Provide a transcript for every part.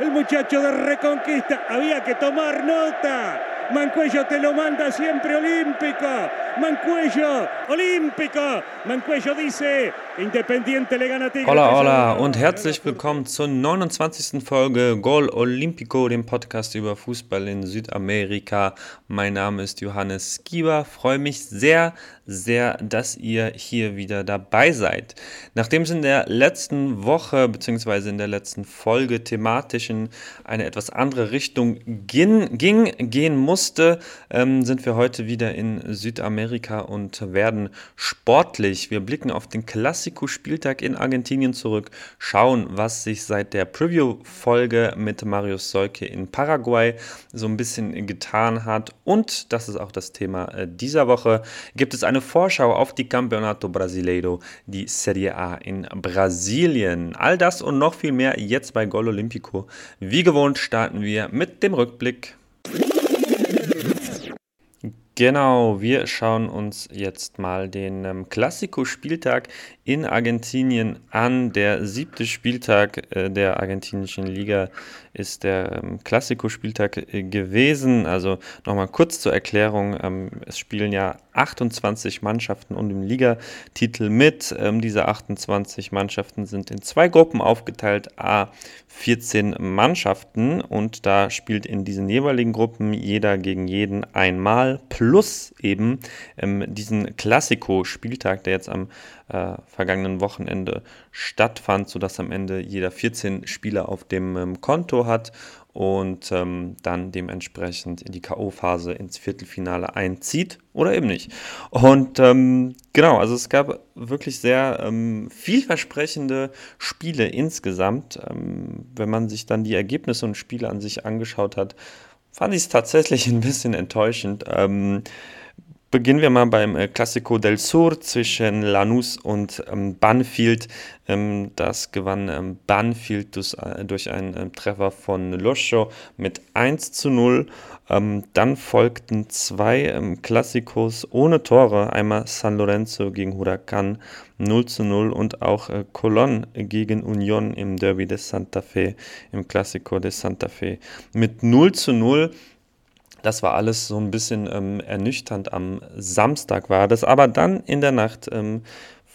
el muchacho de Reconquista. Había que tomar nota. Mancuello te lo manda siempre olímpico. Mancuello, olímpico. Mancuello dice, Independiente le gana Tigre. Hola, hola und herzlich willkommen zur 29. Folge Gol Olympico, dem Podcast über Fußball in Südamerika. Mein Name ist Johannes Skieber. Freue mich sehr, sehr, dass ihr hier wieder dabei seid. Nachdem es in der letzten Woche bzw. in der letzten Folge thematisch in eine etwas andere Richtung ging, ging gehen musste, ähm, sind wir heute wieder in Südamerika und werden sportlich. Wir blicken auf den Klassiko-Spieltag in Argentinien zurück, schauen, was sich seit der Preview-Folge mit Marius Seuke in Paraguay so ein bisschen getan hat. Und das ist auch das Thema äh, dieser Woche. Gibt es eine Vorschau auf die Campeonato Brasileiro, die Serie A in Brasilien. All das und noch viel mehr jetzt bei Gol Olimpico. Wie gewohnt starten wir mit dem Rückblick. Genau, wir schauen uns jetzt mal den ähm, Klassiko-Spieltag in Argentinien an. Der siebte Spieltag äh, der argentinischen Liga ist der ähm, Klassiko-Spieltag äh, gewesen. Also nochmal kurz zur Erklärung. Ähm, es spielen ja 28 Mannschaften um den Ligatitel mit. Ähm, diese 28 Mannschaften sind in zwei Gruppen aufgeteilt, a 14 Mannschaften und da spielt in diesen jeweiligen Gruppen jeder gegen jeden einmal plus eben ähm, diesen Klassiko-Spieltag, der jetzt am äh, vergangenen Wochenende stattfand, sodass am Ende jeder 14 Spieler auf dem ähm, Konto hat und ähm, dann dementsprechend in die K.O.-Phase ins Viertelfinale einzieht oder eben nicht. Und ähm, genau, also es gab wirklich sehr ähm, vielversprechende Spiele insgesamt. Ähm, wenn man sich dann die Ergebnisse und Spiele an sich angeschaut hat, fand ich es tatsächlich ein bisschen enttäuschend. Ähm, Beginnen wir mal beim äh, Classico del Sur zwischen Lanús und ähm, Banfield. Ähm, das gewann ähm, Banfield durch, äh, durch einen äh, Treffer von Loscho mit 1 zu 0. Ähm, dann folgten zwei ähm, Klassikos ohne Tore. Einmal San Lorenzo gegen Huracan 0 zu 0 und auch äh, Colón gegen Union im Derby de Santa Fe, im Classico de Santa Fe mit 0 zu 0. Das war alles so ein bisschen ähm, ernüchternd. Am Samstag war das, aber dann in der Nacht ähm,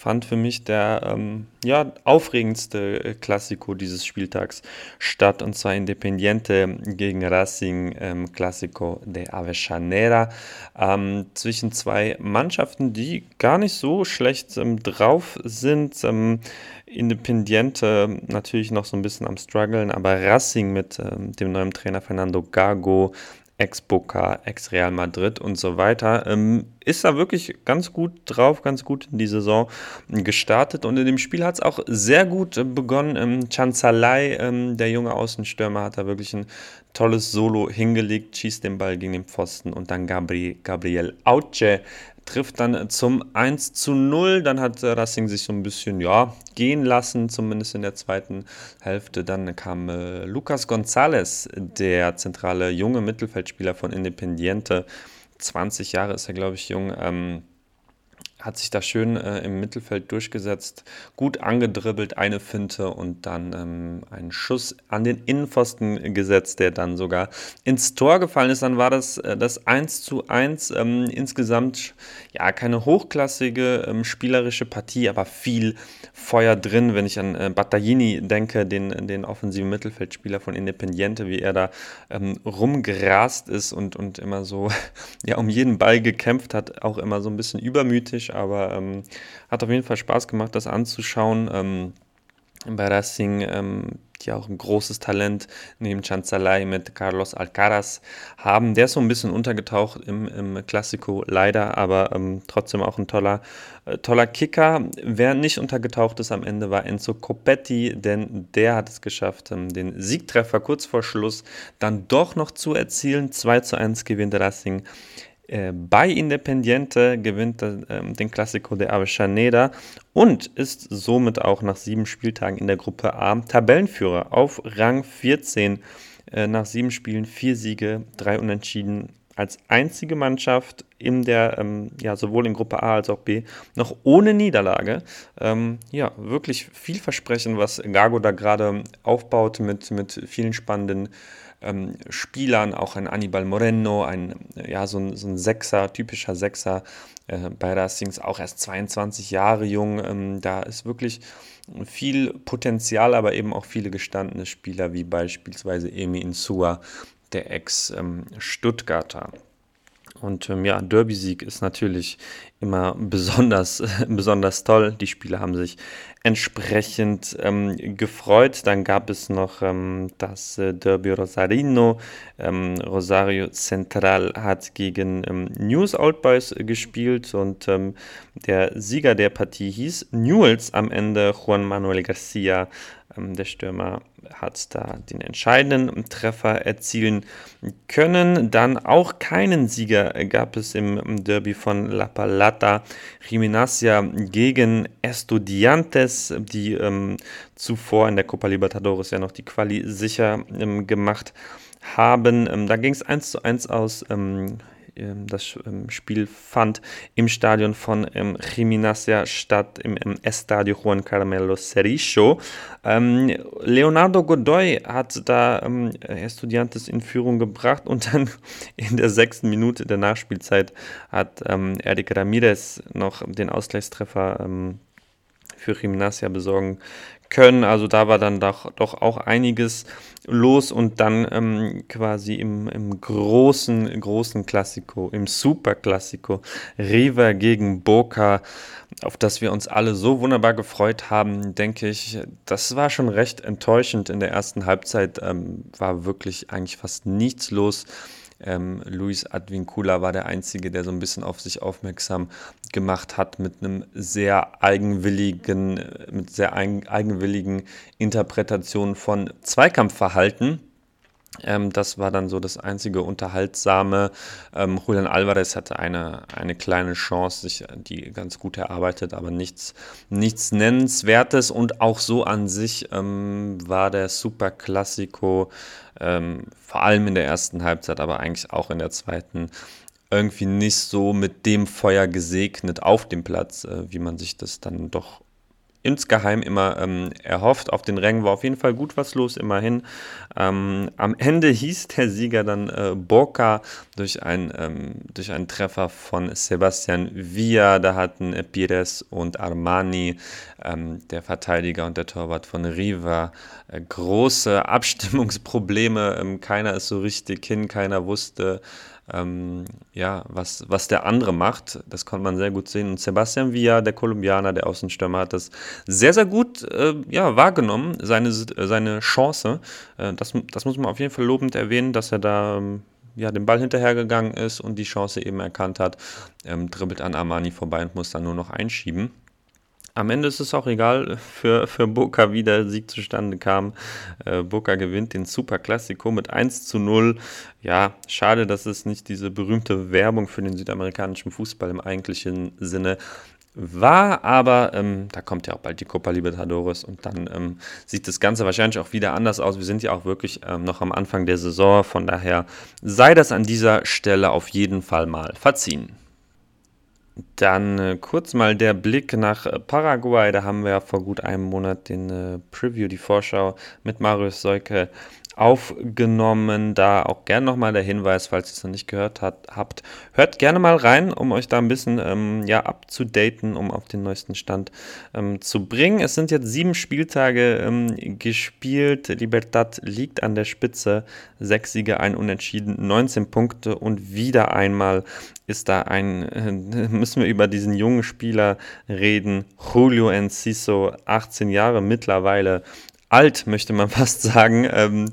fand für mich der ähm, ja, aufregendste äh, Klassiko dieses Spieltags statt, und zwar Independiente gegen Racing ähm, Classico de Avellaneda. Ähm, zwischen zwei Mannschaften, die gar nicht so schlecht ähm, drauf sind. Ähm, Independiente natürlich noch so ein bisschen am struggeln, aber Racing mit ähm, dem neuen Trainer Fernando Gago Ex-Boca, Ex-Real Madrid und so weiter. Ähm, ist da wirklich ganz gut drauf, ganz gut in die Saison gestartet und in dem Spiel hat es auch sehr gut begonnen. Ähm, Chanzalai, ähm, der junge Außenstürmer, hat da wirklich ein tolles Solo hingelegt, schießt den Ball gegen den Pfosten und dann Gabriel, Gabriel Auce trifft dann zum 1 zu 0. Dann hat Racing sich so ein bisschen ja, gehen lassen, zumindest in der zweiten Hälfte. Dann kam äh, Lucas González, der zentrale junge Mittelfeldspieler von Independiente. 20 Jahre ist er, glaube ich, jung. Ähm, hat sich da schön äh, im Mittelfeld durchgesetzt, gut angedribbelt, eine Finte und dann ähm, einen Schuss an den Innenpfosten gesetzt, der dann sogar ins Tor gefallen ist. Dann war das äh, das 1 zu 1. Ähm, insgesamt ja keine hochklassige ähm, spielerische Partie, aber viel Feuer drin, wenn ich an äh, Battaglini denke, den, den offensiven Mittelfeldspieler von Independiente, wie er da ähm, rumgerast ist und, und immer so ja, um jeden Ball gekämpft hat, auch immer so ein bisschen übermütig aber ähm, hat auf jeden Fall Spaß gemacht, das anzuschauen. Ähm, bei Racing, ähm, die auch ein großes Talent neben Chanzalai mit Carlos Alcaraz haben. Der ist so ein bisschen untergetaucht im, im Klassiko, leider, aber ähm, trotzdem auch ein toller, äh, toller Kicker. Wer nicht untergetaucht ist am Ende war Enzo Copetti, denn der hat es geschafft, ähm, den Siegtreffer kurz vor Schluss dann doch noch zu erzielen. 2 zu 1 gewinnt Racing äh, bei Independiente gewinnt äh, den Klassiko der Avellaneda und ist somit auch nach sieben Spieltagen in der Gruppe A Tabellenführer auf Rang 14. Äh, nach sieben Spielen vier Siege, drei Unentschieden, als einzige Mannschaft in der, ähm, ja, sowohl in Gruppe A als auch B, noch ohne Niederlage. Ähm, ja, wirklich vielversprechend, was Gago da gerade aufbaut mit, mit vielen spannenden ähm, Spielern, auch ein Anibal Moreno, ein, ja, so ein, so ein Sechser, typischer Sechser äh, bei Racings, auch erst 22 Jahre jung. Ähm, da ist wirklich viel Potenzial, aber eben auch viele gestandene Spieler, wie beispielsweise Emi Insua, der Ex-Stuttgarter. Ähm, und ähm, ja, Derby-Sieg ist natürlich immer besonders, besonders toll. Die Spieler haben sich entsprechend ähm, gefreut. Dann gab es noch ähm, das äh, Derby Rosarino. Ähm, Rosario Central hat gegen ähm, News Old Boys gespielt und ähm, der Sieger der Partie hieß Newells am Ende Juan Manuel Garcia der Stürmer hat da den entscheidenden Treffer erzielen können. Dann auch keinen Sieger gab es im Derby von La Palata. Gimnasia gegen Estudiantes, die ähm, zuvor in der Copa Libertadores ja noch die Quali sicher ähm, gemacht haben. Ähm, da ging es 1 zu 1 aus. Ähm, das ähm, Spiel fand im Stadion von ähm, Gimnasia statt, im, im Estadio Juan Carmelo Cerischo. Ähm, Leonardo Godoy hat da ähm, Estudiantes in Führung gebracht und dann in der sechsten Minute der Nachspielzeit hat ähm, Eric Ramirez noch den Ausgleichstreffer ähm, für Gimnasia besorgen können. Also da war dann doch, doch auch einiges los und dann ähm, quasi im, im großen, großen Klassiko, im Superklassiko, River gegen Boca, auf das wir uns alle so wunderbar gefreut haben, denke ich, das war schon recht enttäuschend. In der ersten Halbzeit ähm, war wirklich eigentlich fast nichts los. Ähm, Luis Advincula war der Einzige, der so ein bisschen auf sich aufmerksam gemacht hat mit einem sehr eigenwilligen, mit sehr eigenwilligen Interpretationen von Zweikampfverhalten. Ähm, das war dann so das einzige Unterhaltsame. Ähm, Julian Alvarez hatte eine, eine kleine Chance, sich die ganz gut erarbeitet, aber nichts, nichts Nennenswertes. Und auch so an sich ähm, war der Super Classico, ähm, vor allem in der ersten Halbzeit, aber eigentlich auch in der zweiten, irgendwie nicht so mit dem Feuer gesegnet auf dem Platz, äh, wie man sich das dann doch insgeheim immer ähm, erhofft. Auf den Rängen war auf jeden Fall gut was los, immerhin. Ähm, am Ende hieß der Sieger dann äh, Boca durch, ein, ähm, durch einen Treffer von Sebastian Villa. Da hatten äh, Pires und Armani, ähm, der Verteidiger und der Torwart von Riva, äh, große Abstimmungsprobleme. Ähm, keiner ist so richtig hin, keiner wusste, ähm, ja, was, was der andere macht. Das konnte man sehr gut sehen. Und Sebastian Villa, der Kolumbianer, der Außenstürmer, hat das sehr, sehr gut äh, ja, wahrgenommen, seine, seine Chance. Äh, das, das muss man auf jeden Fall lobend erwähnen, dass er da ähm, ja, dem Ball hinterhergegangen ist und die Chance eben erkannt hat, ähm, dribbelt an Armani vorbei und muss dann nur noch einschieben am Ende ist es auch egal für, für Boca, wie der Sieg zustande kam. Äh, Boca gewinnt den Super Classico mit 1 zu 0. Ja, schade, dass es nicht diese berühmte Werbung für den südamerikanischen Fußball im eigentlichen Sinne war, aber ähm, da kommt ja auch bald die Copa Libertadores und dann ähm, sieht das Ganze wahrscheinlich auch wieder anders aus. Wir sind ja auch wirklich ähm, noch am Anfang der Saison, von daher sei das an dieser Stelle auf jeden Fall mal verziehen. Dann äh, kurz mal der Blick nach Paraguay. Da haben wir ja vor gut einem Monat den äh, Preview, die Vorschau mit Marius Seuke aufgenommen. Da auch gerne nochmal der Hinweis, falls ihr es noch nicht gehört hat, habt. Hört gerne mal rein, um euch da ein bisschen ähm, ja, abzudaten, um auf den neuesten Stand ähm, zu bringen. Es sind jetzt sieben Spieltage ähm, gespielt. Libertad liegt an der Spitze. Sechs Siege, ein Unentschieden, 19 Punkte und wieder einmal ist da ein, äh, müssen wir über diesen jungen Spieler reden. Julio Enciso, 18 Jahre mittlerweile, alt, möchte man fast sagen. Ähm,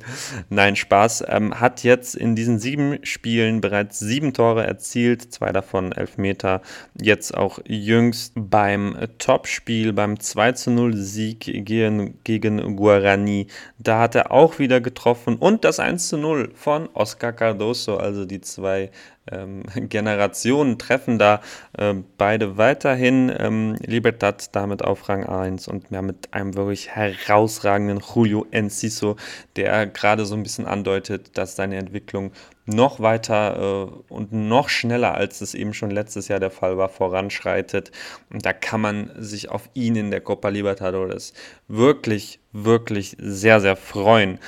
nein, Spaß. Ähm, hat jetzt in diesen sieben Spielen bereits sieben Tore erzielt, zwei davon elf Meter. Jetzt auch jüngst beim Topspiel, beim 2 zu 0 Sieg gegen, gegen Guarani. Da hat er auch wieder getroffen und das 1 zu 0 von Oscar Cardoso, also die zwei ähm, Generationen treffen da äh, beide weiterhin. Ähm, Libertad damit auf Rang 1 und mehr mit einem wirklich herausragenden Julio Enciso, der gerade so ein bisschen andeutet, dass seine Entwicklung noch weiter äh, und noch schneller, als es eben schon letztes Jahr der Fall war, voranschreitet. Und da kann man sich auf ihn in der Copa Libertadores wirklich, wirklich sehr, sehr freuen.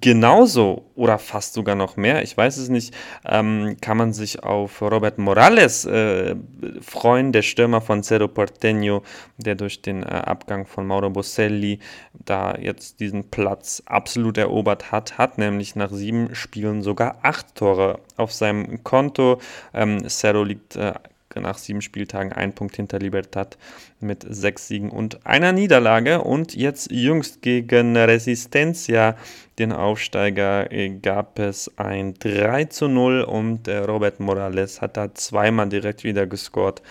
Genauso oder fast sogar noch mehr, ich weiß es nicht, ähm, kann man sich auf Robert Morales äh, freuen, der Stürmer von Cerro Porteño, der durch den äh, Abgang von Mauro Boselli da jetzt diesen Platz absolut erobert hat, hat nämlich nach sieben Spielen sogar acht Tore auf seinem Konto. Ähm, Cerro liegt äh, nach sieben Spieltagen ein Punkt hinter Libertad mit sechs Siegen und einer Niederlage. Und jetzt jüngst gegen Resistencia, den Aufsteiger, äh, gab es ein 3 zu 0 und äh, Robert Morales hat da zweimal direkt wieder gescored.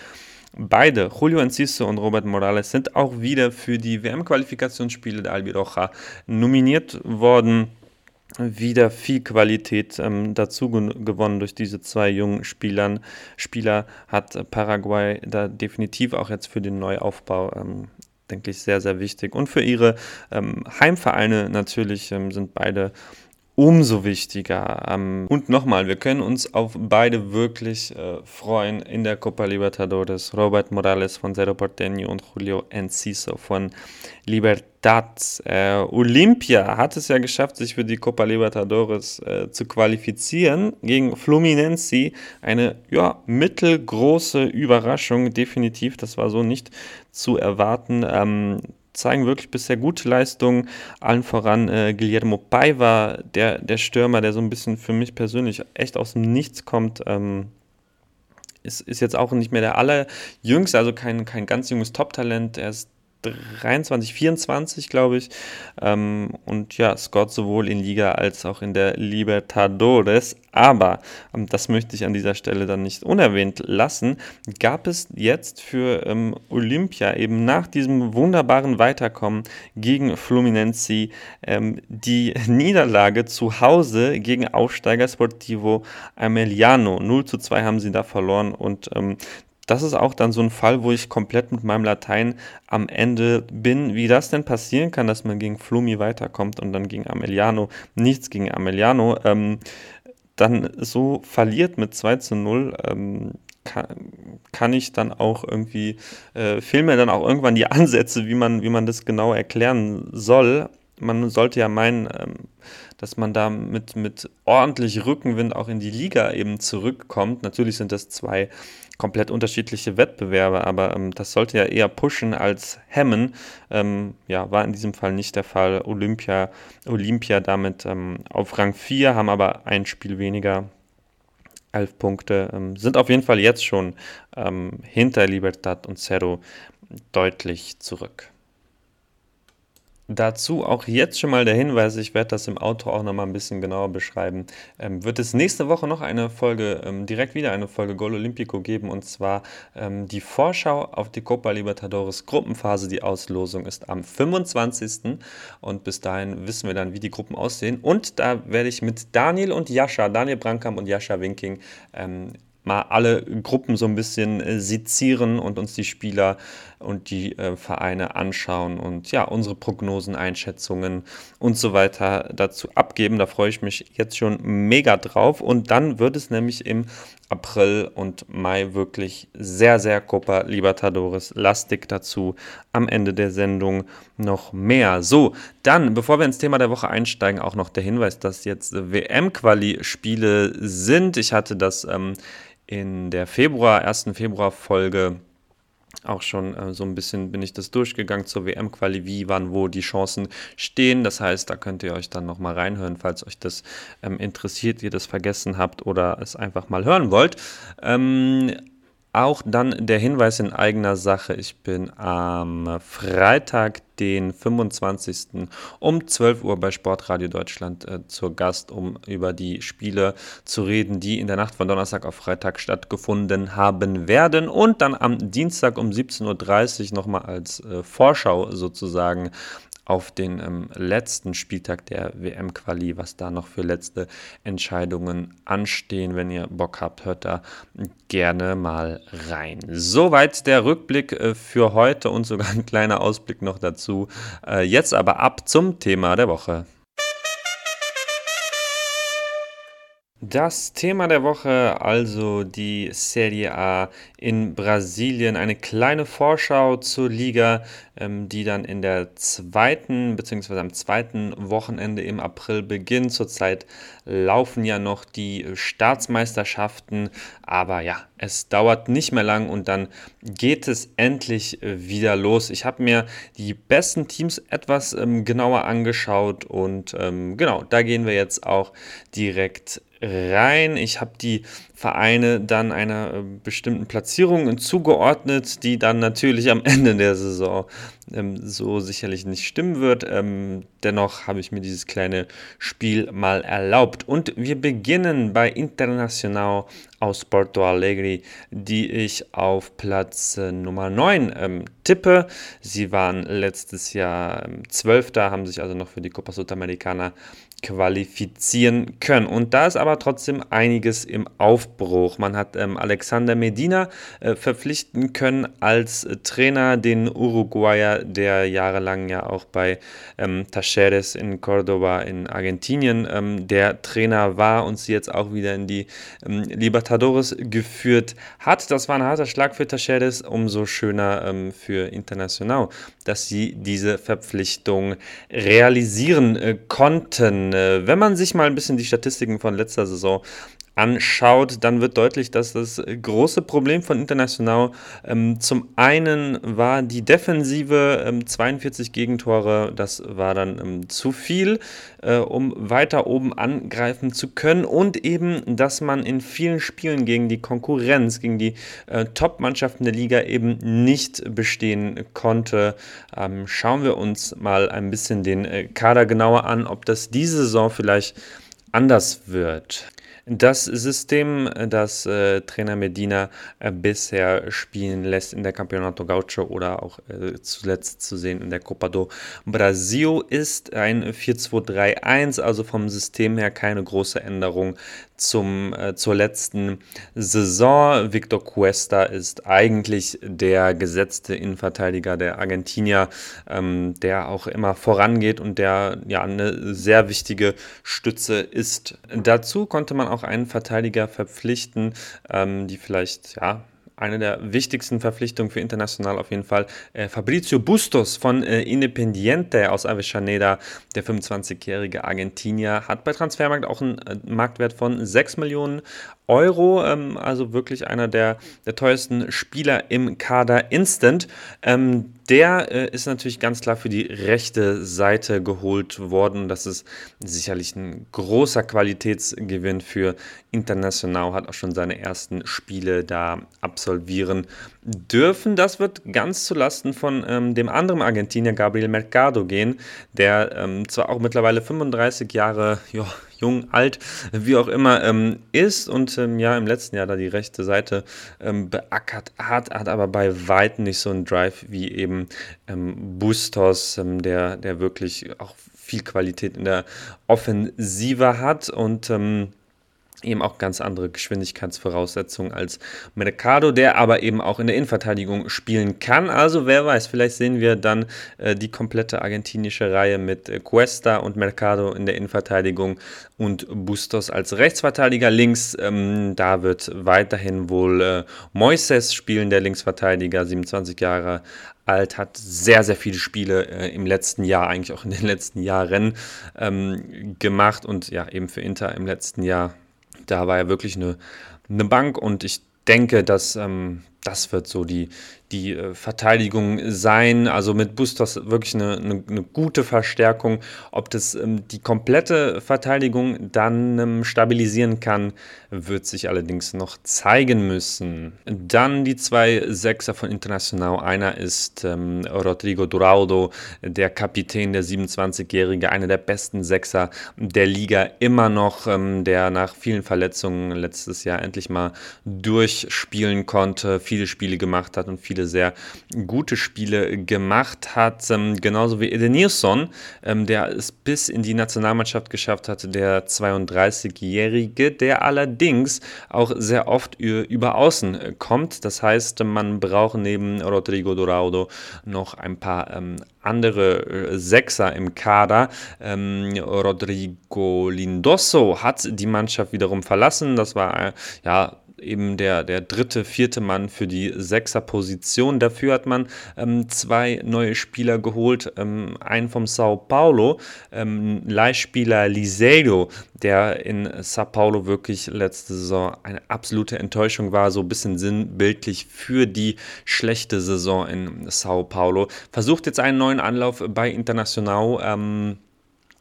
Beide, Julio Enciso und Robert Morales, sind auch wieder für die WM-Qualifikationsspiele der Albiroja nominiert worden wieder viel Qualität ähm, dazu gewonnen durch diese zwei jungen Spielern. Spieler hat Paraguay da definitiv auch jetzt für den Neuaufbau, ähm, denke ich, sehr, sehr wichtig. Und für ihre ähm, Heimvereine natürlich ähm, sind beide umso wichtiger. Ähm, und nochmal, wir können uns auf beide wirklich äh, freuen in der Copa Libertadores. Robert Morales von Cerro Porteño und Julio Enciso von Libertad. Äh, Olympia hat es ja geschafft, sich für die Copa Libertadores äh, zu qualifizieren gegen Fluminense. Eine ja, mittelgroße Überraschung, definitiv. Das war so nicht zu erwarten. Ähm, zeigen wirklich bisher gute Leistungen. Allen voran äh, Guillermo Paiva, der, der Stürmer, der so ein bisschen für mich persönlich echt aus dem Nichts kommt. Ähm, ist, ist jetzt auch nicht mehr der allerjüngste, also kein, kein ganz junges Top-Talent. Er ist 23, 24, glaube ich. Ähm, und ja, scored sowohl in Liga als auch in der Libertadores. Aber, ähm, das möchte ich an dieser Stelle dann nicht unerwähnt lassen, gab es jetzt für ähm, Olympia eben nach diesem wunderbaren Weiterkommen gegen Fluminense ähm, die Niederlage zu Hause gegen Aufsteiger Sportivo Ameliano. 0 zu 2 haben sie da verloren und ähm, das ist auch dann so ein Fall, wo ich komplett mit meinem Latein am Ende bin. Wie das denn passieren kann, dass man gegen Flumi weiterkommt und dann gegen Ameliano nichts gegen Ameliano, ähm, dann so verliert mit 2 zu 0, ähm, kann, kann, ich dann auch irgendwie, äh, fehlen mir dann auch irgendwann die Ansätze, wie man, wie man das genau erklären soll. Man sollte ja meinen, ähm, dass man da mit, mit ordentlich Rückenwind auch in die Liga eben zurückkommt. Natürlich sind das zwei komplett unterschiedliche Wettbewerbe, aber ähm, das sollte ja eher pushen als hemmen. Ähm, ja, war in diesem Fall nicht der Fall. Olympia, Olympia damit auf Rang 4, haben aber ein Spiel weniger. Elf Punkte sind auf jeden Fall jetzt schon hinter Libertad und Cerro deutlich zurück. Dazu auch jetzt schon mal der Hinweis, ich werde das im Auto auch nochmal ein bisschen genauer beschreiben. Ähm, wird es nächste Woche noch eine Folge, ähm, direkt wieder eine Folge Gol Olimpico geben und zwar ähm, die Vorschau auf die Copa Libertadores Gruppenphase. Die Auslosung ist am 25. und bis dahin wissen wir dann, wie die Gruppen aussehen. Und da werde ich mit Daniel und Jascha, Daniel Brankam und Jascha Winking, ähm, mal alle Gruppen so ein bisschen äh, sezieren und uns die Spieler und die äh, Vereine anschauen und ja, unsere Prognosen, Einschätzungen und so weiter dazu abgeben. Da freue ich mich jetzt schon mega drauf. Und dann wird es nämlich im April und Mai wirklich sehr, sehr Copa Libertadores lastig dazu. Am Ende der Sendung noch mehr. So, dann, bevor wir ins Thema der Woche einsteigen, auch noch der Hinweis, dass jetzt WM-Quali-Spiele sind. Ich hatte das ähm, in der Februar, ersten Februar-Folge auch schon äh, so ein bisschen bin ich das durchgegangen zur WM-Quali, wie, wann, wo die Chancen stehen. Das heißt, da könnt ihr euch dann nochmal reinhören, falls euch das ähm, interessiert, ihr das vergessen habt oder es einfach mal hören wollt. Ähm, auch dann der Hinweis in eigener Sache. Ich bin am Freitag, den 25. um 12 Uhr bei Sportradio Deutschland äh, zur Gast, um über die Spiele zu reden, die in der Nacht von Donnerstag auf Freitag stattgefunden haben werden. Und dann am Dienstag um 17.30 Uhr nochmal als äh, Vorschau sozusagen auf den ähm, letzten Spieltag der WM-Quali, was da noch für letzte Entscheidungen anstehen. Wenn ihr Bock habt, hört da gerne mal rein. Soweit der Rückblick äh, für heute und sogar ein kleiner Ausblick noch dazu. Äh, jetzt aber ab zum Thema der Woche. Das Thema der Woche, also die Serie A in Brasilien. Eine kleine Vorschau zur Liga, ähm, die dann in der zweiten bzw. am zweiten Wochenende im April beginnt. Zurzeit laufen ja noch die Staatsmeisterschaften, aber ja, es dauert nicht mehr lang und dann geht es endlich wieder los. Ich habe mir die besten Teams etwas ähm, genauer angeschaut und ähm, genau, da gehen wir jetzt auch direkt rein. Ich habe die Vereine dann einer äh, bestimmten Platzierung zugeordnet, die dann natürlich am Ende der Saison ähm, so sicherlich nicht stimmen wird. Ähm, dennoch habe ich mir dieses kleine Spiel mal erlaubt. Und wir beginnen bei Internacional aus Porto Alegre, die ich auf Platz äh, Nummer 9 ähm, tippe. Sie waren letztes Jahr ähm, Zwölfter, haben sich also noch für die Copa Sudamericana qualifizieren können. Und da ist aber trotzdem einiges im Aufbruch. Man hat ähm, Alexander Medina äh, verpflichten können als äh, Trainer, den Uruguayer, der jahrelang ja auch bei ähm, Tacheres in Cordoba in Argentinien ähm, der Trainer war und sie jetzt auch wieder in die ähm, Libertadores geführt hat. Das war ein harter Schlag für Tacheres, umso schöner ähm, für International, dass sie diese Verpflichtung realisieren äh, konnten. Äh, wenn man sich mal ein bisschen die Statistiken von letzter Saison anschaut, dann wird deutlich, dass das große Problem von International ähm, zum einen war die Defensive, ähm, 42 Gegentore, das war dann ähm, zu viel, äh, um weiter oben angreifen zu können und eben, dass man in vielen Spielen gegen die Konkurrenz, gegen die äh, Top-Mannschaften der Liga eben nicht bestehen konnte. Ähm, schauen wir uns mal ein bisschen den äh, Kader genauer an, ob das diese Saison vielleicht anders wird. Das System, das äh, Trainer Medina äh, bisher spielen lässt in der Campeonato Gaucho oder auch äh, zuletzt zu sehen in der Copa do Brasil, ist ein 4-2-3-1, also vom System her keine große Änderung zum, äh, zur letzten Saison. Victor Cuesta ist eigentlich der gesetzte Innenverteidiger der Argentinier, ähm, der auch immer vorangeht und der ja eine sehr wichtige Stütze ist. Dazu konnte man auch einen Verteidiger verpflichten, ähm, die vielleicht ja eine der wichtigsten Verpflichtungen für international auf jeden Fall. Äh, Fabrizio Bustos von äh, Independiente aus Avellaneda, der 25-jährige Argentinier, hat bei Transfermarkt auch einen äh, Marktwert von 6 Millionen Euro, ähm, also wirklich einer der, der teuersten Spieler im Kader Instant. Ähm, der äh, ist natürlich ganz klar für die rechte Seite geholt worden. Das ist sicherlich ein großer Qualitätsgewinn für International, hat auch schon seine ersten Spiele da absolvieren dürfen. Das wird ganz zulasten von ähm, dem anderen Argentinier Gabriel Mercado gehen, der ähm, zwar auch mittlerweile 35 Jahre jo, jung, alt, wie auch immer, ähm, ist und ähm, ja im letzten Jahr da die rechte Seite ähm, beackert hat, hat aber bei weitem nicht so einen Drive wie eben ähm, Bustos, der, der wirklich auch viel Qualität in der Offensive hat und eben auch ganz andere Geschwindigkeitsvoraussetzungen als Mercado, der aber eben auch in der Innenverteidigung spielen kann. Also wer weiß, vielleicht sehen wir dann äh, die komplette argentinische Reihe mit äh, Cuesta und Mercado in der Innenverteidigung und Bustos als Rechtsverteidiger links. Ähm, da wird weiterhin wohl äh, Moises spielen, der Linksverteidiger, 27 Jahre alt, hat sehr, sehr viele Spiele äh, im letzten Jahr, eigentlich auch in den letzten Jahren ähm, gemacht und ja, eben für Inter im letzten Jahr da war er wirklich eine, eine Bank und ich denke, dass ähm, das wird so die, die äh, Verteidigung sein. Also mit Bustos wirklich eine, eine, eine gute Verstärkung. Ob das ähm, die komplette Verteidigung dann ähm, stabilisieren kann, wird sich allerdings noch zeigen müssen. Dann die zwei Sechser von International. Einer ist ähm, Rodrigo Duraudo, der Kapitän, der 27-Jährige, einer der besten Sechser der Liga immer noch, ähm, der nach vielen Verletzungen letztes Jahr endlich mal durchspielen konnte, viel viele Spiele gemacht hat und viele sehr gute Spiele gemacht hat. Ähm, genauso wie Edenilson, ähm, der es bis in die Nationalmannschaft geschafft hatte, der 32-Jährige, der allerdings auch sehr oft über Außen äh, kommt. Das heißt, man braucht neben Rodrigo Doraudo noch ein paar ähm, andere äh, Sechser im Kader. Ähm, Rodrigo Lindoso hat die Mannschaft wiederum verlassen. Das war äh, ja eben der, der dritte, vierte Mann für die Sechser-Position. Dafür hat man ähm, zwei neue Spieler geholt. Ähm, einen vom Sao Paulo, ähm, Leihspieler Liseiro, der in Sao Paulo wirklich letzte Saison eine absolute Enttäuschung war, so ein bisschen sinnbildlich für die schlechte Saison in Sao Paulo. Versucht jetzt einen neuen Anlauf bei Internacional. Ähm,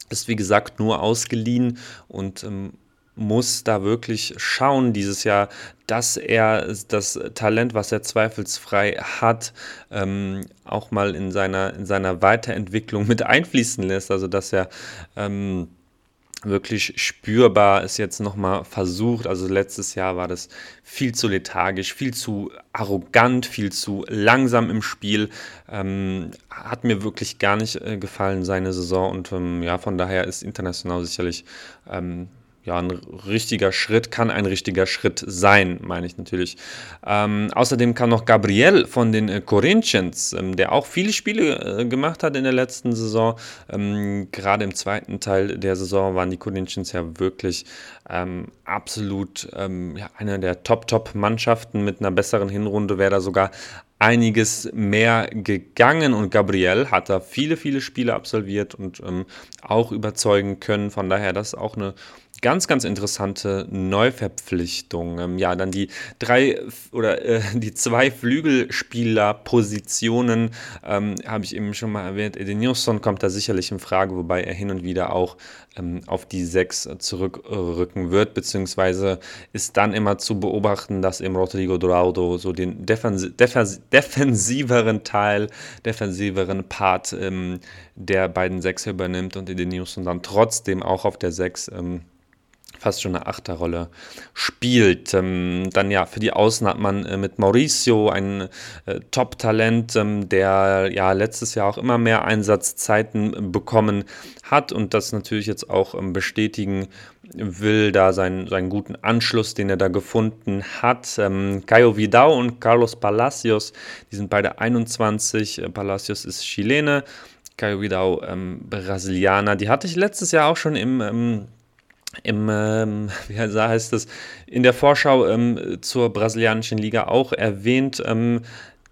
ist wie gesagt nur ausgeliehen und ähm, muss da wirklich schauen dieses Jahr, dass er das Talent, was er zweifelsfrei hat, ähm, auch mal in seiner, in seiner Weiterentwicklung mit einfließen lässt. Also dass er ähm, wirklich spürbar es jetzt nochmal versucht. Also letztes Jahr war das viel zu lethargisch, viel zu arrogant, viel zu langsam im Spiel. Ähm, hat mir wirklich gar nicht äh, gefallen, seine Saison. Und ähm, ja, von daher ist international sicherlich ähm, ja, ein richtiger Schritt, kann ein richtiger Schritt sein, meine ich natürlich. Ähm, außerdem kann noch Gabriel von den äh, Corinthians, ähm, der auch viele Spiele äh, gemacht hat in der letzten Saison, ähm, gerade im zweiten Teil der Saison waren die Corinthians ja wirklich ähm, absolut ähm, ja, eine der Top-Top-Mannschaften mit einer besseren Hinrunde, wäre da sogar einiges mehr gegangen und Gabriel hat da viele, viele Spiele absolviert und ähm, auch überzeugen können. Von daher, das ist auch eine ganz, ganz interessante Neuverpflichtung. Ähm, ja, dann die drei oder äh, die zwei Flügelspielerpositionen ähm, habe ich eben schon mal erwähnt. Edenilson kommt da sicherlich in Frage, wobei er hin und wieder auch ähm, auf die sechs zurückrücken wird, beziehungsweise ist dann immer zu beobachten, dass eben Rodrigo Dorado so den defensi defensi defensiveren Teil, defensiveren Part ähm, der beiden Sechser übernimmt und Edenilson dann trotzdem auch auf der Sechs ähm, fast schon eine Achterrolle spielt. Ähm, dann ja, für die Außen hat man äh, mit Mauricio ein äh, Top-Talent, ähm, der ja letztes Jahr auch immer mehr Einsatzzeiten bekommen hat und das natürlich jetzt auch ähm, bestätigen will, da seinen, seinen guten Anschluss, den er da gefunden hat. Ähm, Caio Vidal und Carlos Palacios, die sind beide 21. Äh, Palacios ist Chilene. Caio Vidal ähm, Brasilianer. Die hatte ich letztes Jahr auch schon im ähm, im, ähm, wie heißt es, in der Vorschau ähm, zur brasilianischen Liga auch erwähnt. Ähm,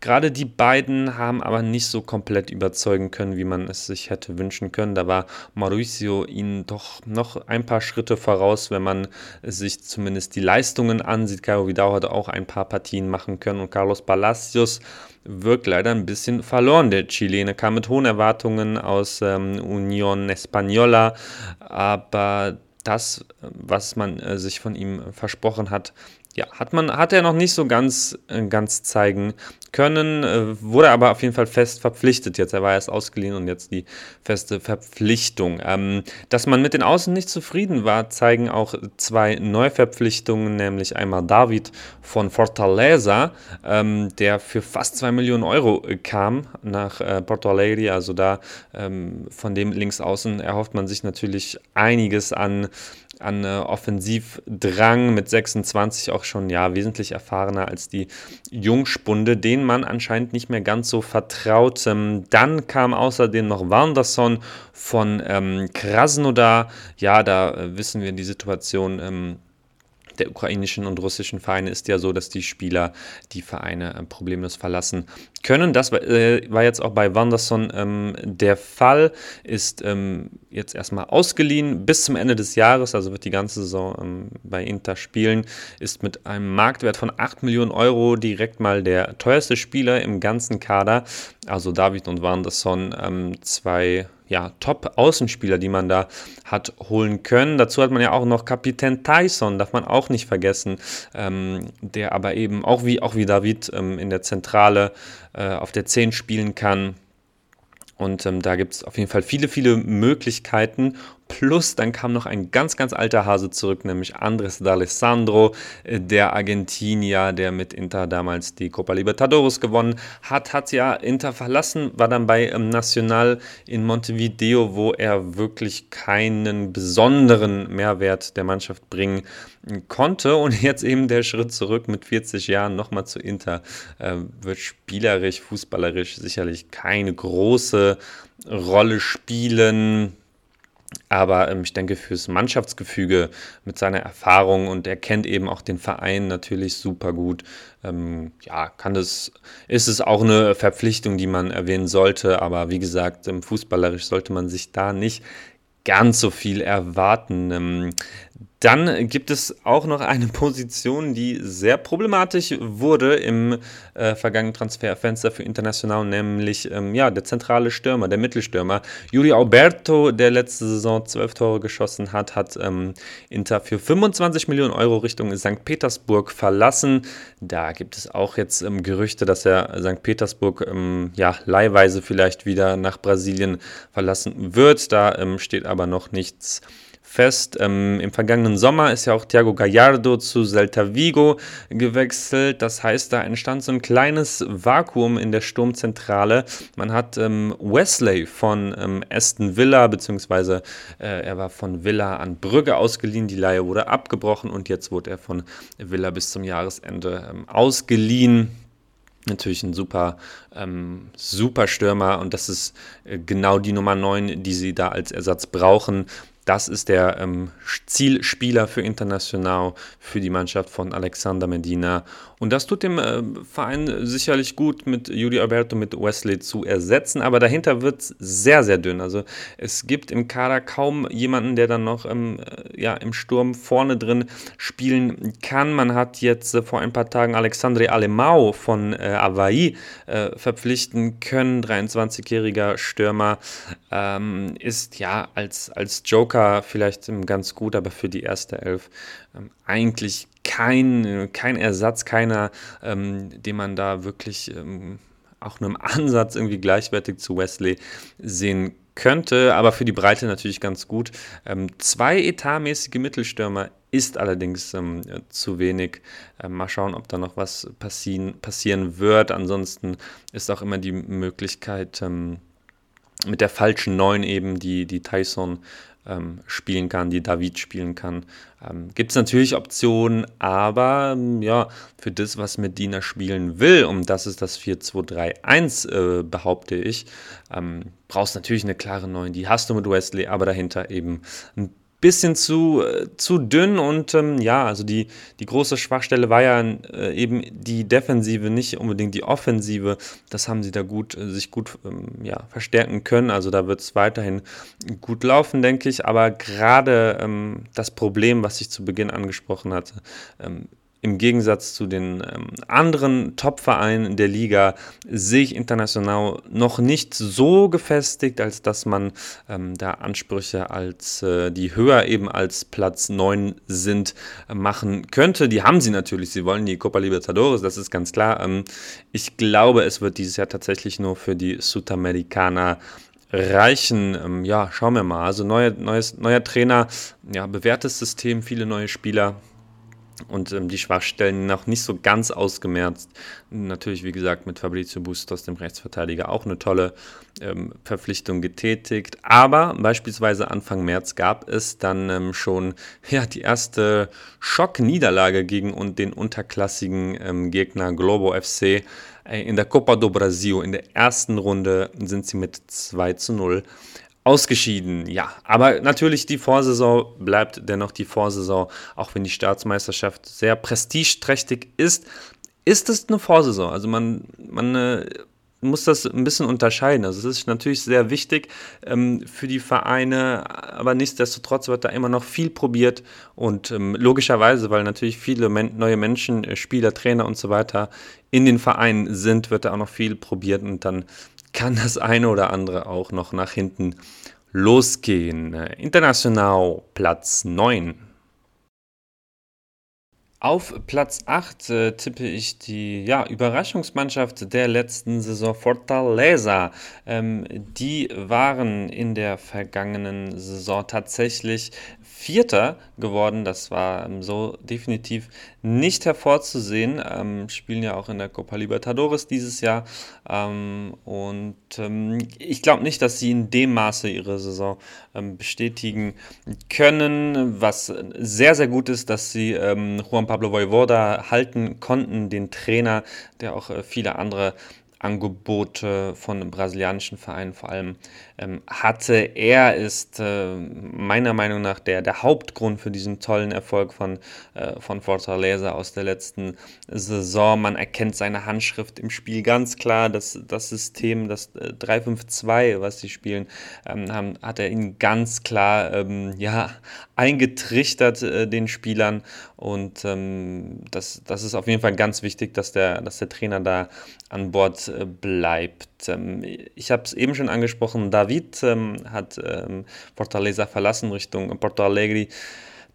Gerade die beiden haben aber nicht so komplett überzeugen können, wie man es sich hätte wünschen können. Da war Mauricio ihnen doch noch ein paar Schritte voraus, wenn man sich zumindest die Leistungen ansieht. Caio Vidal hat auch ein paar Partien machen können und Carlos Palacios wirkt leider ein bisschen verloren. Der Chilene kam mit hohen Erwartungen aus ähm, Union Española, aber das, was man äh, sich von ihm versprochen hat, ja, hat man, hat er noch nicht so ganz, äh, ganz zeigen können, äh, wurde aber auf jeden Fall fest verpflichtet jetzt. Er war erst ausgeliehen und jetzt die feste Verpflichtung. Ähm, dass man mit den Außen nicht zufrieden war, zeigen auch zwei Neuverpflichtungen, nämlich einmal David von Fortaleza, ähm, der für fast zwei Millionen Euro kam nach äh, Porto Alegre. Also da ähm, von dem Linksaußen erhofft man sich natürlich einiges an an äh, Offensivdrang mit 26 auch schon ja wesentlich erfahrener als die Jungspunde, denen man anscheinend nicht mehr ganz so vertraut. Ähm, dann kam außerdem noch Wanderson von ähm, Krasnodar. Ja, da äh, wissen wir die Situation. Ähm, der ukrainischen und russischen Vereine ist ja so, dass die Spieler die Vereine äh, problemlos verlassen können. Das war, äh, war, jetzt auch bei Wanderson ähm, der Fall, ist ähm, jetzt erstmal ausgeliehen bis zum Ende des Jahres, also wird die ganze Saison ähm, bei Inter spielen, ist mit einem Marktwert von 8 Millionen Euro direkt mal der teuerste Spieler im ganzen Kader. Also David und Wanderson, ähm, zwei ja, Top-Außenspieler, die man da hat holen können. Dazu hat man ja auch noch Kapitän Tyson, darf man auch nicht vergessen, ähm, der aber eben auch wie, auch wie David ähm, in der Zentrale äh, auf der 10 spielen kann. Und ähm, da gibt es auf jeden Fall viele, viele Möglichkeiten. Plus dann kam noch ein ganz, ganz alter Hase zurück, nämlich Andres D'Alessandro, äh, der Argentinier, der mit Inter damals die Copa Libertadores gewonnen hat, hat ja Inter verlassen, war dann bei ähm, Nacional in Montevideo, wo er wirklich keinen besonderen Mehrwert der Mannschaft bringen konnte. Und jetzt eben der Schritt zurück mit 40 Jahren nochmal zu Inter äh, wird spielerisch, fußballerisch sicherlich keine große Rolle spielen. Aber ähm, ich denke, fürs Mannschaftsgefüge mit seiner Erfahrung und er kennt eben auch den Verein natürlich super gut, ähm, ja, kann das, ist es auch eine Verpflichtung, die man erwähnen sollte. Aber wie gesagt, ähm, fußballerisch sollte man sich da nicht ganz so viel erwarten. Dann gibt es auch noch eine Position, die sehr problematisch wurde im äh, vergangenen Transferfenster für International, nämlich ähm, ja, der zentrale Stürmer, der Mittelstürmer. Juli Alberto, der letzte Saison zwölf Tore geschossen hat, hat ähm, Inter für 25 Millionen Euro Richtung St. Petersburg verlassen. Da gibt es auch jetzt ähm, Gerüchte, dass er St. Petersburg ähm, ja, leihweise vielleicht wieder nach Brasilien verlassen wird. Da ähm, steht aber noch nichts fest. Ähm, Im vergangenen Sommer ist ja auch Thiago Gallardo zu Celta Vigo gewechselt. Das heißt, da entstand so ein kleines Vakuum in der Sturmzentrale. Man hat ähm, Wesley von ähm, Aston Villa, beziehungsweise äh, er war von Villa an Brügge ausgeliehen. Die Leihe wurde abgebrochen und jetzt wurde er von Villa bis zum Jahresende ähm, ausgeliehen natürlich ein super, ähm, super Stürmer und das ist äh, genau die Nummer 9, die sie da als Ersatz brauchen. Das ist der ähm, Zielspieler für International, für die Mannschaft von Alexander Medina. Und das tut dem äh, Verein sicherlich gut, mit Juli Alberto, mit Wesley zu ersetzen. Aber dahinter wird es sehr, sehr dünn. Also es gibt im Kader kaum jemanden, der dann noch ähm, äh, ja, im Sturm vorne drin spielen kann. Man hat jetzt äh, vor ein paar Tagen Alexandre Alemao von äh, Hawaii äh, verpflichten können. 23-jähriger Stürmer ähm, ist ja als, als Joker Joker vielleicht ganz gut, aber für die erste Elf ähm, eigentlich kein, kein Ersatz, keiner, ähm, den man da wirklich ähm, auch nur im Ansatz irgendwie gleichwertig zu Wesley sehen könnte, aber für die Breite natürlich ganz gut. Ähm, zwei etatmäßige Mittelstürmer ist allerdings ähm, zu wenig. Ähm, mal schauen, ob da noch was passieren, passieren wird. Ansonsten ist auch immer die Möglichkeit, ähm, mit der falschen Neun eben, die, die Tyson ähm, spielen kann, die David spielen kann. Ähm, Gibt es natürlich Optionen, aber ähm, ja, für das, was Medina spielen will, und das ist das 4-2-3-1, äh, behaupte ich, ähm, brauchst natürlich eine klare 9. Die hast du mit Wesley, aber dahinter eben ein bisschen zu, äh, zu dünn und ähm, ja, also die, die große Schwachstelle war ja äh, eben die Defensive, nicht unbedingt die Offensive. Das haben sie da gut, äh, sich gut ähm, ja, verstärken können. Also da wird es weiterhin gut laufen, denke ich. Aber gerade ähm, das Problem, was ich zu Beginn angesprochen hatte, ähm, im Gegensatz zu den ähm, anderen Top-Vereinen der Liga sehe ich international noch nicht so gefestigt, als dass man ähm, da Ansprüche als äh, die höher eben als Platz 9 sind äh, machen könnte. Die haben sie natürlich, sie wollen die Copa Libertadores, das ist ganz klar. Ähm, ich glaube, es wird dieses Jahr tatsächlich nur für die Sudamericana reichen. Ähm, ja, schauen wir mal. Also neue, neues, neuer Trainer, ja, bewährtes System, viele neue Spieler und ähm, die Schwachstellen noch nicht so ganz ausgemerzt. Natürlich, wie gesagt, mit Fabrizio Bustos, dem Rechtsverteidiger, auch eine tolle ähm, Verpflichtung getätigt. Aber beispielsweise Anfang März gab es dann ähm, schon ja, die erste Schockniederlage gegen den unterklassigen ähm, Gegner Globo FC äh, in der Copa do Brasil. In der ersten Runde sind sie mit 2 zu 0 ausgeschieden, ja. Aber natürlich die Vorsaison bleibt dennoch die Vorsaison, auch wenn die Staatsmeisterschaft sehr prestigeträchtig ist, ist es eine Vorsaison. Also man, man äh, muss das ein bisschen unterscheiden. Also es ist natürlich sehr wichtig ähm, für die Vereine, aber nichtsdestotrotz wird da immer noch viel probiert und ähm, logischerweise, weil natürlich viele men neue Menschen, äh, Spieler, Trainer und so weiter in den Vereinen sind, wird da auch noch viel probiert und dann kann das eine oder andere auch noch nach hinten losgehen. International Platz 9. Auf Platz 8 äh, tippe ich die ja, Überraschungsmannschaft der letzten Saison Fortaleza. Ähm, die waren in der vergangenen Saison tatsächlich Vierter geworden. Das war ähm, so definitiv nicht hervorzusehen. Ähm, spielen ja auch in der Copa Libertadores dieses Jahr. Ähm, und ähm, ich glaube nicht, dass sie in dem Maße ihre Saison ähm, bestätigen können. Was sehr, sehr gut ist, dass sie ähm, Juan Pablo Voivoda halten konnten, den Trainer, der auch äh, viele andere Angebote von brasilianischen Vereinen vor allem hatte. Er ist äh, meiner Meinung nach der, der Hauptgrund für diesen tollen Erfolg von, äh, von Fortaleza aus der letzten Saison. Man erkennt seine Handschrift im Spiel ganz klar. Das, das System, das äh, 3-5-2, was sie spielen, ähm, haben, hat er ihnen ganz klar ähm, ja, eingetrichtert, äh, den Spielern. Und ähm, das, das ist auf jeden Fall ganz wichtig, dass der, dass der Trainer da an Bord äh, bleibt. Ähm, ich habe es eben schon angesprochen, David ähm, hat ähm, Fortaleza verlassen Richtung Porto Alegre.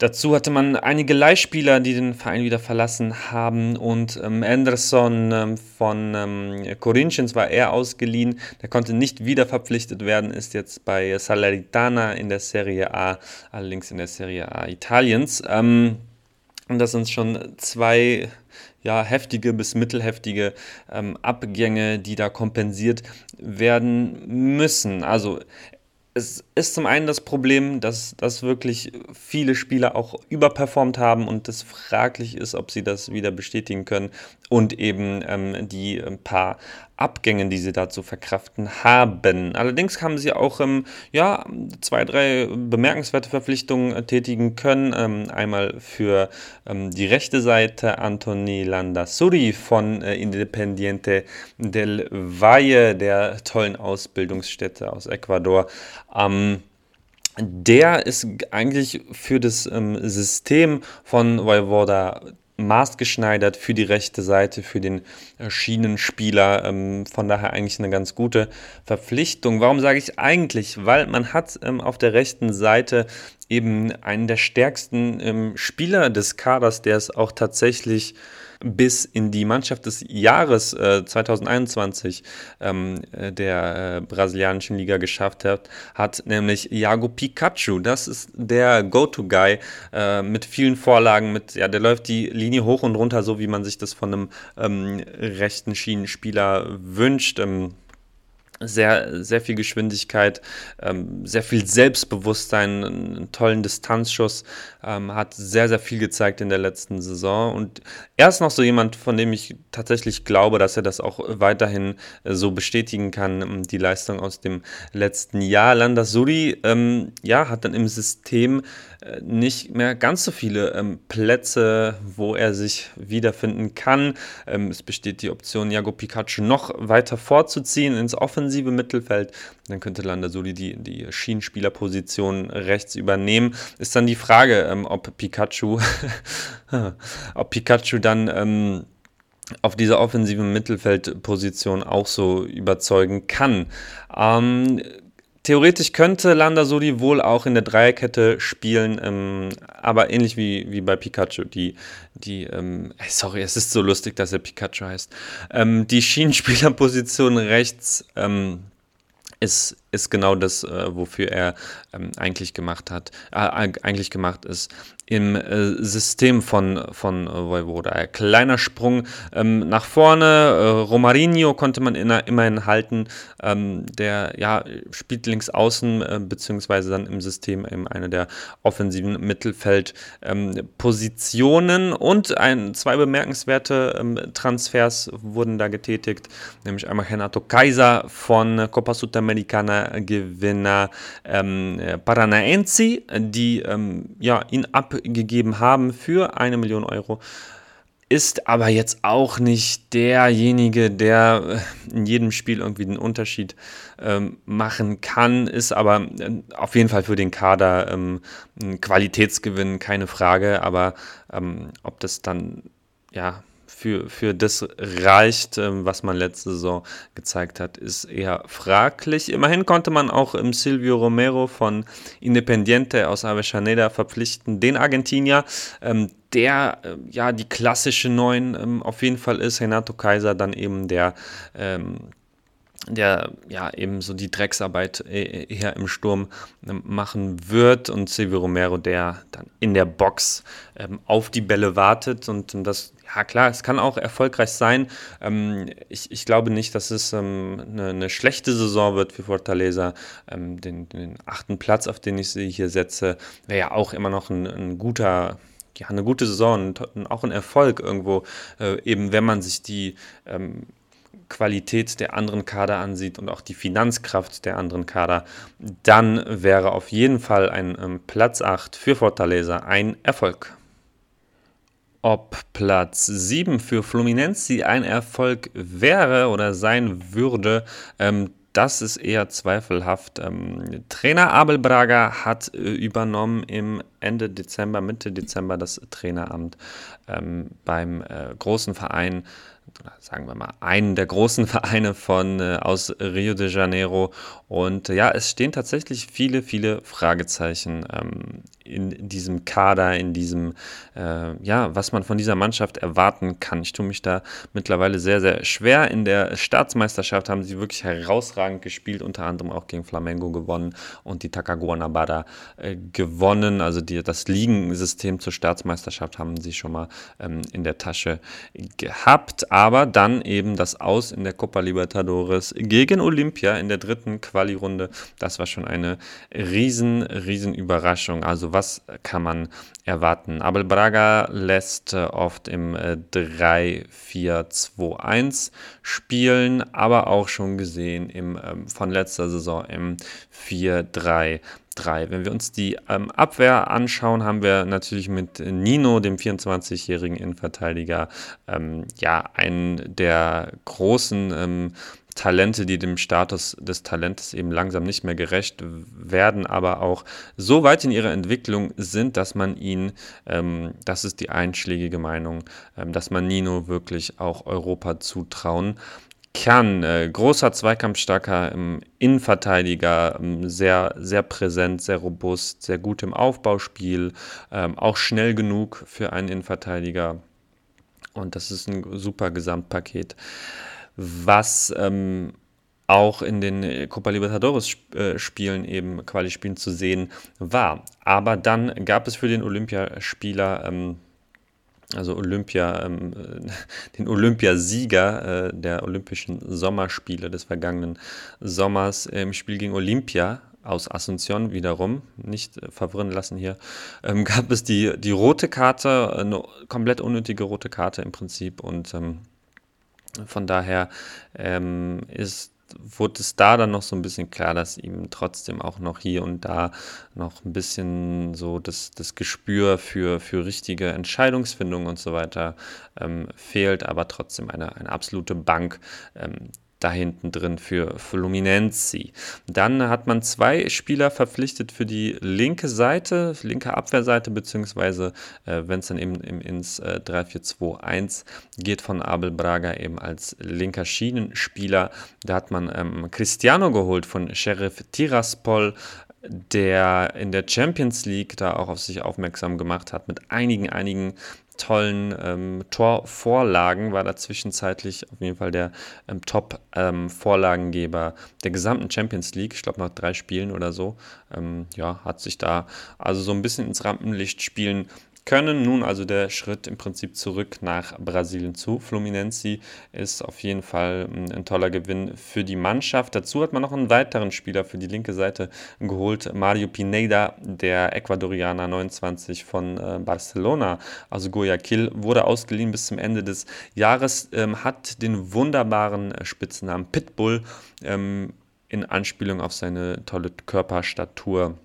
Dazu hatte man einige Leihspieler, die den Verein wieder verlassen haben und ähm, Anderson ähm, von ähm, Corinthians war er ausgeliehen. Der konnte nicht wieder verpflichtet werden, ist jetzt bei Salernitana in der Serie A, allerdings in der Serie A Italiens. Ähm, und das sind schon zwei ja, heftige bis mittelheftige ähm, Abgänge, die da kompensiert werden müssen. Also es ist zum einen das Problem, dass, dass wirklich viele Spieler auch überperformt haben und es fraglich ist, ob sie das wieder bestätigen können und eben ähm, die paar Abgängen, die sie da zu verkraften haben. Allerdings haben sie auch ähm, ja, zwei, drei bemerkenswerte Verpflichtungen äh, tätigen können. Ähm, einmal für ähm, die rechte Seite Antoni Landassuri von äh, Independiente del Valle, der tollen Ausbildungsstätte aus Ecuador. Ähm, der ist eigentlich für das ähm, System von Vojvoda maßgeschneidert für die rechte Seite, für den äh, Schienenspieler. Ähm, von daher eigentlich eine ganz gute Verpflichtung. Warum sage ich eigentlich? Weil man hat ähm, auf der rechten Seite eben einen der stärksten ähm, Spieler des Kaders, der es auch tatsächlich bis in die Mannschaft des Jahres äh, 2021 ähm, äh, der äh, brasilianischen Liga geschafft hat, hat nämlich Iago Pikachu. Das ist der Go-To-Guy äh, mit vielen Vorlagen, mit, ja, der läuft die Linie hoch und runter, so wie man sich das von einem ähm, rechten Schienenspieler wünscht. Ähm, sehr, sehr viel Geschwindigkeit, ähm, sehr viel Selbstbewusstsein, einen tollen Distanzschuss, ähm, hat sehr, sehr viel gezeigt in der letzten Saison. Und er ist noch so jemand, von dem ich tatsächlich glaube, dass er das auch weiterhin äh, so bestätigen kann, ähm, die Leistung aus dem letzten Jahr. Landasuri, ähm, ja, hat dann im System nicht mehr ganz so viele ähm, Plätze, wo er sich wiederfinden kann. Ähm, es besteht die Option, Jago Pikachu noch weiter vorzuziehen ins offensive Mittelfeld. Dann könnte Landasuli die, die Schienenspielerposition rechts übernehmen. Ist dann die Frage, ähm, ob Pikachu, ob Pikachu dann ähm, auf dieser offensiven Mittelfeldposition auch so überzeugen kann. Ähm, Theoretisch könnte Landasuri wohl auch in der Dreierkette spielen, ähm, aber ähnlich wie, wie bei Pikachu. Die, die ähm, sorry, es ist so lustig, dass er Pikachu heißt. Ähm, die Schienenspielerposition rechts ähm, ist, ist genau das, äh, wofür er ähm, eigentlich gemacht hat, äh, eigentlich gemacht ist im äh, System von, von äh, Voivoda. Kleiner Sprung ähm, nach vorne. Äh, Romarinho konnte man in, immerhin halten. Ähm, der ja, spielt links außen, äh, beziehungsweise dann im System in einer der offensiven Mittelfeldpositionen. Ähm, und ein, zwei bemerkenswerte ähm, Transfers wurden da getätigt, nämlich einmal Renato Kaiser von Copa Sudamericana Gewinner ähm, Paranaense, die ähm, ja, ihn ab gegeben haben für eine Million Euro. Ist aber jetzt auch nicht derjenige, der äh, in jedem Spiel irgendwie den Unterschied ähm, machen kann, ist aber äh, auf jeden Fall für den Kader ähm, ein Qualitätsgewinn, keine Frage. Aber ähm, ob das dann ja für, für das reicht, ähm, was man letzte Saison gezeigt hat, ist eher fraglich. Immerhin konnte man auch im Silvio Romero von Independiente aus Avellaneda verpflichten, den Argentinier, ähm, der äh, ja die klassische Neun ähm, auf jeden Fall ist. Renato Kaiser dann eben der ähm, der ja eben so die Drecksarbeit äh, eher im Sturm ähm, machen wird und Silvio Romero, der dann in der Box ähm, auf die Bälle wartet und das, ja klar, es kann auch erfolgreich sein. Ähm, ich, ich glaube nicht, dass es ähm, eine, eine, schlechte Saison wird für Fortaleza. Ähm, den, den, achten Platz, auf den ich sie hier setze, wäre ja auch immer noch ein, ein guter ja, eine gute Saison und auch ein Erfolg irgendwo, äh, eben wenn man sich die ähm, Qualität der anderen Kader ansieht und auch die Finanzkraft der anderen Kader, dann wäre auf jeden Fall ein ähm, Platz 8 für Fortaleza ein Erfolg. Ob Platz 7 für Fluminense ein Erfolg wäre oder sein würde, ähm, das ist eher zweifelhaft. Ähm, Trainer Abel Braga hat äh, übernommen im Ende Dezember, Mitte Dezember das Traineramt ähm, beim äh, großen Verein sagen wir mal, einen der großen Vereine von äh, aus Rio de Janeiro. Und ja, es stehen tatsächlich viele, viele Fragezeichen in diesem Kader, in diesem, äh, ja, was man von dieser Mannschaft erwarten kann. Ich tue mich da mittlerweile sehr, sehr schwer. In der Staatsmeisterschaft haben sie wirklich herausragend gespielt, unter anderem auch gegen Flamengo gewonnen und die Takagua Nabada äh, gewonnen. Also die, das Ligensystem zur Staatsmeisterschaft haben sie schon mal ähm, in der Tasche gehabt. Aber dann eben das Aus in der Copa Libertadores gegen Olympia in der dritten Quali-Runde. Das war schon eine riesen, riesen Überraschung. Also was was kann man erwarten? Abel Braga lässt äh, oft im 3-4-2-1 äh, spielen, aber auch schon gesehen im, ähm, von letzter Saison im 4-3. 3. Wenn wir uns die ähm, Abwehr anschauen, haben wir natürlich mit Nino, dem 24-jährigen Innenverteidiger, ähm, ja, einen der großen ähm, Talente, die dem Status des Talentes eben langsam nicht mehr gerecht werden, aber auch so weit in ihrer Entwicklung sind, dass man ihn, ähm, das ist die einschlägige Meinung, ähm, dass man Nino wirklich auch Europa zutrauen kann. Äh, großer, zweikampfstarker ähm, Innenverteidiger, ähm, sehr, sehr präsent, sehr robust, sehr gut im Aufbauspiel, ähm, auch schnell genug für einen Innenverteidiger. Und das ist ein super Gesamtpaket was ähm, auch in den Copa Libertadores-Spielen äh, eben Quali-Spielen zu sehen war. Aber dann gab es für den Olympiaspieler, ähm, also Olympia, ähm, den Olympiasieger äh, der Olympischen Sommerspiele des vergangenen Sommers im Spiel gegen Olympia, aus Asunción wiederum, nicht äh, verwirren lassen hier, ähm, gab es die, die rote Karte, eine komplett unnötige rote Karte im Prinzip und ähm, von daher ähm, ist wurde es da dann noch so ein bisschen klar, dass ihm trotzdem auch noch hier und da noch ein bisschen so das, das Gespür für, für richtige Entscheidungsfindung und so weiter ähm, fehlt, aber trotzdem eine, eine absolute Bank, ähm, da hinten drin für Fluminense. Dann hat man zwei Spieler verpflichtet für die linke Seite, linke Abwehrseite, beziehungsweise äh, wenn es dann eben, eben ins äh, 3-4-2-1 geht von Abel Braga eben als linker Schienenspieler. Da hat man ähm, Cristiano geholt von Sheriff Tiraspol, der in der Champions League da auch auf sich aufmerksam gemacht hat mit einigen, einigen tollen ähm, Torvorlagen, war da zwischenzeitlich auf jeden Fall der ähm, Top-Vorlagengeber ähm, der gesamten Champions League. Ich glaube, nach drei Spielen oder so. Ähm, ja, hat sich da also so ein bisschen ins Rampenlicht spielen können. Nun also der Schritt im Prinzip zurück nach Brasilien zu Fluminense ist auf jeden Fall ein toller Gewinn für die Mannschaft. Dazu hat man noch einen weiteren Spieler für die linke Seite geholt, Mario Pineda, der Ecuadorianer 29 von äh, Barcelona, also Guayaquil, wurde ausgeliehen bis zum Ende des Jahres, ähm, hat den wunderbaren äh, Spitznamen Pitbull ähm, in Anspielung auf seine tolle Körperstatur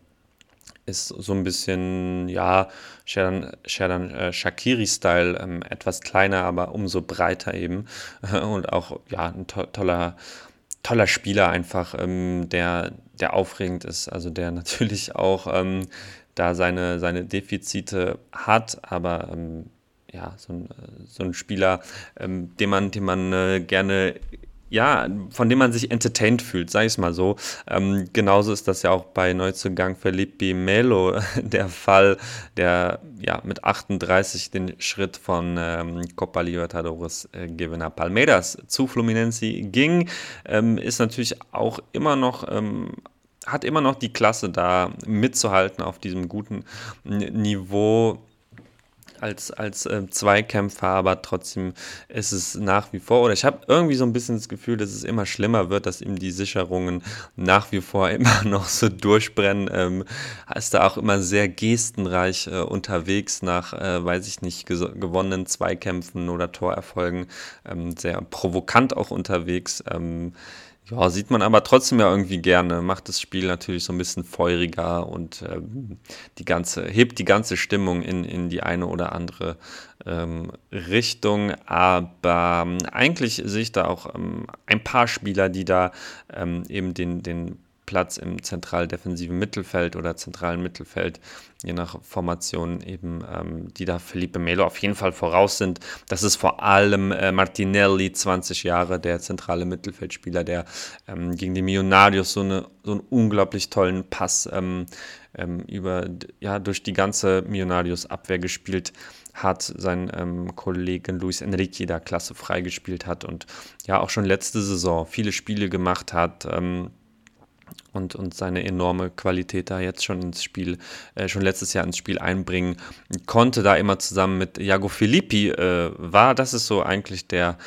ist so ein bisschen, ja, Sherdan, Sherdan äh, Shakiri-Style, ähm, etwas kleiner, aber umso breiter eben. und auch, ja, ein to toller, toller Spieler einfach, ähm, der, der aufregend ist, also der natürlich auch ähm, da seine, seine Defizite hat, aber ähm, ja, so ein, so ein Spieler, ähm, den man, den man äh, gerne ja, von dem man sich entertained fühlt, sag ich es mal so. Ähm, genauso ist das ja auch bei Neuzugang Felipe Melo der Fall, der ja mit 38 den Schritt von ähm, Copa Libertadores äh, Gewinner Palmeiras zu Fluminense ging, ähm, ist natürlich auch immer noch ähm, hat immer noch die Klasse da mitzuhalten auf diesem guten Niveau als, als äh, Zweikämpfer, aber trotzdem ist es nach wie vor, oder ich habe irgendwie so ein bisschen das Gefühl, dass es immer schlimmer wird, dass ihm die Sicherungen nach wie vor immer noch so durchbrennen. Ähm, ist da auch immer sehr gestenreich äh, unterwegs nach, äh, weiß ich nicht, gewonnenen Zweikämpfen oder Torerfolgen. Ähm, sehr provokant auch unterwegs. Ähm, ja, sieht man aber trotzdem ja irgendwie gerne. Macht das Spiel natürlich so ein bisschen feuriger und ähm, die ganze, hebt die ganze Stimmung in, in die eine oder andere ähm, Richtung. Aber ähm, eigentlich sehe ich da auch ähm, ein paar Spieler, die da ähm, eben den, den Platz im zentral-defensiven Mittelfeld oder zentralen Mittelfeld, je nach Formation eben, ähm, die da Felipe Melo auf jeden Fall voraus sind. Das ist vor allem äh, Martinelli, 20 Jahre, der zentrale Mittelfeldspieler, der ähm, gegen die Millonarios so, eine, so einen unglaublich tollen Pass ähm, ähm über, ja, durch die ganze Millonarios-Abwehr gespielt hat, sein ähm, Kollegen Luis Enrique da klasse freigespielt hat und ja auch schon letzte Saison viele Spiele gemacht hat. Ähm, und, und seine enorme Qualität da jetzt schon ins Spiel, äh, schon letztes Jahr ins Spiel einbringen konnte, da immer zusammen mit Jago Filippi äh, war. Das ist so eigentlich der,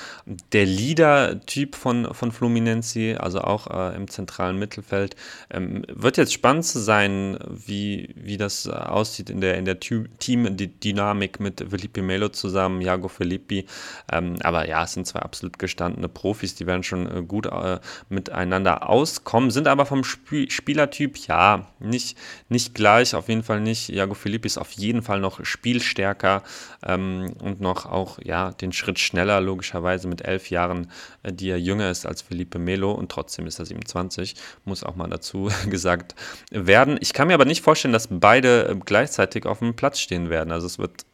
der Leader-Typ von, von Fluminense, also auch äh, im zentralen Mittelfeld. Ähm, wird jetzt spannend zu sein, wie, wie das aussieht in der, in der Team-Dynamik mit Felipe Melo zusammen, Jago Filippi. Ähm, aber ja, es sind zwei absolut gestandene Profis, die werden schon äh, gut äh, miteinander auskommen, sind aber vom Sp Spielertyp, ja, nicht, nicht gleich, auf jeden Fall nicht. Iago Filippi ist auf jeden Fall noch spielstärker ähm, und noch auch, ja, den Schritt schneller, logischerweise mit elf Jahren, äh, die er jünger ist als Felipe Melo und trotzdem ist er 27, muss auch mal dazu gesagt werden. Ich kann mir aber nicht vorstellen, dass beide äh, gleichzeitig auf dem Platz stehen werden. Also es wird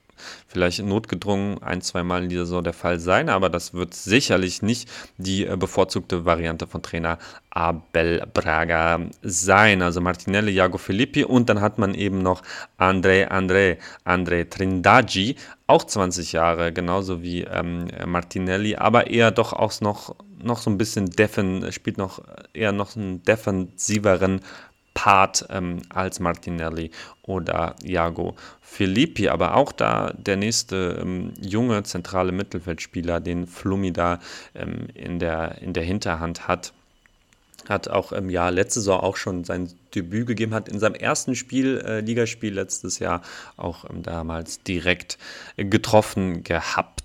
vielleicht notgedrungen ein, zwei Mal in dieser Saison der Fall sein, aber das wird sicherlich nicht die äh, bevorzugte Variante von Trainer Abel Braga sein. Also Martinelli, Jago Filippi und dann hat man eben noch André, André, André Trindaggi, auch 20 Jahre, genauso wie ähm, Martinelli, aber eher doch auch noch, noch so ein bisschen defen, spielt noch eher noch einen defensiveren Part ähm, als Martinelli oder Iago Filippi, aber auch da der nächste ähm, junge zentrale Mittelfeldspieler, den Flumida ähm, in, der, in der Hinterhand hat hat auch im Jahr letzte Saison auch schon sein Debüt gegeben, hat in seinem ersten Spiel, äh, Ligaspiel letztes Jahr auch ähm, damals direkt äh, getroffen gehabt.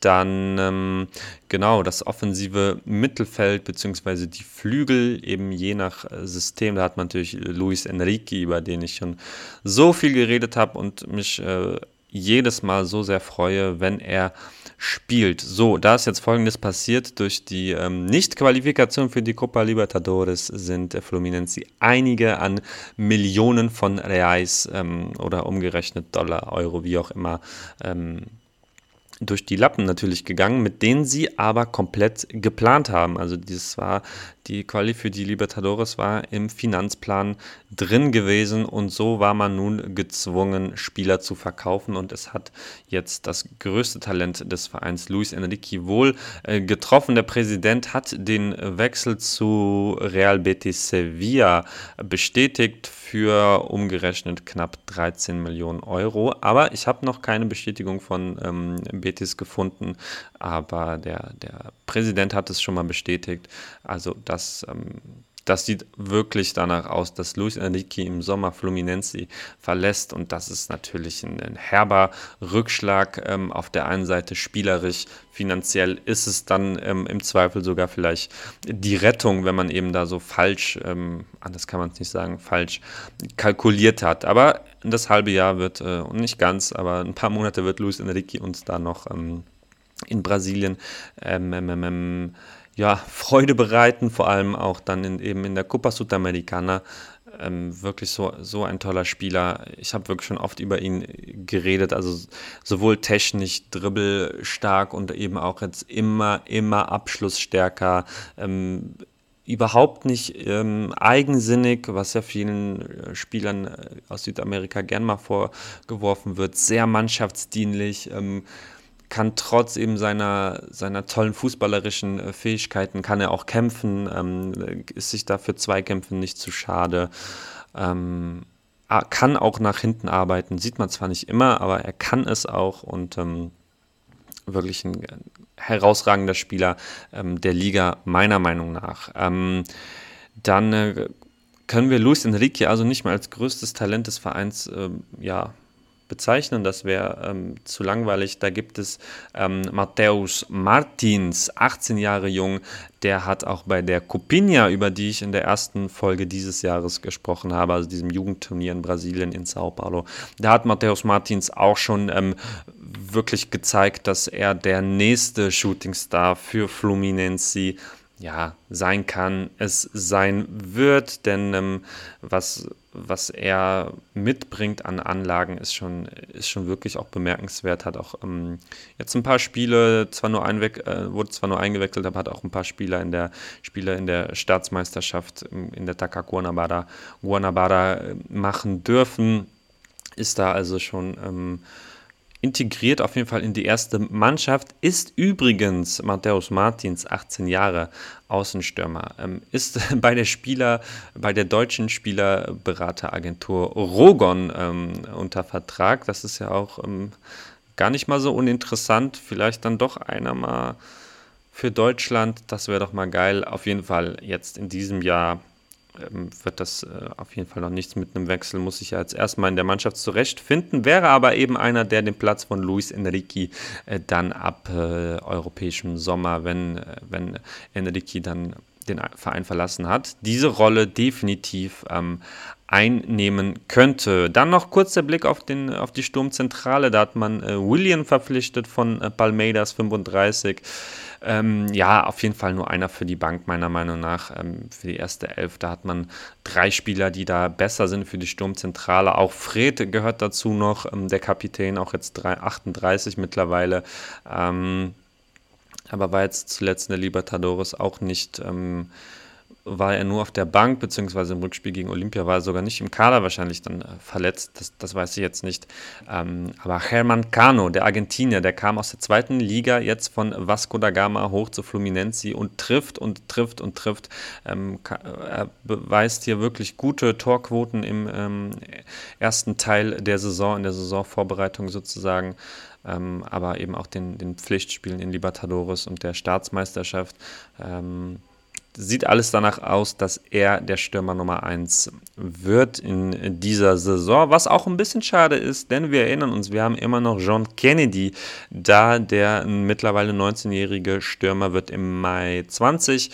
Dann ähm, genau das offensive Mittelfeld beziehungsweise die Flügel eben je nach äh, System. Da hat man natürlich Luis Enrique, über den ich schon so viel geredet habe und mich äh, jedes Mal so sehr freue, wenn er spielt. So, da ist jetzt folgendes passiert. Durch die ähm, Nicht-Qualifikation für die Copa Libertadores sind äh, Fluminense einige an Millionen von Reais ähm, oder umgerechnet Dollar, Euro, wie auch immer, ähm, durch die Lappen natürlich gegangen, mit denen sie aber komplett geplant haben. Also das war die Quali für die Libertadores war im Finanzplan drin gewesen und so war man nun gezwungen, Spieler zu verkaufen und es hat jetzt das größte Talent des Vereins, Luis Enrique, wohl äh, getroffen. Der Präsident hat den Wechsel zu Real Betis Sevilla bestätigt für umgerechnet knapp 13 Millionen Euro. Aber ich habe noch keine Bestätigung von ähm, Betis gefunden, aber der, der Präsident hat es schon mal bestätigt. Also das, ähm, das sieht wirklich danach aus, dass Luis Enrique im Sommer Fluminense verlässt und das ist natürlich ein, ein herber Rückschlag. Ähm, auf der einen Seite spielerisch, finanziell ist es dann ähm, im Zweifel sogar vielleicht die Rettung, wenn man eben da so falsch, ähm, anders kann man es nicht sagen, falsch kalkuliert hat. Aber das halbe Jahr wird, äh, nicht ganz, aber ein paar Monate wird Luis Enrique uns da noch ähm, in Brasilien ähm, ähm, ähm, ja, Freude bereiten, vor allem auch dann in, eben in der Copa Sudamericana ähm, wirklich so, so ein toller Spieler. Ich habe wirklich schon oft über ihn geredet. Also sowohl technisch, dribbelstark und eben auch jetzt immer, immer abschlussstärker. Ähm, überhaupt nicht ähm, eigensinnig, was ja vielen äh, Spielern äh, aus Südamerika gern mal vorgeworfen wird. Sehr mannschaftsdienlich. Ähm, kann trotz eben seiner, seiner tollen fußballerischen äh, Fähigkeiten, kann er auch kämpfen, ähm, ist sich da für Zweikämpfe nicht zu schade, ähm, kann auch nach hinten arbeiten, sieht man zwar nicht immer, aber er kann es auch und ähm, wirklich ein herausragender Spieler ähm, der Liga, meiner Meinung nach. Ähm, dann äh, können wir Luis Enrique also nicht mehr als größtes Talent des Vereins äh, ja, bezeichnen, das wäre ähm, zu langweilig. Da gibt es ähm, Matthäus Martins, 18 Jahre jung, der hat auch bei der Copinha, über die ich in der ersten Folge dieses Jahres gesprochen habe, also diesem Jugendturnier in Brasilien, in Sao Paulo, da hat Matthäus Martins auch schon ähm, wirklich gezeigt, dass er der nächste Shootingstar für Fluminense ja, sein kann, es sein wird, denn ähm, was was er mitbringt an Anlagen, ist schon, ist schon wirklich auch bemerkenswert. Hat auch ähm, jetzt ein paar Spiele, zwar nur einweg, äh, wurde zwar nur eingewechselt, aber hat auch ein paar Spieler in der Spiele in der Staatsmeisterschaft ähm, in der Taka Guanabara, Guanabara äh, machen dürfen. Ist da also schon ähm, integriert auf jeden Fall in die erste Mannschaft. Ist übrigens Matthäus Martins, 18 Jahre, Außenstürmer. Ähm, ist bei der Spieler, bei der deutschen Spielerberateragentur Rogon ähm, unter Vertrag. Das ist ja auch ähm, gar nicht mal so uninteressant. Vielleicht dann doch einer mal für Deutschland. Das wäre doch mal geil. Auf jeden Fall jetzt in diesem Jahr wird das äh, auf jeden Fall noch nichts mit einem Wechsel, muss sich ja jetzt erstmal in der Mannschaft zurechtfinden, wäre aber eben einer, der den Platz von Luis Enrique äh, dann ab äh, europäischem Sommer, wenn, wenn Enrique dann den Verein verlassen hat, diese Rolle definitiv ähm, einnehmen könnte. Dann noch kurz der Blick auf, den, auf die Sturmzentrale. Da hat man äh, William verpflichtet von äh, Palmeiras 35. Ähm, ja, auf jeden Fall nur einer für die Bank, meiner Meinung nach. Ähm, für die erste Elf, da hat man drei Spieler, die da besser sind für die Sturmzentrale. Auch Fred gehört dazu noch, ähm, der Kapitän, auch jetzt 3, 38 mittlerweile. Ähm, aber war jetzt zuletzt in der Libertadores auch nicht ähm, war er nur auf der Bank, beziehungsweise im Rückspiel gegen Olympia war er sogar nicht im Kader wahrscheinlich dann äh, verletzt. Das, das, weiß ich jetzt nicht. Ähm, aber Herman Cano, der Argentinier, der kam aus der zweiten Liga jetzt von Vasco da Gama hoch zu Fluminense und trifft und trifft und trifft. Ähm, er beweist hier wirklich gute Torquoten im ähm, ersten Teil der Saison, in der Saisonvorbereitung sozusagen. Ähm, aber eben auch den, den Pflichtspielen in Libertadores und der Staatsmeisterschaft. Sieht alles danach aus, dass er der Stürmer Nummer 1 wird in dieser Saison, was auch ein bisschen schade ist, denn wir erinnern uns, wir haben immer noch John Kennedy da, der mittlerweile 19-jährige Stürmer wird im Mai 20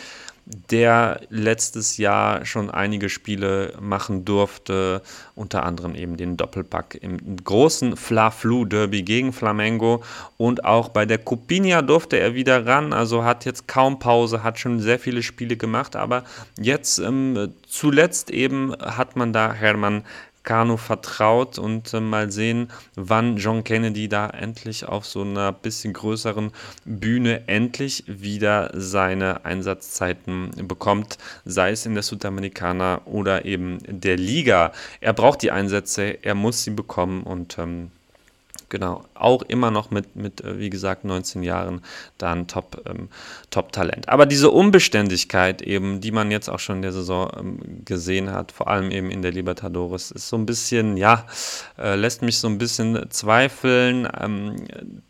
der letztes Jahr schon einige Spiele machen durfte, unter anderem eben den Doppelpack im großen Fla-Flu-Derby gegen Flamengo. Und auch bei der Copinha durfte er wieder ran, also hat jetzt kaum Pause, hat schon sehr viele Spiele gemacht, aber jetzt ähm, zuletzt eben hat man da Hermann Kano vertraut und äh, mal sehen, wann John Kennedy da endlich auf so einer bisschen größeren Bühne endlich wieder seine Einsatzzeiten bekommt, sei es in der Südamerikaner oder eben der Liga. Er braucht die Einsätze, er muss sie bekommen und ähm, genau, auch immer noch mit, mit äh, wie gesagt, 19 Jahren da ein Top, ähm, Top-Talent. Aber diese Unbeständigkeit eben, die man jetzt auch schon in der Saison ähm, gesehen hat, vor allem eben in der Libertadores, ist so ein bisschen, ja, äh, lässt mich so ein bisschen zweifeln. Ähm,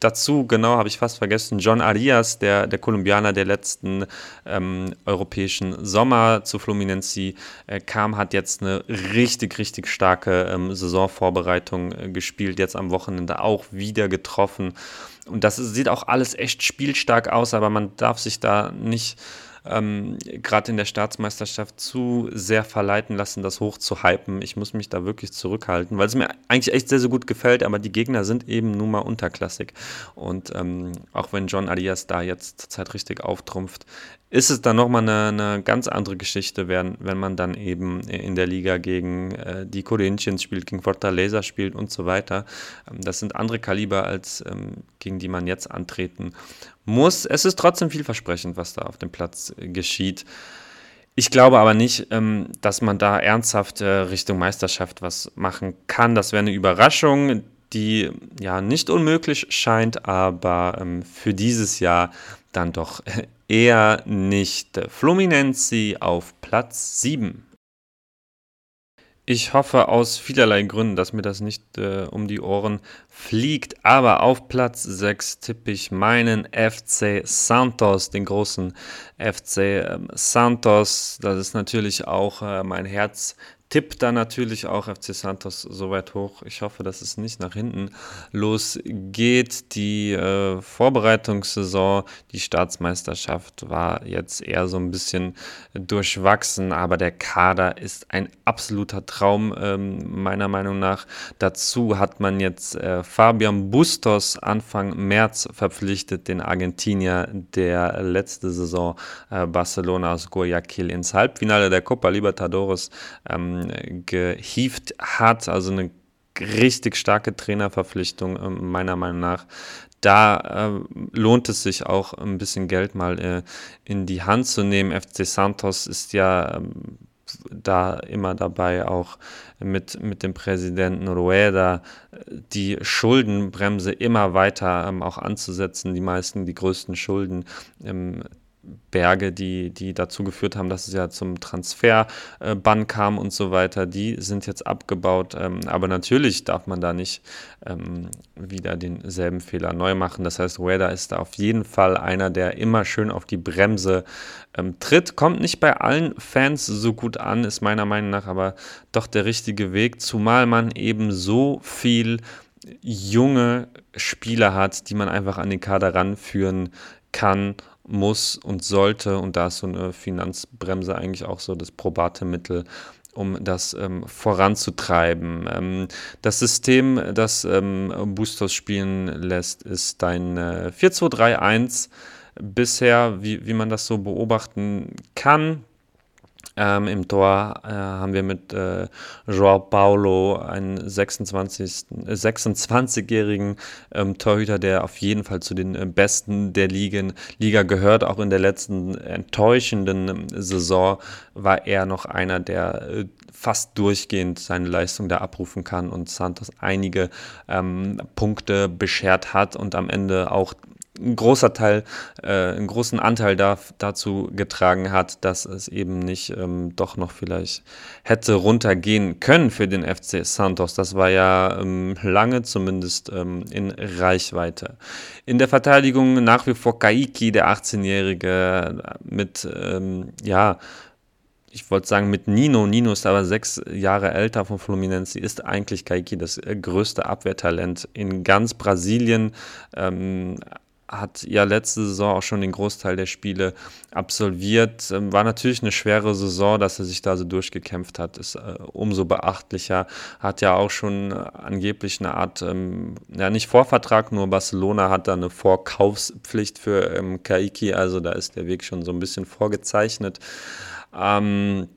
dazu, genau, habe ich fast vergessen, John Arias, der, der Kolumbianer der letzten ähm, europäischen Sommer zu Fluminense äh, kam, hat jetzt eine richtig, richtig starke ähm, Saisonvorbereitung äh, gespielt, jetzt am Wochenende auch wieder getroffen. Und das sieht auch alles echt spielstark aus, aber man darf sich da nicht ähm, gerade in der Staatsmeisterschaft zu sehr verleiten lassen, das hoch zu hypen. Ich muss mich da wirklich zurückhalten, weil es mir eigentlich echt sehr, sehr gut gefällt, aber die Gegner sind eben nun mal unterklassig. Und ähm, auch wenn John Arias da jetzt zurzeit richtig auftrumpft, ist es dann nochmal eine, eine ganz andere Geschichte, wenn, wenn man dann eben in der Liga gegen äh, die Corinthians spielt, gegen Fortaleza spielt und so weiter. Ähm, das sind andere Kaliber, als ähm, gegen die man jetzt antreten muss. Es ist trotzdem vielversprechend, was da auf dem Platz äh, geschieht. Ich glaube aber nicht, ähm, dass man da ernsthaft äh, Richtung Meisterschaft was machen kann. Das wäre eine Überraschung, die ja nicht unmöglich scheint, aber ähm, für dieses Jahr dann doch eher nicht. Fluminense auf Platz 7. Ich hoffe aus vielerlei Gründen, dass mir das nicht äh, um die Ohren fliegt, aber auf Platz 6 tippe ich meinen FC Santos, den großen FC äh, Santos. Das ist natürlich auch äh, mein Herz Tipp dann natürlich auch FC Santos so weit hoch. Ich hoffe, dass es nicht nach hinten losgeht. Die äh, Vorbereitungssaison, die Staatsmeisterschaft war jetzt eher so ein bisschen durchwachsen, aber der Kader ist ein absoluter Traum, ähm, meiner Meinung nach. Dazu hat man jetzt äh, Fabian Bustos Anfang März verpflichtet, den Argentinier, der letzte Saison äh, Barcelona aus Guayaquil ins Halbfinale der Copa Libertadores ähm, gehievt hat. Also eine richtig starke Trainerverpflichtung, äh, meiner Meinung nach. Da äh, lohnt es sich auch ein bisschen Geld mal äh, in die Hand zu nehmen. FC Santos ist ja ähm, da immer dabei, auch mit, mit dem Präsidenten Rueda die Schuldenbremse immer weiter ähm, auch anzusetzen. Die meisten, die größten Schulden ähm, Berge, die, die dazu geführt haben, dass es ja zum Transferbann kam und so weiter, die sind jetzt abgebaut. Ähm, aber natürlich darf man da nicht ähm, wieder denselben Fehler neu machen. Das heißt, Rueda ist da auf jeden Fall einer, der immer schön auf die Bremse ähm, tritt. Kommt nicht bei allen Fans so gut an, ist meiner Meinung nach aber doch der richtige Weg, zumal man eben so viel junge Spieler hat, die man einfach an den Kader ranführen kann muss und sollte. Und da ist so eine Finanzbremse eigentlich auch so das probate Mittel, um das ähm, voranzutreiben. Ähm, das System, das ähm, Boosters spielen lässt, ist dein äh, 4-2-3-1 bisher, wie, wie man das so beobachten kann. Ähm, Im Tor äh, haben wir mit äh, Joao Paulo einen 26, äh, 26-jährigen ähm, Torhüter, der auf jeden Fall zu den äh, Besten der Ligen, Liga gehört. Auch in der letzten enttäuschenden ähm, Saison war er noch einer, der äh, fast durchgehend seine Leistung da abrufen kann und Santos einige ähm, Punkte beschert hat und am Ende auch ein großer Teil, äh, einen großen Anteil da, dazu getragen hat, dass es eben nicht ähm, doch noch vielleicht hätte runtergehen können für den FC Santos. Das war ja ähm, lange zumindest ähm, in Reichweite. In der Verteidigung nach wie vor Kaiki, der 18-Jährige, mit, ähm, ja, ich wollte sagen mit Nino, Nino ist aber sechs Jahre älter von Fluminense, ist eigentlich Kaiki das äh, größte Abwehrtalent in ganz Brasilien. Ähm, hat ja letzte Saison auch schon den Großteil der Spiele absolviert. Ähm, war natürlich eine schwere Saison, dass er sich da so durchgekämpft hat, ist äh, umso beachtlicher. Hat ja auch schon äh, angeblich eine Art, ähm, ja nicht Vorvertrag, nur Barcelona hat da eine Vorkaufspflicht für ähm, Kaiki, also da ist der Weg schon so ein bisschen vorgezeichnet. Ähm,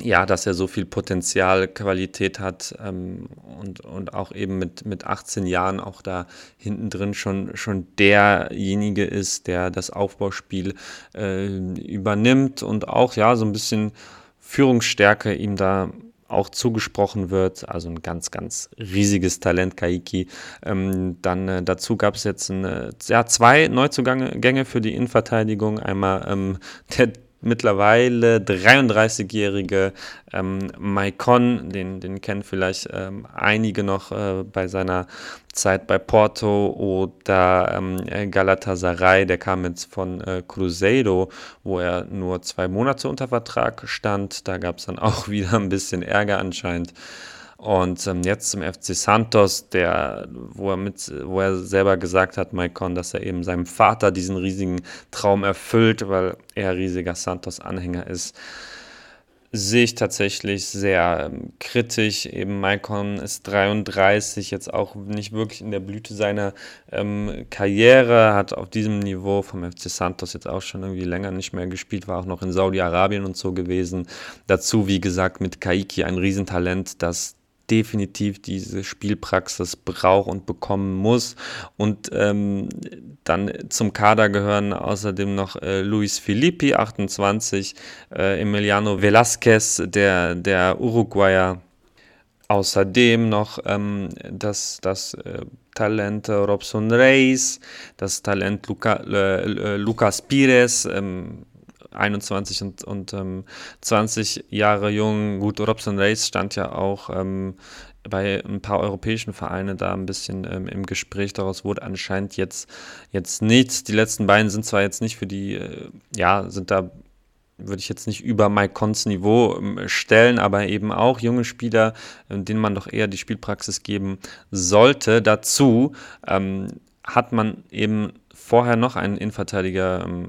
ja, dass er so viel Potenzial, Qualität hat ähm, und, und auch eben mit, mit 18 Jahren auch da hinten drin schon, schon derjenige ist, der das Aufbauspiel äh, übernimmt und auch ja so ein bisschen Führungsstärke ihm da auch zugesprochen wird. Also ein ganz, ganz riesiges Talent, Kaiki. Ähm, dann äh, dazu gab es jetzt eine, ja, zwei Neuzugänge für die Innenverteidigung. Einmal ähm, der mittlerweile 33-jährige ähm, Maicon, den, den kennen vielleicht ähm, einige noch äh, bei seiner Zeit bei Porto oder ähm, Galatasaray, der kam jetzt von äh, Cruzeiro, wo er nur zwei Monate unter Vertrag stand. Da gab es dann auch wieder ein bisschen Ärger anscheinend. Und ähm, jetzt zum FC Santos, der, wo er mit, wo er selber gesagt hat, Maicon, dass er eben seinem Vater diesen riesigen Traum erfüllt, weil er riesiger Santos-Anhänger ist. sehe ich tatsächlich sehr ähm, kritisch. Eben Maicon ist 33, jetzt auch nicht wirklich in der Blüte seiner ähm, Karriere, hat auf diesem Niveau vom FC Santos jetzt auch schon irgendwie länger nicht mehr gespielt, war auch noch in Saudi-Arabien und so gewesen. Dazu, wie gesagt, mit Kaiki ein Riesentalent, das definitiv diese Spielpraxis braucht und bekommen muss. Und ähm, dann zum Kader gehören außerdem noch äh, Luis Filippi, 28, äh, Emiliano Velasquez, der, der Uruguayer. Außerdem noch ähm, das, das äh, Talent Robson Reis, das Talent Luca, äh, Lucas Pires, ähm, 21 und, und ähm, 20 Jahre jung. Gut, Robson Race stand ja auch ähm, bei ein paar europäischen Vereinen da ein bisschen ähm, im Gespräch. Daraus wurde anscheinend jetzt, jetzt nichts. Die letzten beiden sind zwar jetzt nicht für die, äh, ja, sind da würde ich jetzt nicht über Maikons Niveau ähm, stellen, aber eben auch junge Spieler, äh, denen man doch eher die Spielpraxis geben sollte. Dazu ähm, hat man eben vorher noch einen Innenverteidiger ähm,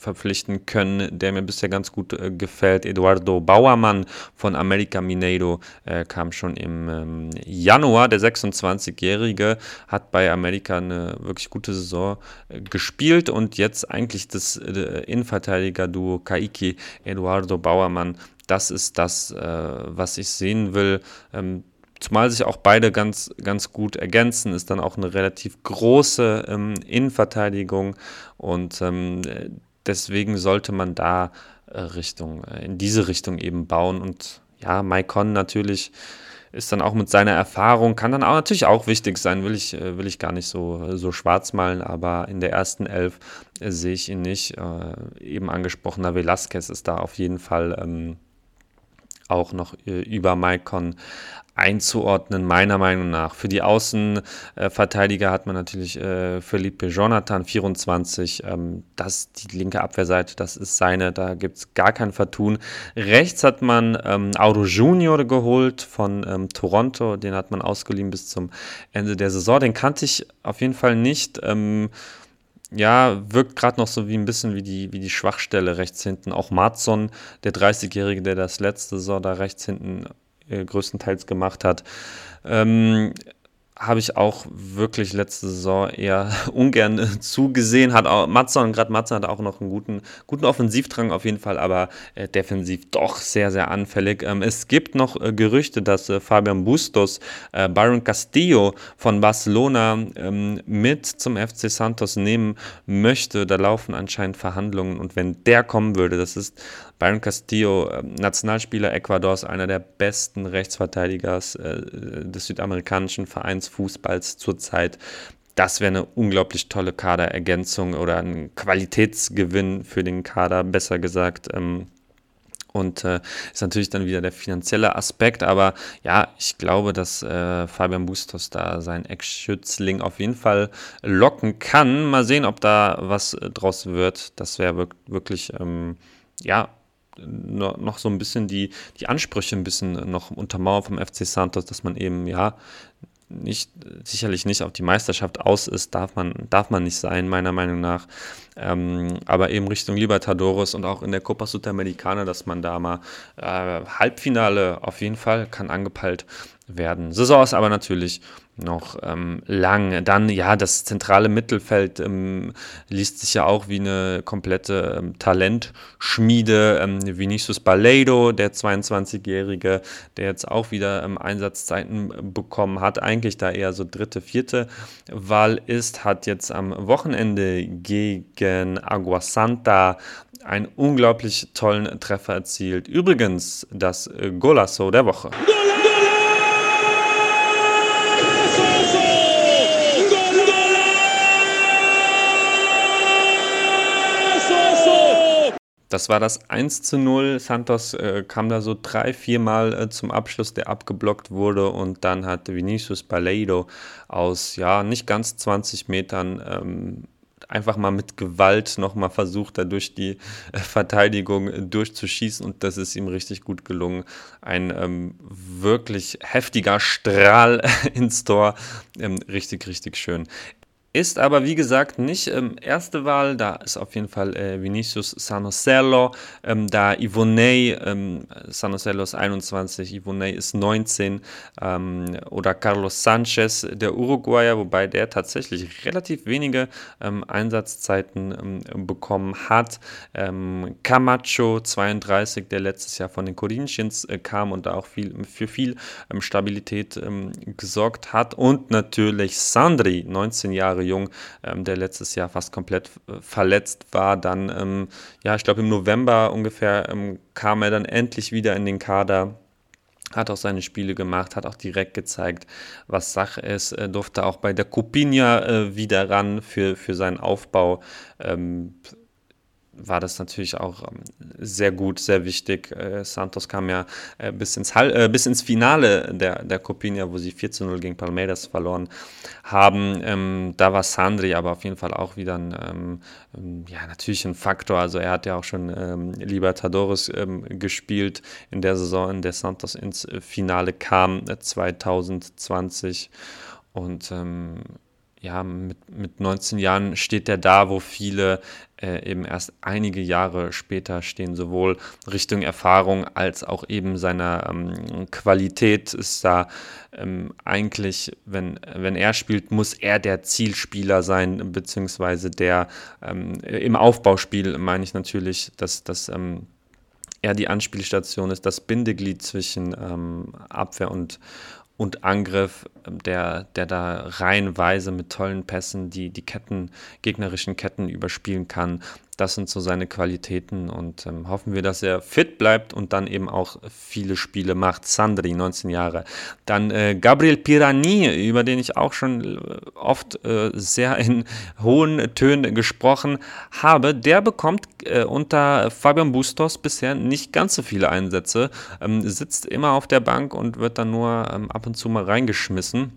verpflichten können, der mir bisher ganz gut äh, gefällt. Eduardo Bauermann von America Mineiro äh, kam schon im ähm, Januar. Der 26-Jährige hat bei America eine wirklich gute Saison äh, gespielt und jetzt eigentlich das äh, Innenverteidiger-Duo Kaiki Eduardo Bauermann. Das ist das, äh, was ich sehen will. Ähm, zumal sich auch beide ganz, ganz gut ergänzen, ist dann auch eine relativ große ähm, Innenverteidigung und ähm, deswegen sollte man da äh, Richtung, äh, in diese Richtung eben bauen. Und ja, Maikon natürlich ist dann auch mit seiner Erfahrung, kann dann auch natürlich auch wichtig sein, will ich, äh, will ich gar nicht so, so schwarz malen, aber in der ersten Elf sehe ich ihn nicht. Eben angesprochener Velasquez ist da auf jeden Fall ähm, auch noch über Maikon einzuordnen, meiner Meinung nach. Für die Außenverteidiger hat man natürlich äh, Felipe Jonathan, 24. Ähm, das die linke Abwehrseite, das ist seine, da gibt es gar kein Vertun. Rechts hat man ähm, Auro Junior geholt von ähm, Toronto, den hat man ausgeliehen bis zum Ende der Saison. Den kannte ich auf jeden Fall nicht. Ähm, ja, wirkt gerade noch so wie ein bisschen wie die, wie die Schwachstelle rechts hinten. Auch Marzon, der 30-Jährige, der das letzte Saison da rechts hinten äh, größtenteils gemacht hat. Ähm, habe ich auch wirklich letzte Saison eher ungern zugesehen. Hat auch Matson, gerade Matson hat auch noch einen guten, guten Offensivdrang auf jeden Fall, aber äh, defensiv doch sehr, sehr anfällig. Ähm, es gibt noch äh, Gerüchte, dass äh, Fabian Bustos äh, Byron Castillo von Barcelona ähm, mit zum FC Santos nehmen möchte. Da laufen anscheinend Verhandlungen und wenn der kommen würde, das ist Byron Castillo, ähm, Nationalspieler Ecuadors, einer der besten Rechtsverteidiger äh, des südamerikanischen Vereins Fußballs zurzeit. Das wäre eine unglaublich tolle Kaderergänzung oder ein Qualitätsgewinn für den Kader, besser gesagt. Ähm, und äh, ist natürlich dann wieder der finanzielle Aspekt, aber ja, ich glaube, dass äh, Fabian Bustos da seinen Ex-Schützling auf jeden Fall locken kann. Mal sehen, ob da was äh, draus wird. Das wäre wirklich, ähm, ja, noch so ein bisschen die, die Ansprüche ein bisschen noch untermauern vom FC Santos, dass man eben, ja, nicht, sicherlich nicht auf die Meisterschaft aus ist, darf man, darf man nicht sein, meiner Meinung nach. Ähm, aber eben Richtung Libertadores und auch in der Copa Sudamericana, dass man da mal äh, Halbfinale auf jeden Fall kann angepeilt werden. Saison ist aber natürlich noch ähm, lang. Dann, ja, das zentrale Mittelfeld ähm, liest sich ja auch wie eine komplette ähm, Talentschmiede. Ähm, Vinicius Balleido, der 22-Jährige, der jetzt auch wieder ähm, Einsatzzeiten bekommen hat, eigentlich da eher so dritte, vierte Wahl ist, hat jetzt am Wochenende gegen Aguasanta einen unglaublich tollen Treffer erzielt. Übrigens das äh, Golasso der Woche. Das war das 1 zu 0. Santos äh, kam da so drei, viermal äh, zum Abschluss, der abgeblockt wurde. Und dann hat Vinicius Baleido aus, ja, nicht ganz 20 Metern ähm, einfach mal mit Gewalt nochmal versucht, da durch die äh, Verteidigung durchzuschießen. Und das ist ihm richtig gut gelungen. Ein ähm, wirklich heftiger Strahl ins Tor. Ähm, richtig, richtig schön. Ist aber, wie gesagt, nicht ähm, erste Wahl. Da ist auf jeden Fall äh, Vinicius Sanocello, ähm, da Ivonei, ähm, Sanocello ist 21, Ivonei ist 19 ähm, oder Carlos Sanchez, der Uruguayer, wobei der tatsächlich relativ wenige ähm, Einsatzzeiten ähm, bekommen hat. Camacho, 32, der letztes Jahr von den Corinthians äh, kam und da auch viel, für viel Stabilität gesorgt hat. Und natürlich Sandri, 19 Jahre Jahre jung, ähm, der letztes Jahr fast komplett äh, verletzt war. Dann, ähm, ja, ich glaube im November ungefähr ähm, kam er dann endlich wieder in den Kader hat auch seine Spiele gemacht, hat auch direkt gezeigt, was Sache ist, er durfte auch bei der Copinha äh, wieder ran für, für seinen Aufbau. Ähm, war das natürlich auch ähm, sehr gut, sehr wichtig. Äh, Santos kam ja äh, bis, ins Hall, äh, bis ins Finale der, der Copinha, wo sie 4 zu 0 gegen Palmeiras verloren haben. Ähm, da war Sandri aber auf jeden Fall auch wieder ein, ähm, ähm ja, natürlich ein Faktor. Also er hat ja auch schon ähm, Libertadores ähm, gespielt in der Saison, in der Santos ins Finale kam, 2020. Äh, Und ja, mit, mit 19 Jahren steht er da, wo viele äh, eben erst einige Jahre später stehen, sowohl Richtung Erfahrung als auch eben seiner ähm, Qualität ist da ähm, eigentlich, wenn, wenn er spielt, muss er der Zielspieler sein, beziehungsweise der ähm, im Aufbauspiel meine ich natürlich, dass das ähm, er die Anspielstation ist, das Bindeglied zwischen ähm, Abwehr und, und Angriff, der, der da reihenweise mit tollen Pässen die, die Ketten, gegnerischen Ketten überspielen kann. Das sind so seine Qualitäten und ähm, hoffen wir, dass er fit bleibt und dann eben auch viele Spiele macht. Sandri, 19 Jahre. Dann äh, Gabriel Pirani, über den ich auch schon äh, oft äh, sehr in hohen Tönen gesprochen habe. Der bekommt äh, unter Fabian Bustos bisher nicht ganz so viele Einsätze, ähm, sitzt immer auf der Bank und wird dann nur ähm, ab und zu mal reingeschmissen.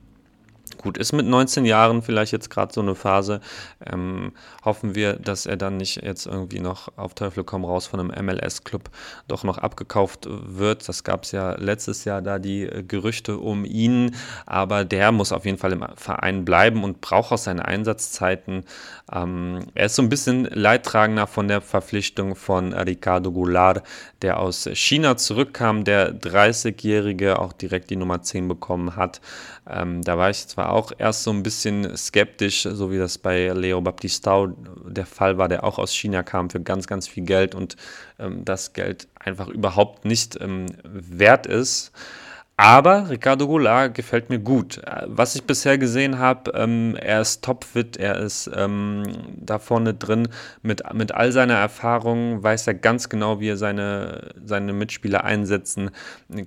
Gut, ist mit 19 Jahren vielleicht jetzt gerade so eine Phase. Ähm, hoffen wir, dass er dann nicht jetzt irgendwie noch auf Teufel komm raus von einem MLS-Club doch noch abgekauft wird. Das gab es ja letztes Jahr da die äh, Gerüchte um ihn, aber der muss auf jeden Fall im Verein bleiben und braucht auch seine Einsatzzeiten. Ähm, er ist so ein bisschen Leidtragender von der Verpflichtung von Ricardo Goulart, der aus China zurückkam, der 30-Jährige auch direkt die Nummer 10 bekommen hat. Ähm, da war ich zwar auch erst so ein bisschen skeptisch, so wie das bei Leo Baptistao der Fall war, der auch aus China kam für ganz, ganz viel Geld und ähm, das Geld einfach überhaupt nicht ähm, wert ist. Aber Ricardo Goulart gefällt mir gut. Was ich bisher gesehen habe, ähm, er ist topfit, er ist ähm, da vorne drin. Mit, mit all seiner Erfahrung weiß er ganz genau, wie er seine, seine Mitspieler einsetzen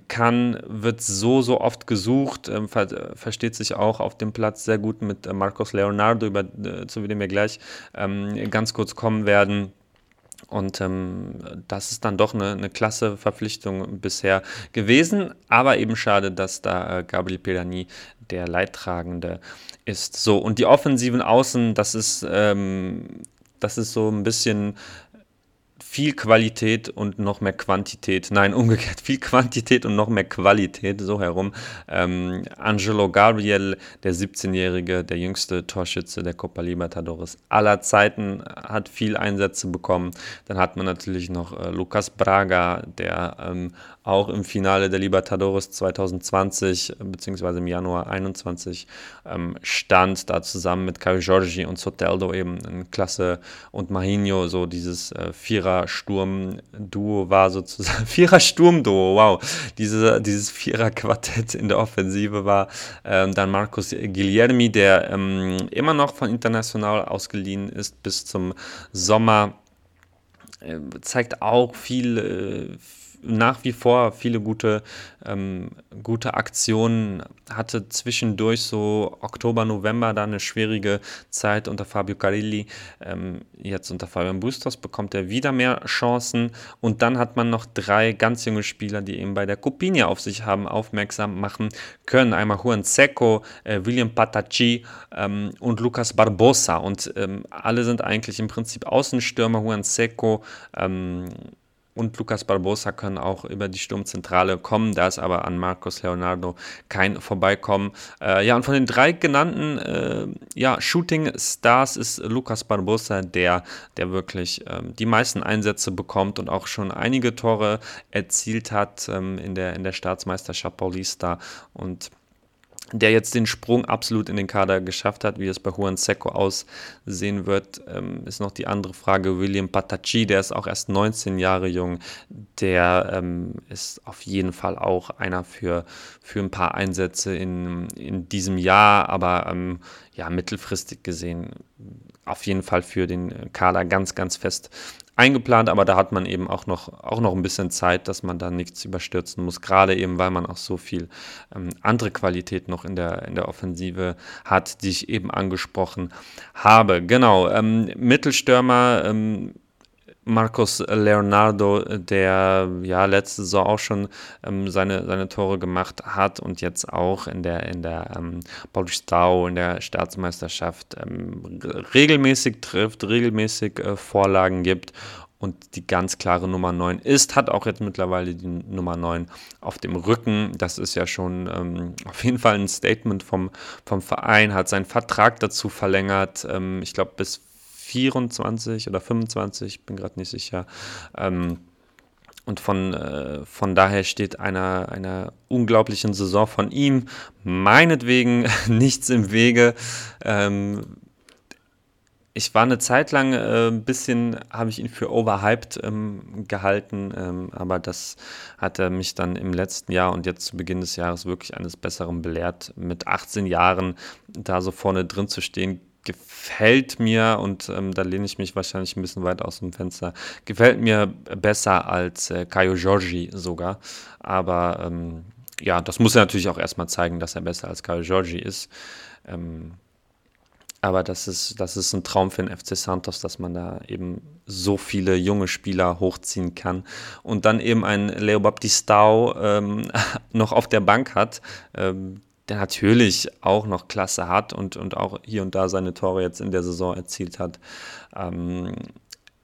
kann. Wird so, so oft gesucht, ähm, ver versteht sich auch auf dem Platz sehr gut mit äh, Marcos Leonardo, über, äh, zu dem wir gleich ähm, ganz kurz kommen werden. Und ähm, das ist dann doch eine, eine klasse Verpflichtung bisher gewesen. Aber eben schade, dass da äh, Gabriel Pirani der Leidtragende ist. So, und die offensiven Außen, das ist, ähm, das ist so ein bisschen viel Qualität und noch mehr Quantität. Nein, umgekehrt, viel Quantität und noch mehr Qualität, so herum. Ähm, Angelo Gabriel, der 17-Jährige, der jüngste Torschütze der Copa Libertadores aller Zeiten, hat viel Einsätze bekommen. Dann hat man natürlich noch äh, Lucas Braga, der ähm, auch im Finale der Libertadores 2020 bzw. im Januar 2021 ähm, stand, da zusammen mit Caio Giorgi und Soteldo eben in Klasse und Mahinho so dieses äh, Vierer-Sturm-Duo war sozusagen, Vierer-Sturm-Duo, wow, Diese, dieses Vierer-Quartett in der Offensive war ähm, dann Marcos Guillermi, der ähm, immer noch von International ausgeliehen ist bis zum Sommer äh, zeigt auch viel, äh, nach wie vor viele gute, ähm, gute Aktionen, hatte zwischendurch so Oktober, November da eine schwierige Zeit unter Fabio Carilli. Ähm, jetzt unter Fabian Bustos bekommt er wieder mehr Chancen und dann hat man noch drei ganz junge Spieler, die eben bei der Copinha auf sich haben aufmerksam machen können. Einmal Juan Seco, äh, William Patacci ähm, und Lucas Barbosa und ähm, alle sind eigentlich im Prinzip Außenstürmer. Juan Seco ähm, und Lucas Barbosa können auch über die Sturmzentrale kommen. Da ist aber an Marcos Leonardo kein Vorbeikommen. Äh, ja, und von den drei genannten äh, ja, Shooting Stars ist Lucas Barbosa der, der wirklich ähm, die meisten Einsätze bekommt und auch schon einige Tore erzielt hat ähm, in, der, in der Staatsmeisterschaft Paulista. Und der jetzt den Sprung absolut in den Kader geschafft hat. Wie es bei Juan Seco aussehen wird, ähm, ist noch die andere Frage. William Patacci, der ist auch erst 19 Jahre jung, der ähm, ist auf jeden Fall auch einer für, für ein paar Einsätze in, in diesem Jahr, aber ähm, ja, mittelfristig gesehen auf jeden Fall für den Kader ganz, ganz fest eingeplant, aber da hat man eben auch noch, auch noch ein bisschen Zeit, dass man da nichts überstürzen muss, gerade eben, weil man auch so viel ähm, andere Qualität noch in der, in der Offensive hat, die ich eben angesprochen habe. Genau, ähm, Mittelstürmer, ähm, Marcos Leonardo, der ja letzte Saison auch schon ähm, seine, seine Tore gemacht hat und jetzt auch in der, in der ähm, Paulistau, in der Staatsmeisterschaft ähm, regelmäßig trifft, regelmäßig äh, Vorlagen gibt und die ganz klare Nummer 9 ist, hat auch jetzt mittlerweile die Nummer 9 auf dem Rücken. Das ist ja schon ähm, auf jeden Fall ein Statement vom, vom Verein, hat seinen Vertrag dazu verlängert, ähm, ich glaube bis 24 oder 25, bin gerade nicht sicher. Ähm, und von, äh, von daher steht einer, einer unglaublichen Saison von ihm meinetwegen nichts im Wege. Ähm, ich war eine Zeit lang äh, ein bisschen, habe ich ihn für overhyped ähm, gehalten, ähm, aber das hat er mich dann im letzten Jahr und jetzt zu Beginn des Jahres wirklich eines Besseren belehrt. Mit 18 Jahren da so vorne drin zu stehen, gefällt mir, und ähm, da lehne ich mich wahrscheinlich ein bisschen weit aus dem Fenster, gefällt mir besser als äh, Kaio Giorgi sogar. Aber ähm, ja, das muss er natürlich auch erstmal zeigen, dass er besser als Kaio Giorgi ist. Ähm, aber das ist, das ist ein Traum für den FC Santos, dass man da eben so viele junge Spieler hochziehen kann und dann eben ein Leo Baptistao ähm, noch auf der Bank hat, ähm, der natürlich auch noch Klasse hat und, und auch hier und da seine Tore jetzt in der Saison erzielt hat. Ähm,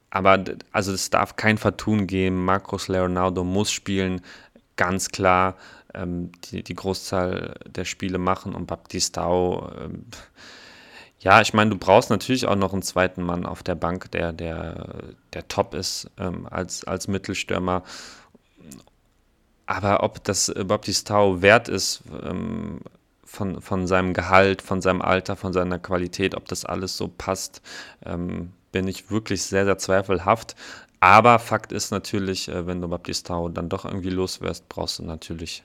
aber also es darf kein Vertun geben. Marcos Leonardo muss spielen, ganz klar ähm, die, die Großzahl der Spiele machen und Baptistao. Ähm, ja, ich meine, du brauchst natürlich auch noch einen zweiten Mann auf der Bank, der, der, der top ist ähm, als, als Mittelstürmer. Aber ob das Baptistao wert ist, ähm, von, von seinem Gehalt, von seinem Alter, von seiner Qualität, ob das alles so passt, ähm, bin ich wirklich sehr, sehr zweifelhaft. Aber Fakt ist natürlich, äh, wenn du Baptistao dann doch irgendwie loswirst, brauchst du natürlich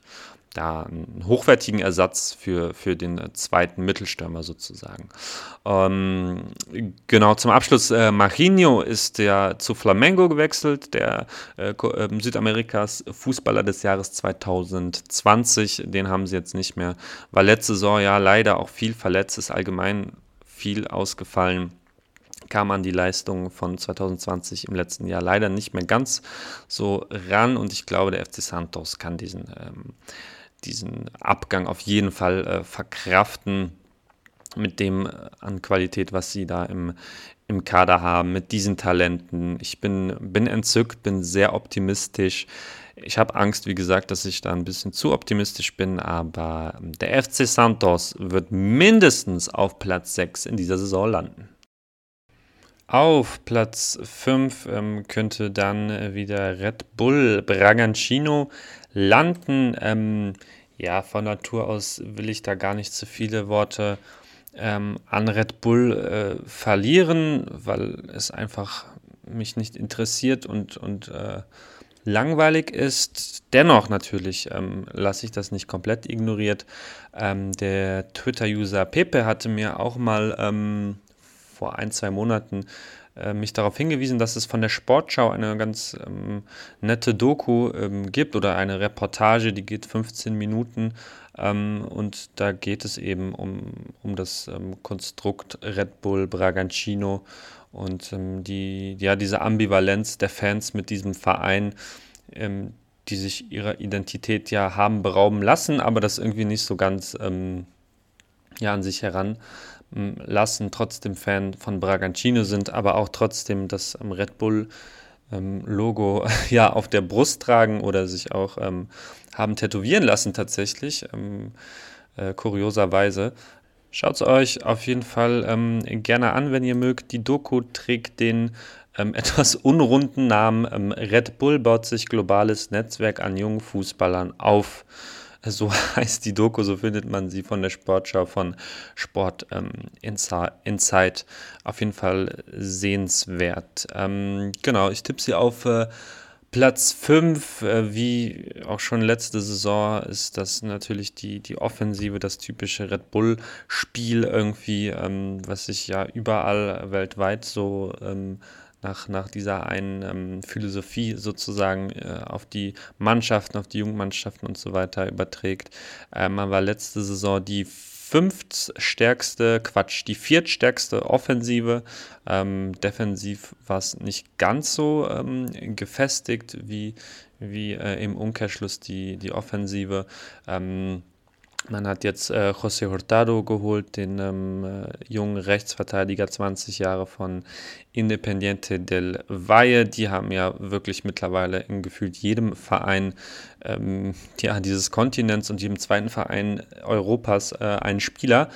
da einen hochwertigen Ersatz für, für den zweiten Mittelstürmer sozusagen. Ähm, genau, zum Abschluss, äh, Marinho ist ja zu Flamengo gewechselt, der äh, ähm, Südamerikas Fußballer des Jahres 2020. Den haben sie jetzt nicht mehr, war letzte Saison ja leider auch viel verletzt, ist allgemein viel ausgefallen kam an die Leistung von 2020 im letzten Jahr leider nicht mehr ganz so ran und ich glaube, der FC Santos kann diesen ähm, diesen Abgang auf jeden Fall äh, verkraften mit dem äh, an Qualität, was sie da im, im Kader haben, mit diesen Talenten. Ich bin, bin entzückt, bin sehr optimistisch. Ich habe Angst, wie gesagt, dass ich da ein bisschen zu optimistisch bin, aber der FC Santos wird mindestens auf Platz 6 in dieser Saison landen. Auf Platz 5 ähm, könnte dann äh, wieder Red Bull Bragantino landen. Ähm, ja, von Natur aus will ich da gar nicht zu viele Worte ähm, an Red Bull äh, verlieren, weil es einfach mich nicht interessiert und, und äh, langweilig ist. Dennoch natürlich ähm, lasse ich das nicht komplett ignoriert. Ähm, der Twitter-User Pepe hatte mir auch mal ähm, vor ein, zwei Monaten äh, mich darauf hingewiesen, dass es von der Sportschau eine ganz ähm, nette Doku ähm, gibt oder eine Reportage, die geht 15 Minuten ähm, und da geht es eben um, um das ähm, Konstrukt Red Bull Bragantino und ähm, die, ja, diese Ambivalenz der Fans mit diesem Verein ähm, die sich ihrer Identität ja haben berauben lassen, aber das irgendwie nicht so ganz ähm, ja, an sich heran lassen, trotzdem Fan von Bragantino sind, aber auch trotzdem das Red Bull ähm, Logo ja auf der Brust tragen oder sich auch ähm, haben tätowieren lassen tatsächlich, ähm, äh, kurioserweise. Schaut es euch auf jeden Fall ähm, gerne an, wenn ihr mögt. Die Doku trägt den ähm, etwas unrunden Namen ähm, Red Bull baut sich globales Netzwerk an jungen Fußballern auf. So heißt die Doku, so findet man sie von der Sportschau von Sport ähm, Insight. Auf jeden Fall sehenswert. Ähm, genau, ich tippe sie auf äh, Platz 5, äh, wie auch schon letzte Saison, ist das natürlich die, die Offensive, das typische Red Bull-Spiel irgendwie, ähm, was sich ja überall weltweit so ähm, nach, nach dieser einen ähm, Philosophie sozusagen äh, auf die Mannschaften, auf die Jugendmannschaften und so weiter überträgt. Äh, man war letzte Saison die fünftstärkste, Quatsch, die viertstärkste Offensive. Ähm, defensiv war es nicht ganz so ähm, gefestigt wie, wie äh, im Umkehrschluss die, die Offensive. Ähm, man hat jetzt äh, José Hurtado geholt, den ähm, äh, jungen Rechtsverteidiger, 20 Jahre von Independiente del Valle. Die haben ja wirklich mittlerweile in gefühlt jedem Verein ähm, ja, dieses Kontinents und jedem zweiten Verein Europas äh, einen Spieler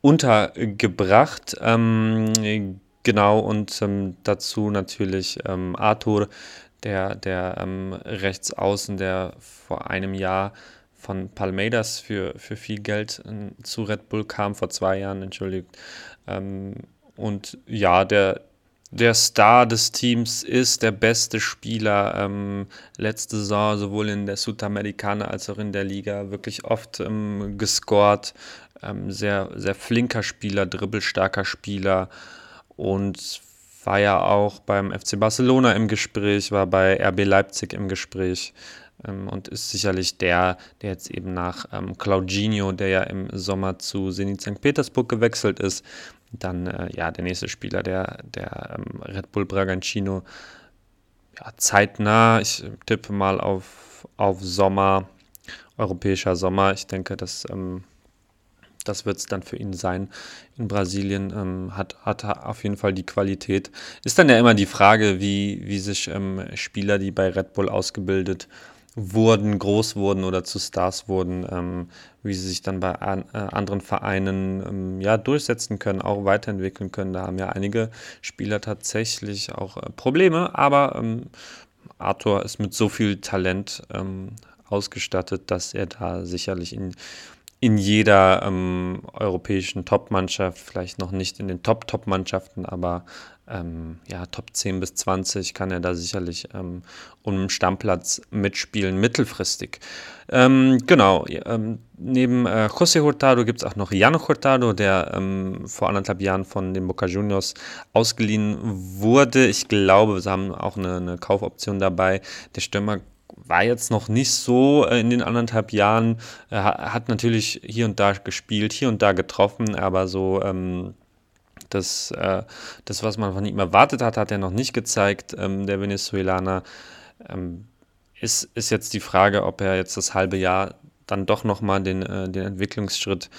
untergebracht. Ähm, genau, und ähm, dazu natürlich ähm, Arthur, der, der ähm, Rechtsaußen, der vor einem Jahr von Palmeiras für, für viel Geld äh, zu Red Bull kam, vor zwei Jahren, entschuldigt. Ähm, und ja, der, der Star des Teams ist der beste Spieler ähm, letzte Saison, sowohl in der Südamerikaner als auch in der Liga, wirklich oft ähm, gescored. Ähm, sehr, sehr flinker Spieler, dribbelstarker Spieler und war ja auch beim FC Barcelona im Gespräch, war bei RB Leipzig im Gespräch ähm, und ist sicherlich der, der jetzt eben nach ähm, Claudinho, der ja im Sommer zu Zenit St. Petersburg gewechselt ist, dann äh, ja der nächste Spieler, der, der ähm, Red Bull Bragantino ja, zeitnah, ich tippe mal auf, auf Sommer, europäischer Sommer. Ich denke, dass ähm, das wird es dann für ihn sein. In Brasilien ähm, hat, hat er auf jeden Fall die Qualität. Ist dann ja immer die Frage, wie, wie sich ähm, Spieler, die bei Red Bull ausgebildet wurden, groß wurden oder zu Stars wurden, ähm, wie sie sich dann bei an, äh, anderen Vereinen ähm, ja, durchsetzen können, auch weiterentwickeln können. Da haben ja einige Spieler tatsächlich auch äh, Probleme, aber ähm, Arthur ist mit so viel Talent ähm, ausgestattet, dass er da sicherlich in, in jeder ähm, europäischen Top-Mannschaft, vielleicht noch nicht in den Top-Top-Mannschaften, aber ähm, ja, Top 10 bis 20 kann er da sicherlich ähm, um Stammplatz mitspielen, mittelfristig. Ähm, genau, ähm, neben äh, José Hurtado gibt es auch noch Jan Hurtado, der ähm, vor anderthalb Jahren von den Boca Juniors ausgeliehen wurde. Ich glaube, sie haben auch eine, eine Kaufoption dabei. Der Stürmer war jetzt noch nicht so äh, in den anderthalb Jahren, Er hat natürlich hier und da gespielt, hier und da getroffen, aber so ähm, das, äh, das, was man von ihm erwartet hat, hat er noch nicht gezeigt, ähm, der Venezuelaner. Ähm, ist, ist jetzt die Frage, ob er jetzt das halbe Jahr dann doch nochmal den, äh, den Entwicklungsschritt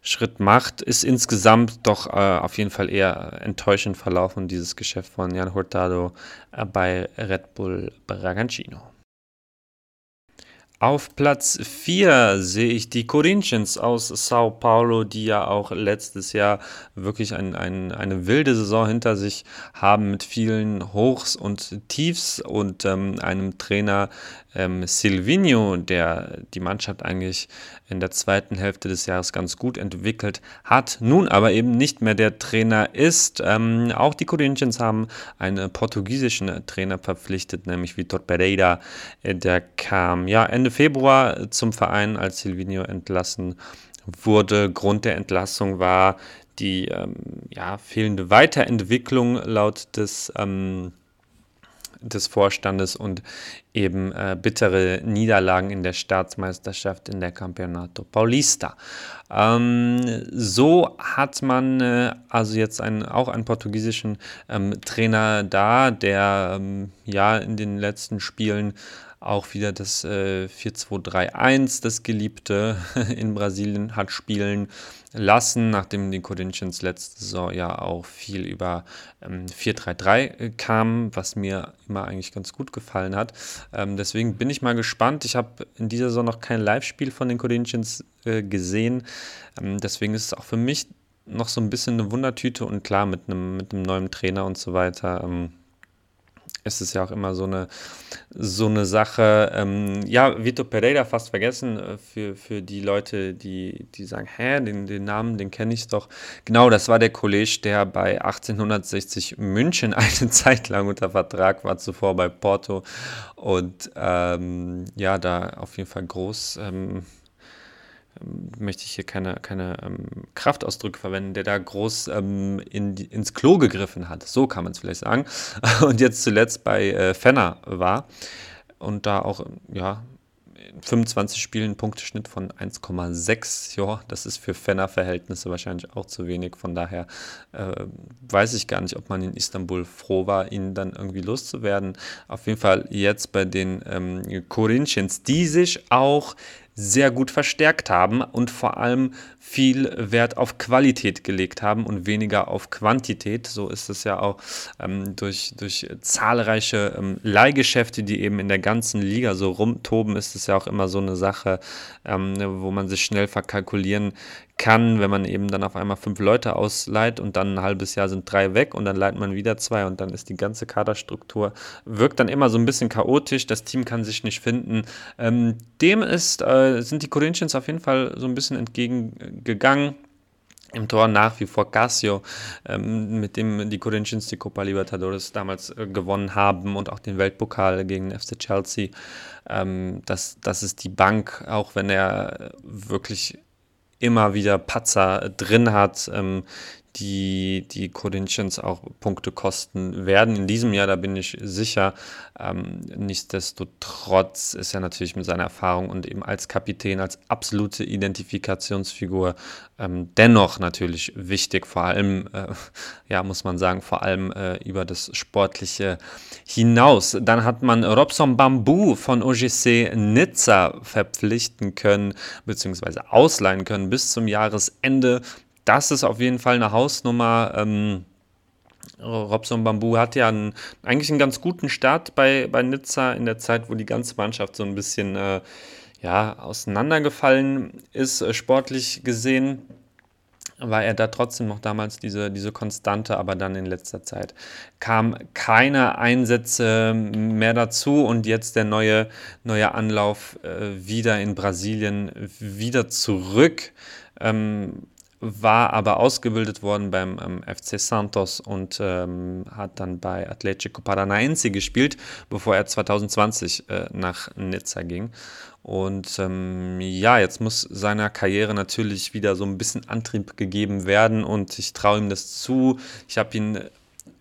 Schritt macht, ist insgesamt doch äh, auf jeden Fall eher enttäuschend verlaufen, dieses Geschäft von Jan Hurtado äh, bei Red Bull Bragantino. Auf Platz 4 sehe ich die Corinthians aus Sao Paulo, die ja auch letztes Jahr wirklich ein, ein, eine wilde Saison hinter sich haben mit vielen Hochs und Tiefs und ähm, einem Trainer ähm, Silvino, der die Mannschaft eigentlich in der zweiten Hälfte des Jahres ganz gut entwickelt hat, nun aber eben nicht mehr der Trainer ist. Ähm, auch die Corinthians haben einen portugiesischen Trainer verpflichtet, nämlich Vitor Pereira. Äh, der kam ja Ende Februar zum Verein, als Silvino entlassen wurde. Grund der Entlassung war die ähm, ja, fehlende Weiterentwicklung laut des ähm, des Vorstandes und eben äh, bittere Niederlagen in der Staatsmeisterschaft in der Campeonato Paulista. Ähm, so hat man äh, also jetzt einen, auch einen portugiesischen ähm, Trainer da, der ähm, ja in den letzten Spielen auch wieder das äh, 4-2-3-1, das Geliebte in Brasilien hat spielen lassen, nachdem die Corinthians letzte Saison ja auch viel über ähm, 4-3-3 äh, kam, was mir immer eigentlich ganz gut gefallen hat. Ähm, deswegen bin ich mal gespannt. Ich habe in dieser Saison noch kein Live-Spiel von den Corinthians äh, gesehen. Ähm, deswegen ist es auch für mich noch so ein bisschen eine Wundertüte und klar mit einem, mit neuen Trainer und so weiter. Ähm, ist es ja auch immer so eine, so eine Sache. Ähm, ja, Vito Pereira fast vergessen äh, für, für die Leute, die, die sagen, hä, den, den Namen, den kenne ich doch. Genau, das war der Kollege, der bei 1860 München eine Zeit lang unter Vertrag war, zuvor bei Porto und ähm, ja, da auf jeden Fall groß ähm, möchte ich hier keine, keine ähm, Kraftausdrücke verwenden, der da groß ähm, in ins Klo gegriffen hat. So kann man es vielleicht sagen. Und jetzt zuletzt bei äh, Fenner war und da auch, ja, 25 Spielen Punkteschnitt von 1,6. Ja, das ist für Fenner-Verhältnisse wahrscheinlich auch zu wenig. Von daher äh, weiß ich gar nicht, ob man in Istanbul froh war, ihn dann irgendwie loszuwerden. Auf jeden Fall jetzt bei den ähm, Corinthians, die sich auch sehr gut verstärkt haben und vor allem viel Wert auf Qualität gelegt haben und weniger auf Quantität. So ist es ja auch ähm, durch, durch zahlreiche ähm, Leihgeschäfte, die eben in der ganzen Liga so rumtoben, ist es ja auch immer so eine Sache, ähm, wo man sich schnell verkalkulieren kann, wenn man eben dann auf einmal fünf Leute ausleiht und dann ein halbes Jahr sind drei weg und dann leiht man wieder zwei und dann ist die ganze Kaderstruktur, wirkt dann immer so ein bisschen chaotisch, das Team kann sich nicht finden. Ähm, dem ist, äh, sind die Corinthians auf jeden Fall so ein bisschen entgegengegangen. Im Tor nach wie vor Casio, ähm, mit dem die Corinthians die Copa Libertadores damals äh, gewonnen haben und auch den Weltpokal gegen FC Chelsea. Ähm, das, das ist die Bank, auch wenn er wirklich immer wieder Patzer drin hat, ähm, die die Corinthians auch Punkte kosten werden. In diesem Jahr, da bin ich sicher. Ähm, nichtsdestotrotz ist er natürlich mit seiner Erfahrung und eben als Kapitän, als absolute Identifikationsfigur ähm, dennoch natürlich wichtig, vor allem, äh, ja, muss man sagen, vor allem äh, über das Sportliche hinaus. Dann hat man Robson Bambu von OGC Nizza verpflichten können, beziehungsweise ausleihen können bis zum Jahresende das ist auf jeden Fall eine Hausnummer. Ähm, Robson Bambu hat ja einen, eigentlich einen ganz guten Start bei, bei Nizza in der Zeit, wo die ganze Mannschaft so ein bisschen äh, ja, auseinandergefallen ist, äh, sportlich gesehen. War er da trotzdem noch damals diese, diese Konstante, aber dann in letzter Zeit kam keine Einsätze mehr dazu und jetzt der neue, neue Anlauf äh, wieder in Brasilien, wieder zurück. Ähm, war aber ausgebildet worden beim ähm, FC Santos und ähm, hat dann bei Atletico Paranaense gespielt, bevor er 2020 äh, nach Nizza ging. Und ähm, ja, jetzt muss seiner Karriere natürlich wieder so ein bisschen Antrieb gegeben werden und ich traue ihm das zu. Ich habe ihn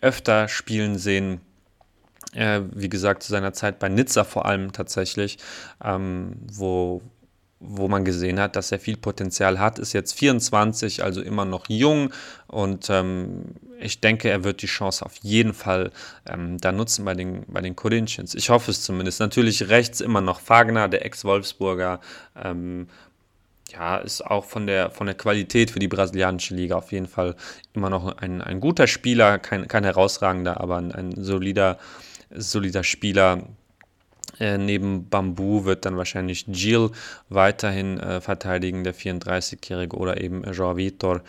öfter spielen sehen. Äh, wie gesagt, zu seiner Zeit bei Nizza vor allem tatsächlich, ähm, wo, wo man gesehen hat, dass er viel Potenzial hat, ist jetzt 24, also immer noch jung und ähm, ich denke, er wird die Chance auf jeden Fall ähm, da nutzen bei den, bei den Corinthians. Ich hoffe es zumindest. Natürlich rechts immer noch Fagner, der Ex-Wolfsburger. Ähm, ja, ist auch von der, von der Qualität für die brasilianische Liga auf jeden Fall immer noch ein, ein guter Spieler, kein, kein herausragender, aber ein, ein solider, solider Spieler, äh, neben Bambu wird dann wahrscheinlich Gil weiterhin äh, verteidigen, der 34-Jährige, oder eben João Vitor,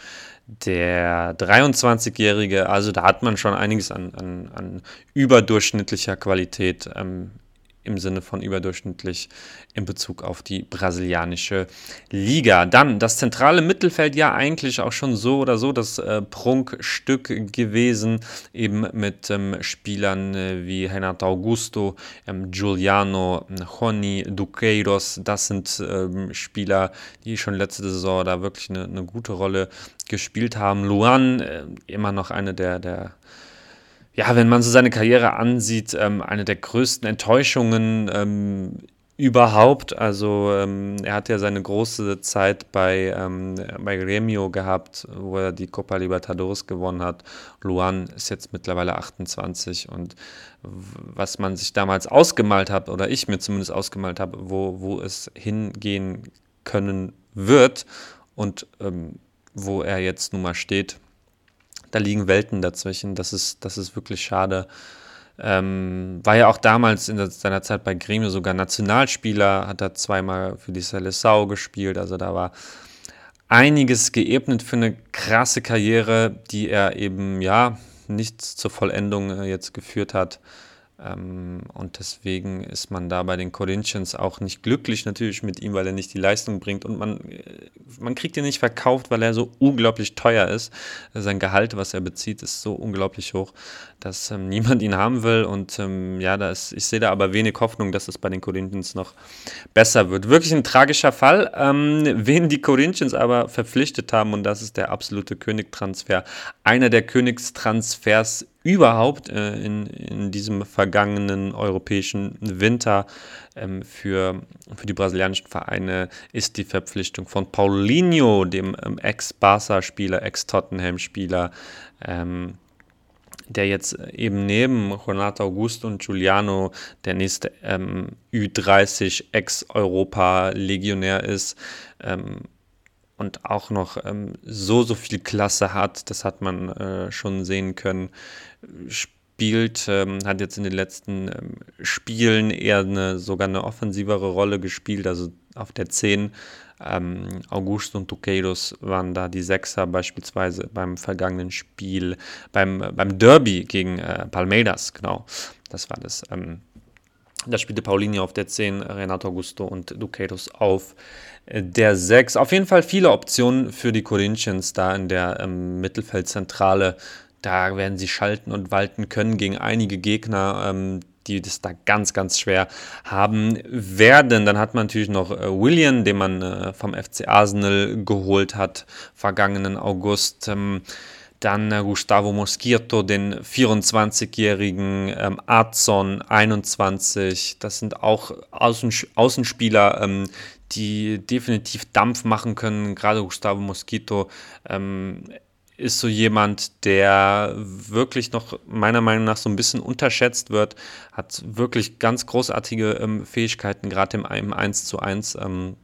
der 23-Jährige. Also da hat man schon einiges an, an, an überdurchschnittlicher Qualität ähm, im Sinne von überdurchschnittlich in Bezug auf die brasilianische Liga. Dann das zentrale Mittelfeld ja eigentlich auch schon so oder so das äh, Prunkstück gewesen, eben mit ähm, Spielern äh, wie Renato Augusto, ähm, Giuliano, Joni Duqueiros. Das sind ähm, Spieler, die schon letzte Saison da wirklich eine, eine gute Rolle gespielt haben. Luan, äh, immer noch eine der, der ja, wenn man so seine Karriere ansieht, ähm, eine der größten Enttäuschungen ähm, überhaupt. Also ähm, er hat ja seine große Zeit bei, ähm, bei Gremio gehabt, wo er die Copa Libertadores gewonnen hat. Luan ist jetzt mittlerweile 28 und was man sich damals ausgemalt hat, oder ich mir zumindest ausgemalt habe, wo, wo es hingehen können wird und ähm, wo er jetzt nun mal steht, da liegen Welten dazwischen. Das ist, das ist wirklich schade. Ähm, war ja auch damals in seiner Zeit bei Gremio sogar Nationalspieler, hat er zweimal für die Seleção gespielt. Also da war einiges geebnet für eine krasse Karriere, die er eben ja nicht zur Vollendung äh, jetzt geführt hat. Ähm, und deswegen ist man da bei den Corinthians auch nicht glücklich natürlich mit ihm, weil er nicht die Leistung bringt. Und man, äh, man kriegt ihn nicht verkauft, weil er so unglaublich teuer ist. Sein Gehalt, was er bezieht, ist so unglaublich hoch, dass ähm, niemand ihn haben will. Und ähm, ja, da ist, ich sehe da aber wenig Hoffnung, dass es bei den Corinthians noch besser wird. Wirklich ein tragischer Fall. Ähm, wen die Corinthians aber verpflichtet haben, und das ist der absolute Königtransfer, einer der Königstransfers überhaupt äh, in, in diesem vergangenen europäischen Winter ähm, für, für die brasilianischen Vereine ist die Verpflichtung von Paulinho, dem ähm, Ex-Barca-Spieler, Ex-Tottenham-Spieler, ähm, der jetzt eben neben Renato Augusto und Giuliano der nächste ähm, Ü30 Ex-Europa-Legionär ist. Ähm, und auch noch ähm, so, so viel Klasse hat, das hat man äh, schon sehen können, spielt, ähm, hat jetzt in den letzten ähm, Spielen eher eine, sogar eine offensivere Rolle gespielt, also auf der 10. Ähm, Augusto und Duqueiros waren da die Sechser beispielsweise beim vergangenen Spiel, beim, beim Derby gegen äh, Palmeiras, genau, das war das. Ähm, da spielte Paulinho auf der 10, Renato Augusto und Duqueiros auf der 6. Auf jeden Fall viele Optionen für die Corinthians da in der ähm, Mittelfeldzentrale. Da werden sie schalten und walten können gegen einige Gegner, ähm, die das da ganz, ganz schwer haben werden. Dann hat man natürlich noch äh, William, den man äh, vom FC Arsenal geholt hat, vergangenen August. Ähm, dann äh, Gustavo Mosquito, den 24-jährigen ähm, Arzon, 21. Das sind auch Außen Außenspieler, ähm, die definitiv Dampf machen können. Gerade Gustavo Mosquito ähm, ist so jemand, der wirklich noch meiner Meinung nach so ein bisschen unterschätzt wird, hat wirklich ganz großartige ähm, Fähigkeiten, gerade im, im 1 zu 1. Ähm,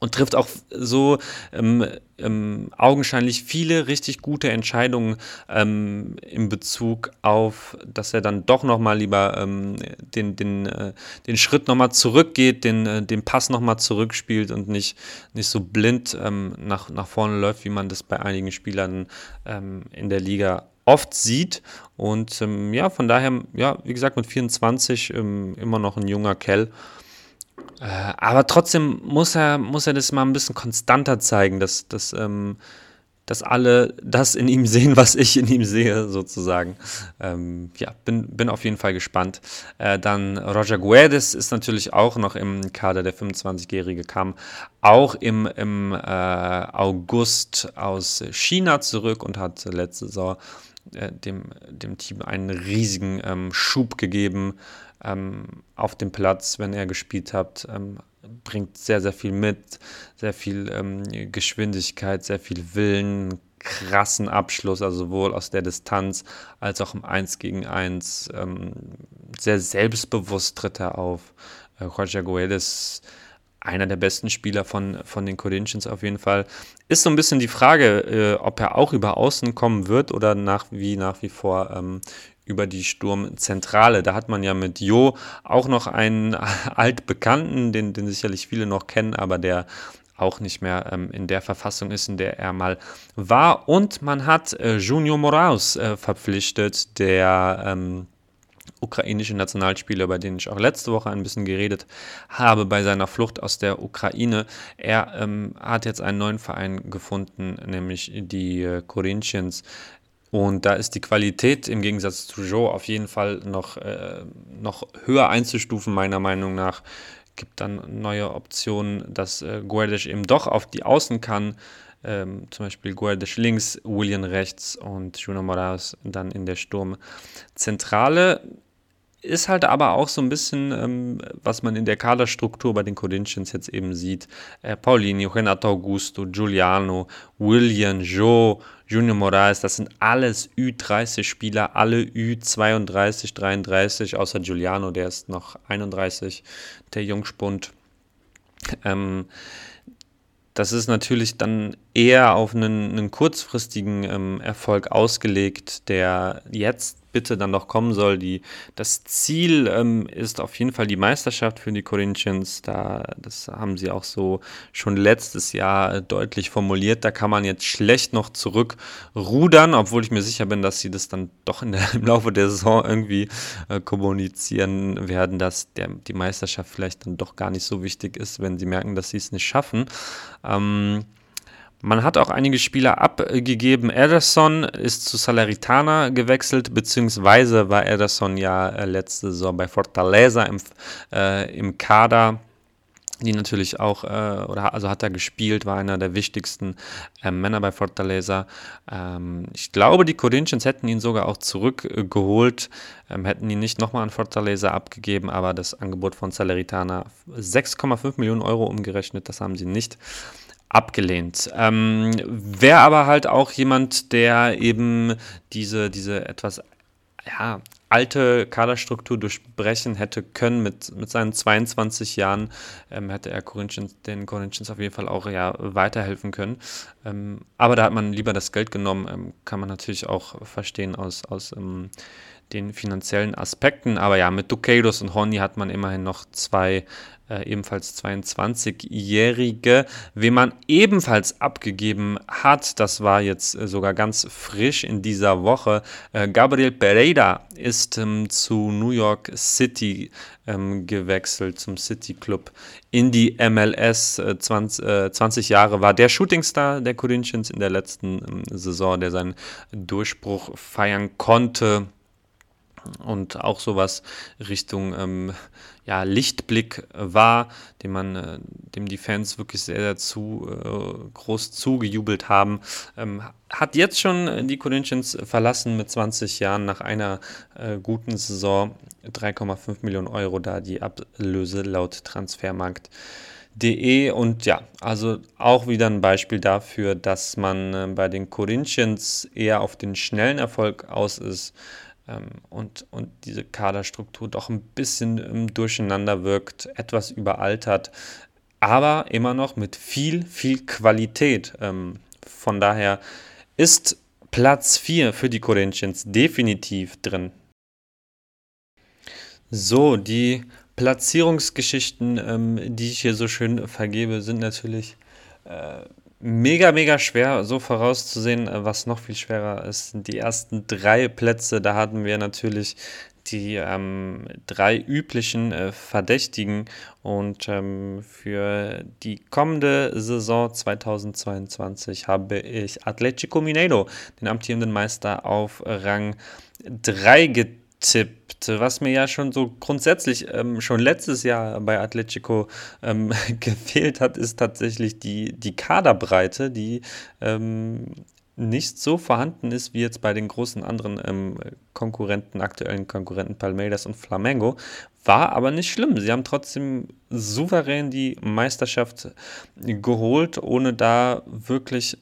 und trifft auch so ähm, ähm, augenscheinlich viele richtig gute Entscheidungen ähm, in Bezug auf, dass er dann doch nochmal lieber ähm, den, den, äh, den Schritt nochmal zurückgeht, den, äh, den Pass nochmal zurückspielt und nicht, nicht so blind ähm, nach, nach vorne läuft, wie man das bei einigen Spielern ähm, in der Liga oft sieht. Und ähm, ja, von daher, ja, wie gesagt, mit 24 immer noch ein junger Kell. Äh, aber trotzdem muss er, muss er das mal ein bisschen konstanter zeigen, dass, dass, ähm, dass alle das in ihm sehen, was ich in ihm sehe, sozusagen. Ähm, ja, bin, bin auf jeden Fall gespannt. Äh, dann Roger Guedes ist natürlich auch noch im Kader, der 25-Jährige kam auch im, im äh, August aus China zurück und hat letzte Saison äh, dem, dem Team einen riesigen ähm, Schub gegeben ähm, auf dem Platz, wenn er gespielt hat, ähm, bringt sehr, sehr viel mit, sehr viel ähm, Geschwindigkeit, sehr viel Willen, krassen Abschluss, also sowohl aus der Distanz als auch im 1 gegen 1. Ähm, sehr selbstbewusst tritt er auf. Äh, Roger Guedes einer der besten Spieler von, von den Corinthians auf jeden Fall. Ist so ein bisschen die Frage, äh, ob er auch über Außen kommen wird oder nach wie nach wie vor ähm, über die Sturmzentrale. Da hat man ja mit Jo auch noch einen altbekannten, den, den sicherlich viele noch kennen, aber der auch nicht mehr ähm, in der Verfassung ist, in der er mal war. Und man hat äh, Junior Moraes äh, verpflichtet, der ähm, ukrainische Nationalspieler, über den ich auch letzte Woche ein bisschen geredet habe bei seiner Flucht aus der Ukraine. Er ähm, hat jetzt einen neuen Verein gefunden, nämlich die äh, Corinthians. Und da ist die Qualität im Gegensatz zu Joe auf jeden Fall noch, äh, noch höher einzustufen, meiner Meinung nach. Gibt dann neue Optionen, dass äh, Guedes eben doch auf die Außen kann. Ähm, zum Beispiel Guedes links, William rechts und Juno Moraes dann in der Sturmzentrale. ist halt aber auch so ein bisschen, ähm, was man in der Kaderstruktur bei den Corinthians jetzt eben sieht. Äh, Paulinho, Renato Augusto, Giuliano, William, Joe, Junior Moraes, das sind alles Ü30-Spieler, alle Ü32, 33, außer Giuliano, der ist noch 31, der Jungspund. Ähm, das ist natürlich dann eher auf einen, einen kurzfristigen ähm, Erfolg ausgelegt, der jetzt bitte dann noch kommen soll. Die, das Ziel ähm, ist auf jeden Fall die Meisterschaft für die Corinthians. Da, das haben sie auch so schon letztes Jahr deutlich formuliert. Da kann man jetzt schlecht noch zurückrudern, obwohl ich mir sicher bin, dass sie das dann doch der, im Laufe der Saison irgendwie äh, kommunizieren werden, dass der, die Meisterschaft vielleicht dann doch gar nicht so wichtig ist, wenn sie merken, dass sie es nicht schaffen. Ähm, man hat auch einige Spieler abgegeben. Ederson ist zu Salaritana gewechselt, beziehungsweise war Ederson ja äh, letzte Saison bei Fortaleza im, äh, im Kader die natürlich auch, äh, oder also hat er gespielt, war einer der wichtigsten äh, Männer bei Fortaleza. Ähm, ich glaube, die Corinthians hätten ihn sogar auch zurückgeholt, ähm, hätten ihn nicht nochmal an Fortaleza abgegeben, aber das Angebot von Salernitana 6,5 Millionen Euro umgerechnet, das haben sie nicht abgelehnt. Ähm, Wäre aber halt auch jemand, der eben diese, diese etwas ja, alte Kaderstruktur durchbrechen hätte können mit, mit seinen 22 Jahren, ähm, hätte er Corinthians, den Corinthians auf jeden Fall auch ja, weiterhelfen können. Ähm, aber da hat man lieber das Geld genommen, ähm, kann man natürlich auch verstehen aus, aus ähm, den finanziellen Aspekten. Aber ja, mit Duqueiros und Honey hat man immerhin noch zwei äh, ebenfalls 22-Jährige. Wen man ebenfalls abgegeben hat, das war jetzt äh, sogar ganz frisch in dieser Woche. Äh, Gabriel Pereira ist ähm, zu New York City ähm, gewechselt, zum City Club in die MLS. 20, 20, Jahre war der Shootingstar der Corinthians in der letzten ähm, Saison, der seinen Durchbruch feiern konnte und auch sowas Richtung ähm, ja, Lichtblick war, dem man, äh, dem die Fans wirklich sehr, sehr zu äh, groß zugejubelt haben. Ähm, hat jetzt schon die Corinthians verlassen mit 20 Jahren nach einer äh, guten Saison. 3,5 Millionen Euro da die Ablöse laut Transfermarkt.de und ja, also auch wieder ein Beispiel dafür, dass man äh, bei den Corinthians eher auf den schnellen Erfolg aus ist und, und diese Kaderstruktur doch ein bisschen ähm, durcheinander wirkt, etwas überaltert, aber immer noch mit viel, viel Qualität. Ähm, von daher ist Platz 4 für die Corinthians definitiv drin. So, die Platzierungsgeschichten, ähm, die ich hier so schön vergebe, sind natürlich äh, mega, mega schwer, so vorauszusehen. Äh, was noch viel schwerer ist, sind die ersten drei Plätze. Da hatten wir natürlich die ähm, drei üblichen äh, Verdächtigen. Und ähm, für die kommende Saison 2022 habe ich Atletico Mineiro, den amtierenden Meister, auf Rang 3 getippt tippt. Was mir ja schon so grundsätzlich ähm, schon letztes Jahr bei Atletico ähm, gefehlt hat, ist tatsächlich die, die Kaderbreite, die ähm, nicht so vorhanden ist wie jetzt bei den großen anderen ähm, Konkurrenten, aktuellen Konkurrenten Palmeiras und Flamengo. War aber nicht schlimm. Sie haben trotzdem souverän die Meisterschaft geholt, ohne da wirklich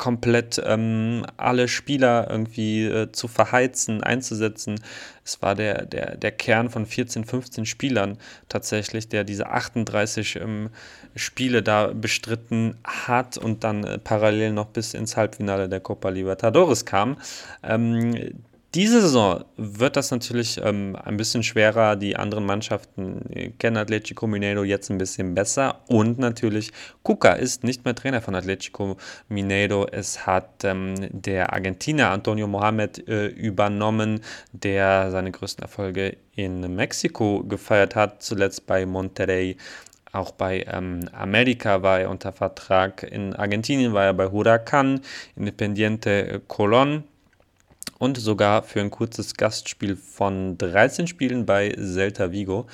komplett ähm, alle Spieler irgendwie äh, zu verheizen, einzusetzen. Es war der, der, der Kern von 14, 15 Spielern tatsächlich, der diese 38 ähm, Spiele da bestritten hat und dann äh, parallel noch bis ins Halbfinale der Copa Libertadores kam. Ähm, diese Saison wird das natürlich ähm, ein bisschen schwerer. Die anderen Mannschaften kennen Atletico Mineiro jetzt ein bisschen besser. Und natürlich, Cuca ist nicht mehr Trainer von Atletico Mineiro. Es hat ähm, der Argentinier Antonio Mohamed äh, übernommen, der seine größten Erfolge in Mexiko gefeiert hat, zuletzt bei Monterrey. Auch bei ähm, Amerika war er unter Vertrag. In Argentinien war er bei Huracan, Independiente Colón und sogar für ein kurzes Gastspiel von 13 Spielen bei Celta Vigo.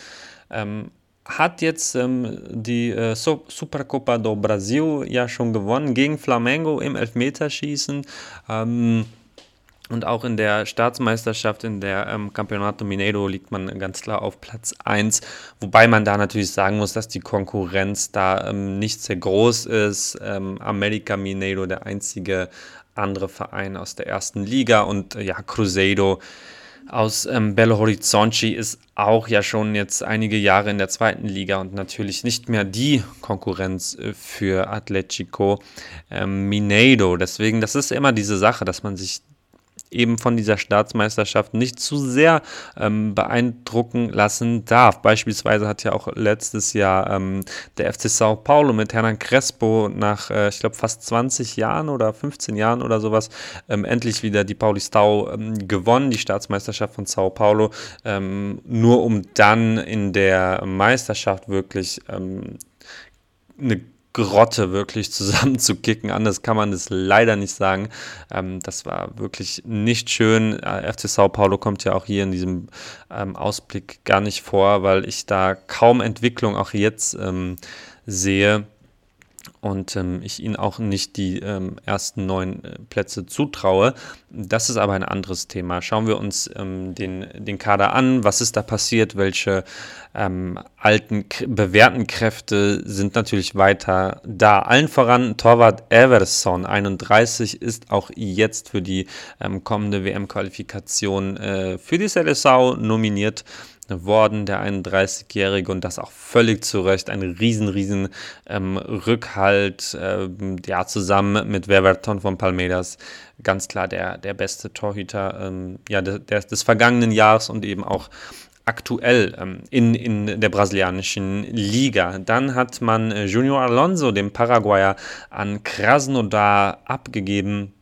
Ähm, hat jetzt ähm, die äh, Supercopa do Brasil ja schon gewonnen gegen Flamengo im Elfmeterschießen. Ähm, Und auch in der Staatsmeisterschaft, in der ähm, Campeonato Mineiro, liegt man ganz klar auf Platz 1. Wobei man da natürlich sagen muss, dass die Konkurrenz da ähm, nicht sehr groß ist. Ähm, America Mineiro, der einzige andere Verein aus der ersten Liga. Und äh, ja, Cruzeiro aus ähm, Belo Horizonte ist auch ja schon jetzt einige Jahre in der zweiten Liga und natürlich nicht mehr die Konkurrenz äh, für Atletico ähm, Mineiro. Deswegen, das ist immer diese Sache, dass man sich eben von dieser Staatsmeisterschaft nicht zu sehr ähm, beeindrucken lassen darf. Beispielsweise hat ja auch letztes Jahr ähm, der FC Sao Paulo mit Hernan Crespo nach, äh, ich glaube, fast 20 Jahren oder 15 Jahren oder sowas ähm, endlich wieder die Paulistau ähm, gewonnen, die Staatsmeisterschaft von Sao Paulo, ähm, nur um dann in der Meisterschaft wirklich ähm, eine Grotte wirklich zusammenzukicken. Anders kann man es leider nicht sagen. Ähm, das war wirklich nicht schön. Äh, FC Sao Paulo kommt ja auch hier in diesem ähm, Ausblick gar nicht vor, weil ich da kaum Entwicklung auch jetzt ähm, sehe und ähm, ich ihnen auch nicht die ähm, ersten neun äh, Plätze zutraue. Das ist aber ein anderes Thema. Schauen wir uns ähm, den, den Kader an. Was ist da passiert? Welche ähm, alten, bewährten Kräfte sind natürlich weiter da? Allen voran Torwart Everson, 31, ist auch jetzt für die ähm, kommende WM-Qualifikation äh, für die Seleção nominiert worden, der 31-Jährige, und das auch völlig zu Recht. Ein riesen, riesen ähm, Rückhalt, ähm, ja, zusammen mit Weverton von Palmeiras, ganz klar der, der beste Torhüter ähm, ja, der, des vergangenen Jahres und eben auch aktuell ähm, in, in der brasilianischen Liga. Dann hat man äh, Junior Alonso, dem Paraguayer, an Krasnodar abgegeben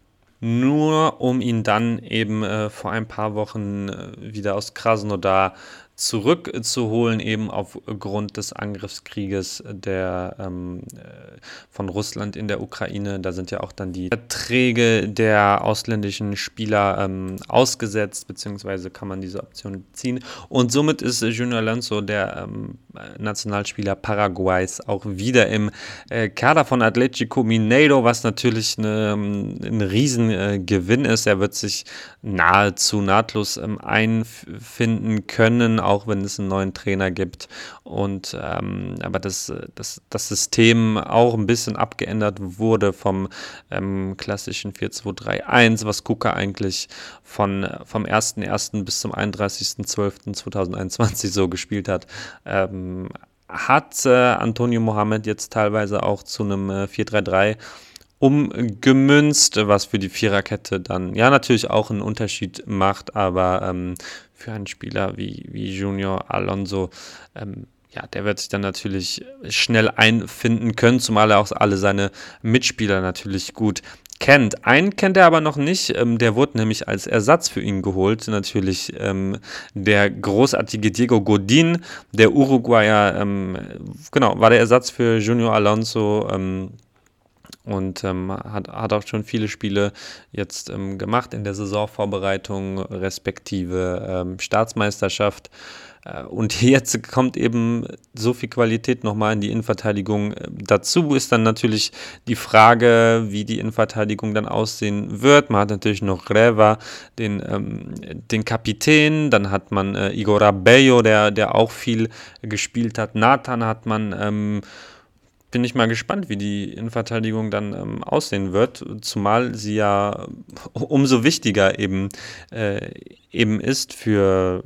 nur um ihn dann eben äh, vor ein paar Wochen äh, wieder aus Krasnodar zurückzuholen, eben aufgrund des Angriffskrieges der, ähm, äh, von Russland in der Ukraine. Da sind ja auch dann die Verträge der ausländischen Spieler ähm, ausgesetzt, beziehungsweise kann man diese Option ziehen. Und somit ist Junior Alonso, der ähm, Nationalspieler Paraguays, auch wieder im äh, Kader von Atletico Mineiro, was natürlich eine, ähm, ein Riesengewinn äh, ist. Er wird sich nahezu nahtlos ähm, einfinden können auch wenn es einen neuen Trainer gibt. Und ähm, aber das, das, das System auch ein bisschen abgeändert wurde vom ähm, klassischen 4-2-3-1, was Kuka eigentlich von, vom 1.1. bis zum 31.12.2021 so gespielt hat. Ähm, hat äh, Antonio Mohamed jetzt teilweise auch zu einem äh, 4-3-3 umgemünzt, was für die Viererkette dann ja natürlich auch einen Unterschied macht, aber ähm, für einen Spieler wie, wie Junior Alonso, ähm, ja, der wird sich dann natürlich schnell einfinden können, zumal er auch alle seine Mitspieler natürlich gut kennt. Einen kennt er aber noch nicht, ähm, der wurde nämlich als Ersatz für ihn geholt. Natürlich ähm, der großartige Diego Godin, der Uruguayer, ähm, genau, war der Ersatz für Junior Alonso. Ähm, und ähm, hat, hat auch schon viele Spiele jetzt ähm, gemacht in der Saisonvorbereitung, respektive ähm, Staatsmeisterschaft. Äh, und jetzt kommt eben so viel Qualität nochmal in die Innenverteidigung dazu. Ist dann natürlich die Frage, wie die Innenverteidigung dann aussehen wird. Man hat natürlich noch Reva, den, ähm, den Kapitän, dann hat man äh, Igor Abello, der, der auch viel gespielt hat. Nathan hat man. Bin ich mal gespannt, wie die Innenverteidigung dann ähm, aussehen wird, zumal sie ja umso wichtiger eben, äh, eben ist für,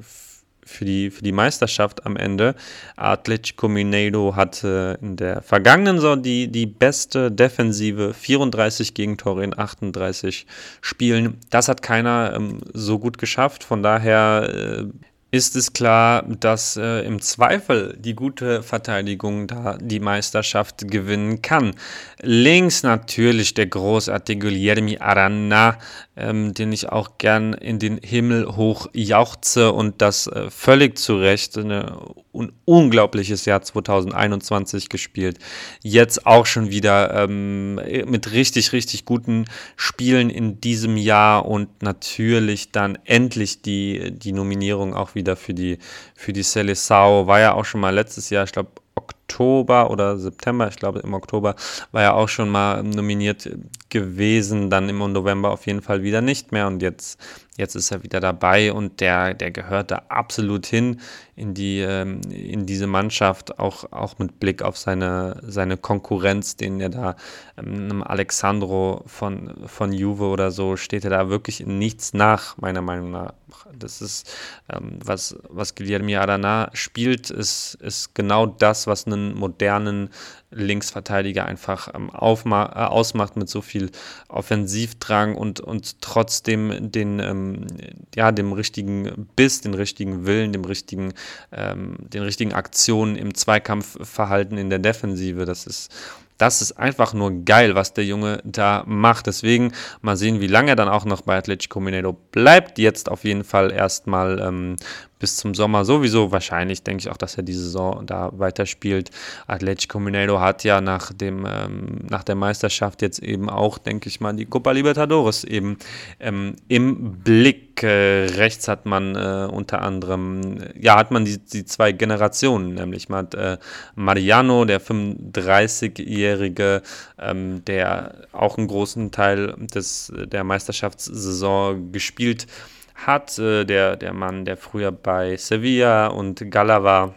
für, die, für die Meisterschaft am Ende. Atletico Mineiro hatte in der vergangenen Saison die, die beste Defensive, 34 Gegentore in 38 Spielen. Das hat keiner ähm, so gut geschafft, von daher äh, ist es klar, dass äh, im Zweifel die gute Verteidigung da die Meisterschaft gewinnen kann. Links natürlich der großartige Guillermi Arana, ähm, den ich auch gern in den Himmel hoch jauchze und das äh, völlig zu Recht. Ein unglaubliches Jahr 2021 gespielt. Jetzt auch schon wieder ähm, mit richtig, richtig guten Spielen in diesem Jahr und natürlich dann endlich die, die Nominierung auch wieder für die, für die Seleção. War ja auch schon mal letztes Jahr, ich glaube, Oktober oder September, ich glaube im Oktober, war ja auch schon mal nominiert gewesen, dann im November auf jeden Fall wieder nicht mehr und jetzt, jetzt ist er wieder dabei und der, der gehört da absolut hin in, die, ähm, in diese Mannschaft, auch, auch mit Blick auf seine, seine Konkurrenz, den er da, ähm, Alexandro von, von Juve oder so, steht er da wirklich in nichts nach, meiner Meinung nach. Das ist, ähm, was, was Guillermo Adana spielt, ist, ist genau das, was einen modernen Linksverteidiger einfach ähm, aufma äh, ausmacht mit so viel Offensivdrang und, und trotzdem den, ähm, ja, dem richtigen Biss, den richtigen Willen, dem richtigen, ähm, den richtigen Aktionen im Zweikampfverhalten in der Defensive. Das ist das ist einfach nur geil, was der Junge da macht. Deswegen mal sehen, wie lange er dann auch noch bei Atletico Mineiro bleibt. Jetzt auf jeden Fall erstmal ähm, bis zum Sommer sowieso. Wahrscheinlich denke ich auch, dass er die Saison da weiterspielt. Atletico Mineiro hat ja nach, dem, ähm, nach der Meisterschaft jetzt eben auch, denke ich mal, die Copa Libertadores eben ähm, im Blick. Äh, rechts hat man äh, unter anderem, ja, hat man die, die zwei Generationen, nämlich man hat äh, Mariano, der 35-Jährige, ähm, der auch einen großen Teil des, der Meisterschaftssaison gespielt hat hat. Äh, der, der Mann, der früher bei Sevilla und Gala war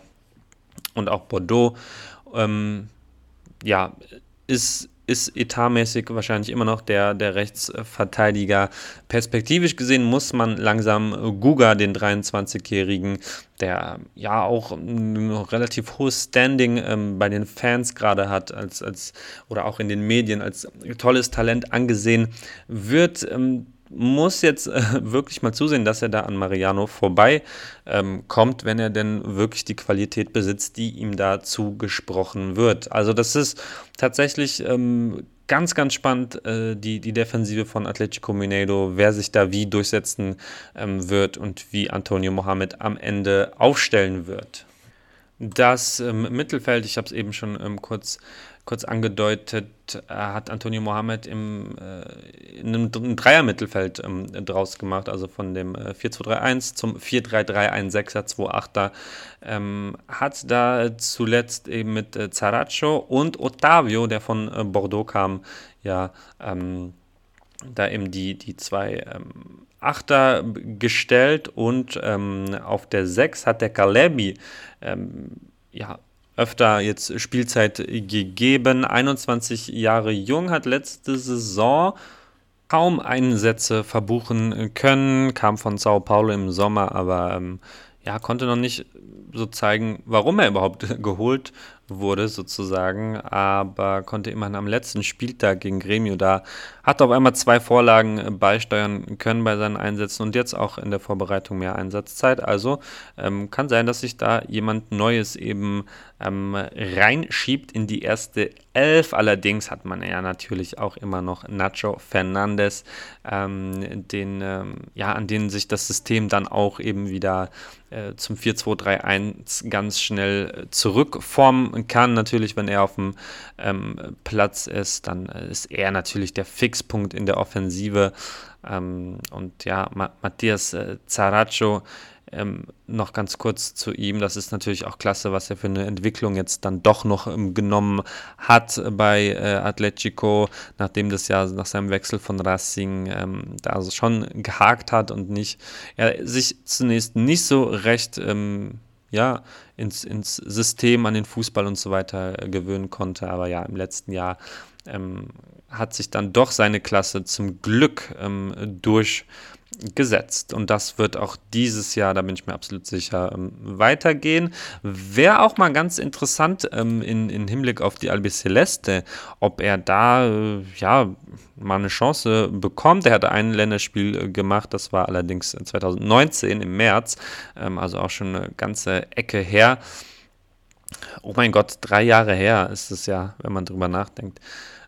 und auch Bordeaux, ähm, ja, ist, ist etatmäßig wahrscheinlich immer noch der, der Rechtsverteidiger. Perspektivisch gesehen muss man langsam Guga, den 23-Jährigen, der ja auch ein relativ hohes Standing ähm, bei den Fans gerade hat, als, als, oder auch in den Medien als tolles Talent angesehen wird. Ähm, muss jetzt äh, wirklich mal zusehen, dass er da an Mariano vorbei ähm, kommt, wenn er denn wirklich die Qualität besitzt, die ihm da zugesprochen wird. Also das ist tatsächlich ähm, ganz, ganz spannend, äh, die, die Defensive von Atletico Mineiro, wer sich da wie durchsetzen ähm, wird und wie Antonio Mohamed am Ende aufstellen wird. Das ähm, Mittelfeld, ich habe es eben schon ähm, kurz kurz angedeutet, hat Antonio Mohamed im, äh, in einem, einem Dreier-Mittelfeld ähm, draus gemacht, also von dem äh, 4-2-3-1 zum 4-3-3-1-6er, 2-8er. Ähm, hat da zuletzt eben mit äh, Zaraccio und Ottavio, der von äh, Bordeaux kam, ja, ähm, da eben die, die zwei ähm, Achter gestellt und ähm, auf der 6 hat der Kalebi ähm, ja, öfter jetzt Spielzeit gegeben. 21 Jahre jung, hat letzte Saison kaum Einsätze verbuchen können, kam von Sao Paulo im Sommer, aber ähm, ja, konnte noch nicht so zeigen, warum er überhaupt geholt wurde sozusagen, aber konnte immerhin am letzten Spieltag gegen Gremio da, hat auf einmal zwei Vorlagen beisteuern können bei seinen Einsätzen und jetzt auch in der Vorbereitung mehr Einsatzzeit. Also ähm, kann sein, dass sich da jemand Neues eben ähm, reinschiebt in die erste Elf. Allerdings hat man ja natürlich auch immer noch Nacho Fernandes, ähm, den, ähm, ja, an denen sich das System dann auch eben wieder äh, zum 4-2-3-1 ganz schnell äh, zurückformen kann. Natürlich, wenn er auf dem ähm, Platz ist, dann ist er natürlich der Fixpunkt in der Offensive. Ähm, und ja, Ma Matthias äh, Zaraccio ähm, noch ganz kurz zu ihm. Das ist natürlich auch klasse, was er für eine Entwicklung jetzt dann doch noch ähm, genommen hat bei äh, Atletico, nachdem das ja nach seinem Wechsel von Racing ähm, da also schon gehakt hat und nicht, er sich zunächst nicht so recht ähm, ja, ins, ins System, an den Fußball und so weiter äh, gewöhnen konnte. Aber ja, im letzten Jahr ähm, hat sich dann doch seine Klasse zum Glück ähm, durch gesetzt. Und das wird auch dieses Jahr, da bin ich mir absolut sicher, ähm, weitergehen. Wäre auch mal ganz interessant ähm, in, in Hinblick auf die Albi Celeste, ob er da äh, ja mal eine Chance bekommt. Er hat ein Länderspiel äh, gemacht, das war allerdings 2019 im März, ähm, also auch schon eine ganze Ecke her. Oh mein Gott, drei Jahre her ist es ja, wenn man drüber nachdenkt.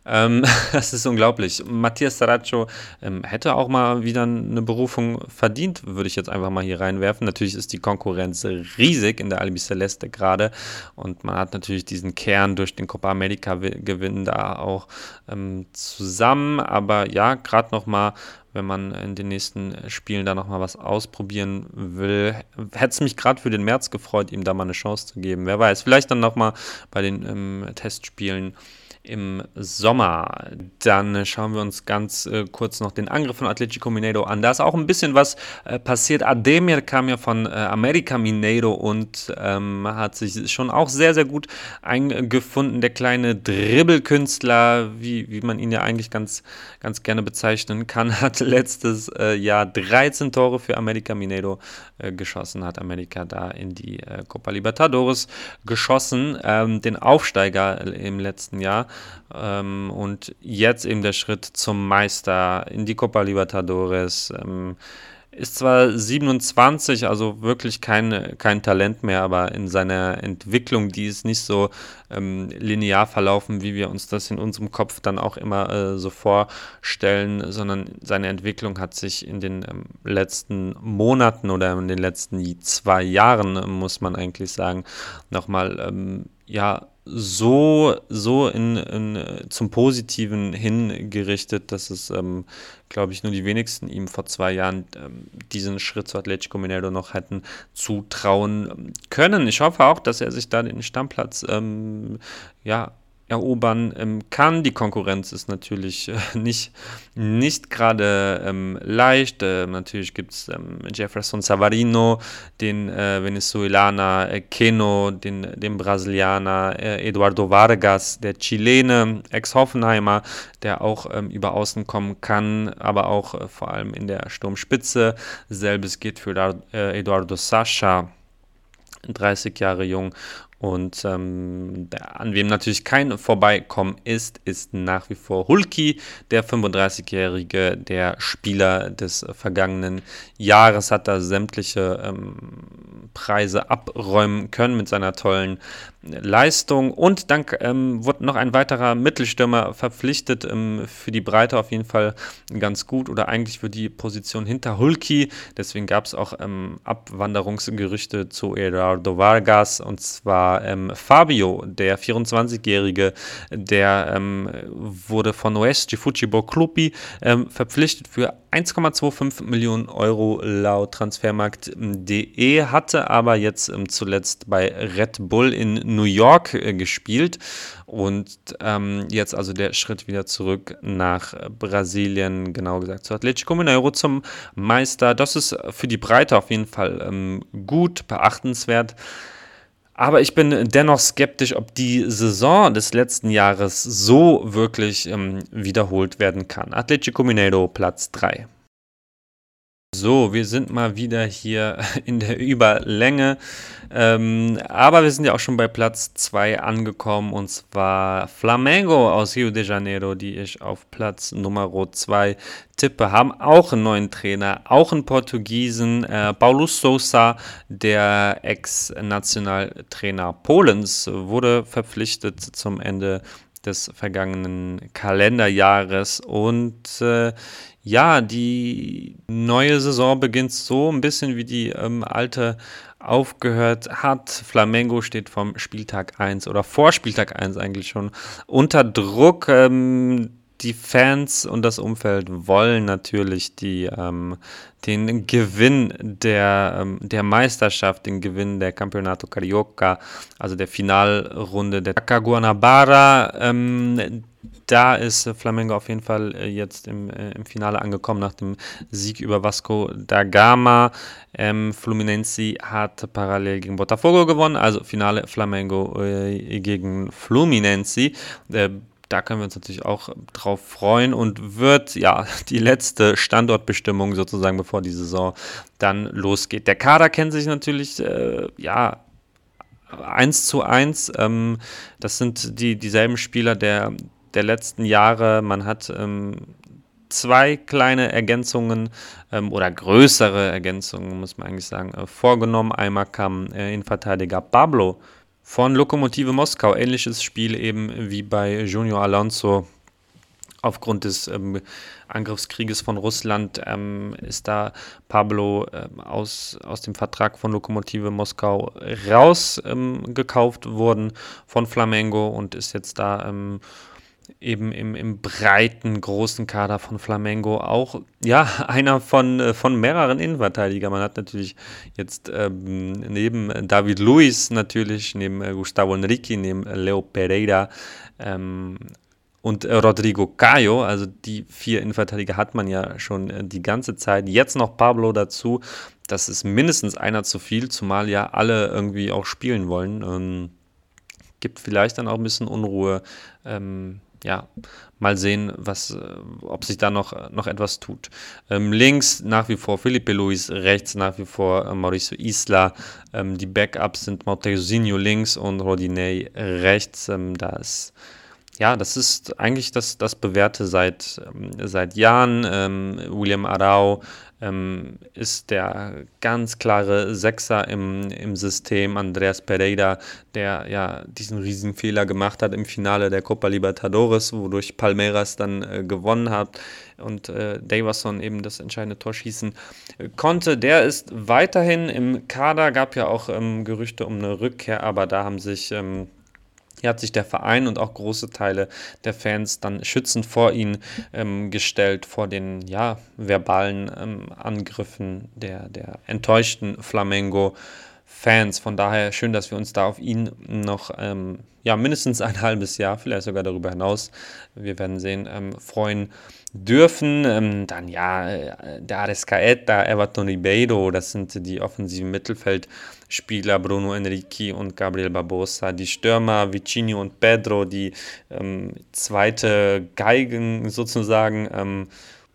Ähm, das ist unglaublich. Matthias Saraccio ähm, hätte auch mal wieder eine Berufung verdient, würde ich jetzt einfach mal hier reinwerfen. Natürlich ist die Konkurrenz riesig in der Albi Celeste gerade und man hat natürlich diesen Kern durch den Copa America Gewinn da auch ähm, zusammen. Aber ja, gerade noch mal wenn man in den nächsten Spielen da nochmal was ausprobieren will. Hätte es mich gerade für den März gefreut, ihm da mal eine Chance zu geben. Wer weiß, vielleicht dann nochmal bei den ähm, Testspielen im Sommer. Dann schauen wir uns ganz äh, kurz noch den Angriff von Atletico Mineiro an. Da ist auch ein bisschen was äh, passiert. Ademir kam ja von äh, America Mineiro und ähm, hat sich schon auch sehr, sehr gut eingefunden. Der kleine Dribbelkünstler, wie, wie man ihn ja eigentlich ganz, ganz gerne bezeichnen kann, hat letztes äh, Jahr 13 Tore für America Mineiro äh, geschossen, hat America da in die äh, Copa Libertadores geschossen, ähm, den Aufsteiger im letzten Jahr. Ähm, und jetzt eben der Schritt zum Meister in die Copa Libertadores. Ähm, ist zwar 27, also wirklich kein, kein Talent mehr, aber in seiner Entwicklung, die ist nicht so ähm, linear verlaufen, wie wir uns das in unserem Kopf dann auch immer äh, so vorstellen, sondern seine Entwicklung hat sich in den ähm, letzten Monaten oder in den letzten zwei Jahren, muss man eigentlich sagen, nochmal ähm, ja, so, so in, in, zum Positiven hingerichtet, dass es, ähm, glaube ich, nur die wenigsten ihm vor zwei Jahren ähm, diesen Schritt zu Atletico Mineiro noch hätten zutrauen können. Ich hoffe auch, dass er sich da den Stammplatz ähm, ja, erobern ähm, kann. Die Konkurrenz ist natürlich äh, nicht, nicht gerade ähm, leicht. Äh, natürlich gibt es ähm, Jefferson Savarino, den äh, Venezuelaner äh, Keno, den, den Brasilianer äh, Eduardo Vargas, der Chilene, Ex-Hoffenheimer, der auch ähm, über Außen kommen kann, aber auch äh, vor allem in der Sturmspitze. Selbes geht für Eduardo Sascha. 30 Jahre jung und ähm, an wem natürlich kein Vorbeikommen ist, ist nach wie vor Hulki, der 35-jährige, der Spieler des vergangenen Jahres, hat da sämtliche ähm, Preise abräumen können mit seiner tollen Leistung. Und dann ähm, wurde noch ein weiterer Mittelstürmer verpflichtet, ähm, für die Breite auf jeden Fall ganz gut oder eigentlich für die Position hinter Hulki. Deswegen gab es auch ähm, Abwanderungsgerüchte zu Eduardo Vargas und zwar ähm, Fabio, der 24-Jährige, der ähm, wurde von Oeste Fucibo Clubi ähm, verpflichtet für 1,25 Millionen Euro laut Transfermarkt.de, hatte aber jetzt zuletzt bei Red Bull in New York äh, gespielt und ähm, jetzt also der Schritt wieder zurück nach Brasilien, genau gesagt zu Atletico Mineiro zum Meister. Das ist für die Breite auf jeden Fall ähm, gut, beachtenswert. Aber ich bin dennoch skeptisch, ob die Saison des letzten Jahres so wirklich ähm, wiederholt werden kann. Atletico Mineiro Platz 3. So, wir sind mal wieder hier in der Überlänge. Ähm, aber wir sind ja auch schon bei Platz 2 angekommen und zwar Flamengo aus Rio de Janeiro, die ich auf Platz Nummer 2 tippe, haben auch einen neuen Trainer, auch einen Portugiesen, äh, Paulo Sousa, der Ex-Nationaltrainer Polens, wurde verpflichtet zum Ende des vergangenen Kalenderjahres und äh, ja, die neue Saison beginnt so ein bisschen wie die ähm, alte aufgehört hat. Flamengo steht vom Spieltag 1 oder vor Spieltag 1 eigentlich schon unter Druck. Ähm, die Fans und das Umfeld wollen natürlich die, ähm, den Gewinn der, ähm, der Meisterschaft, den Gewinn der Campeonato Carioca, also der Finalrunde der Caguanabara. Ähm, da ist Flamengo auf jeden Fall äh, jetzt im, äh, im Finale angekommen nach dem Sieg über Vasco da Gama. Ähm, Fluminense hat parallel gegen Botafogo gewonnen, also Finale Flamengo äh, gegen Fluminense. Äh, da können wir uns natürlich auch drauf freuen und wird ja die letzte Standortbestimmung sozusagen, bevor die Saison dann losgeht. Der Kader kennt sich natürlich äh, ja eins zu eins. Ähm, das sind die dieselben Spieler der der letzten Jahre. Man hat ähm, zwei kleine Ergänzungen ähm, oder größere Ergänzungen, muss man eigentlich sagen, äh, vorgenommen. Einmal kam äh, Innenverteidiger Pablo von Lokomotive Moskau. Ähnliches Spiel eben wie bei Junior Alonso. Aufgrund des ähm, Angriffskrieges von Russland ähm, ist da Pablo ähm, aus, aus dem Vertrag von Lokomotive Moskau rausgekauft ähm, worden von Flamengo und ist jetzt da ähm, eben im, im breiten, großen Kader von Flamengo auch, ja, einer von, äh, von mehreren Innenverteidigern. Man hat natürlich jetzt ähm, neben David Luiz natürlich, neben äh, Gustavo Enrique, neben Leo Pereira ähm, und Rodrigo Cayo, also die vier Innenverteidiger hat man ja schon äh, die ganze Zeit. Jetzt noch Pablo dazu. Das ist mindestens einer zu viel, zumal ja alle irgendwie auch spielen wollen. Ähm, gibt vielleicht dann auch ein bisschen Unruhe. Ähm, ja, mal sehen, was, äh, ob sich da noch, noch etwas tut. Ähm, links nach wie vor Felipe Luis, rechts nach wie vor äh, Mauricio Isla. Ähm, die Backups sind Montezino links und Rodinei rechts. Ähm, da ist ja, das ist eigentlich das, das Bewährte seit, ähm, seit Jahren. Ähm, William Arau ähm, ist der ganz klare Sechser im, im System. Andreas Pereira, der ja diesen riesigen Fehler gemacht hat im Finale der Copa Libertadores, wodurch Palmeiras dann äh, gewonnen hat und äh, Davison eben das entscheidende Tor schießen äh, konnte. Der ist weiterhin im Kader, gab ja auch ähm, Gerüchte um eine Rückkehr, aber da haben sich ähm, hier hat sich der Verein und auch große Teile der Fans dann schützend vor ihn ähm, gestellt, vor den ja, verbalen ähm, Angriffen der, der enttäuschten Flamengo. Fans. Von daher schön, dass wir uns da auf ihn noch ähm, ja, mindestens ein halbes Jahr, vielleicht sogar darüber hinaus, wir werden sehen, ähm, freuen dürfen. Ähm, dann ja, äh, der Arescaeta, Everton Ribeiro, das sind die offensiven Mittelfeldspieler, Bruno Enrique und Gabriel Barbosa. Die Stürmer, Vicinho und Pedro, die ähm, zweite Geigen sozusagen. Ähm,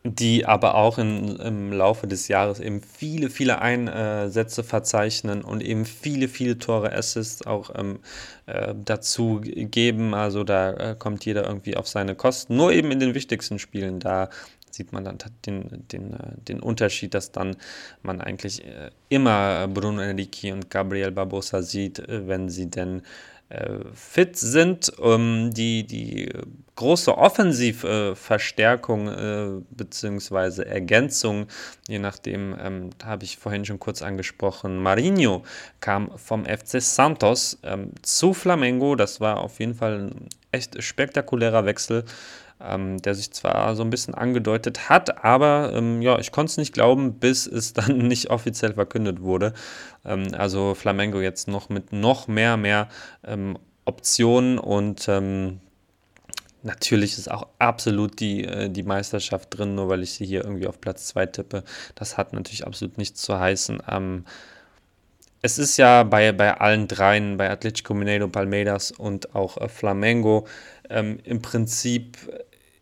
die aber auch in, im Laufe des Jahres eben viele, viele Einsätze verzeichnen und eben viele, viele Tore, Assists auch ähm, äh, dazu geben. Also da äh, kommt jeder irgendwie auf seine Kosten. Nur eben in den wichtigsten Spielen, da sieht man dann den, den, äh, den Unterschied, dass dann man eigentlich äh, immer Bruno Enrique und Gabriel Barbosa sieht, äh, wenn sie denn fit sind. Die, die große Offensivverstärkung bzw. Ergänzung, je nachdem, ähm, habe ich vorhin schon kurz angesprochen, Marinho kam vom FC Santos ähm, zu Flamengo. Das war auf jeden Fall ein echt spektakulärer Wechsel ähm, der sich zwar so ein bisschen angedeutet hat, aber ähm, ja, ich konnte es nicht glauben, bis es dann nicht offiziell verkündet wurde. Ähm, also Flamengo jetzt noch mit noch mehr, mehr ähm, Optionen und ähm, Natürlich ist auch absolut die, äh, die Meisterschaft drin, nur weil ich sie hier irgendwie auf Platz 2 tippe. Das hat natürlich absolut nichts zu heißen. Ähm, es ist ja bei, bei allen dreien, bei Atletico Mineiro, Palmeiras und auch äh, Flamengo, ähm, im Prinzip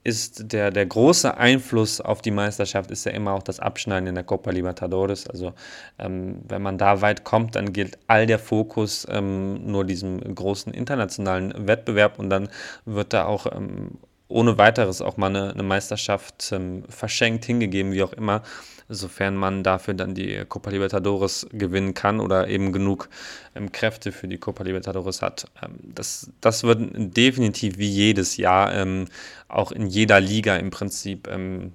ist der, der große Einfluss auf die Meisterschaft ist ja immer auch das Abschneiden in der Copa Libertadores. Also ähm, wenn man da weit kommt, dann gilt all der Fokus ähm, nur diesem großen internationalen Wettbewerb und dann wird da auch ähm, ohne weiteres auch mal eine, eine Meisterschaft ähm, verschenkt, hingegeben, wie auch immer sofern man dafür dann die Copa Libertadores gewinnen kann oder eben genug ähm, Kräfte für die Copa Libertadores hat. Ähm, das, das wird definitiv wie jedes Jahr ähm, auch in jeder Liga im Prinzip ähm,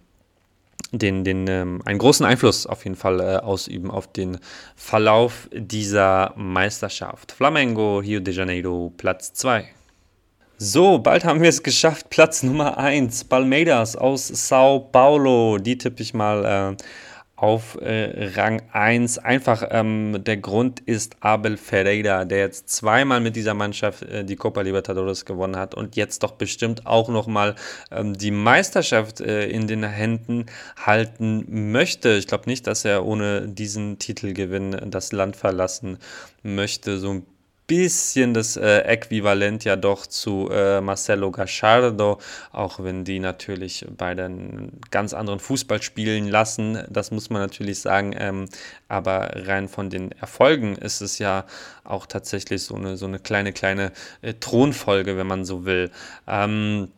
den, den, ähm, einen großen Einfluss auf jeden Fall äh, ausüben auf den Verlauf dieser Meisterschaft. Flamengo, Rio de Janeiro, Platz 2. So, bald haben wir es geschafft. Platz Nummer 1. Palmeiras aus Sao Paulo. Die tippe ich mal äh, auf äh, Rang 1. Einfach ähm, der Grund ist Abel Ferreira, der jetzt zweimal mit dieser Mannschaft äh, die Copa Libertadores gewonnen hat und jetzt doch bestimmt auch nochmal ähm, die Meisterschaft äh, in den Händen halten möchte. Ich glaube nicht, dass er ohne diesen Titelgewinn das Land verlassen möchte. So ein bisschen das äh, Äquivalent ja doch zu äh, Marcelo Gachardo, auch wenn die natürlich beide einen ganz anderen Fußball spielen lassen, das muss man natürlich sagen, ähm, aber rein von den Erfolgen ist es ja auch tatsächlich so eine, so eine kleine, kleine äh, Thronfolge, wenn man so will. Ähm,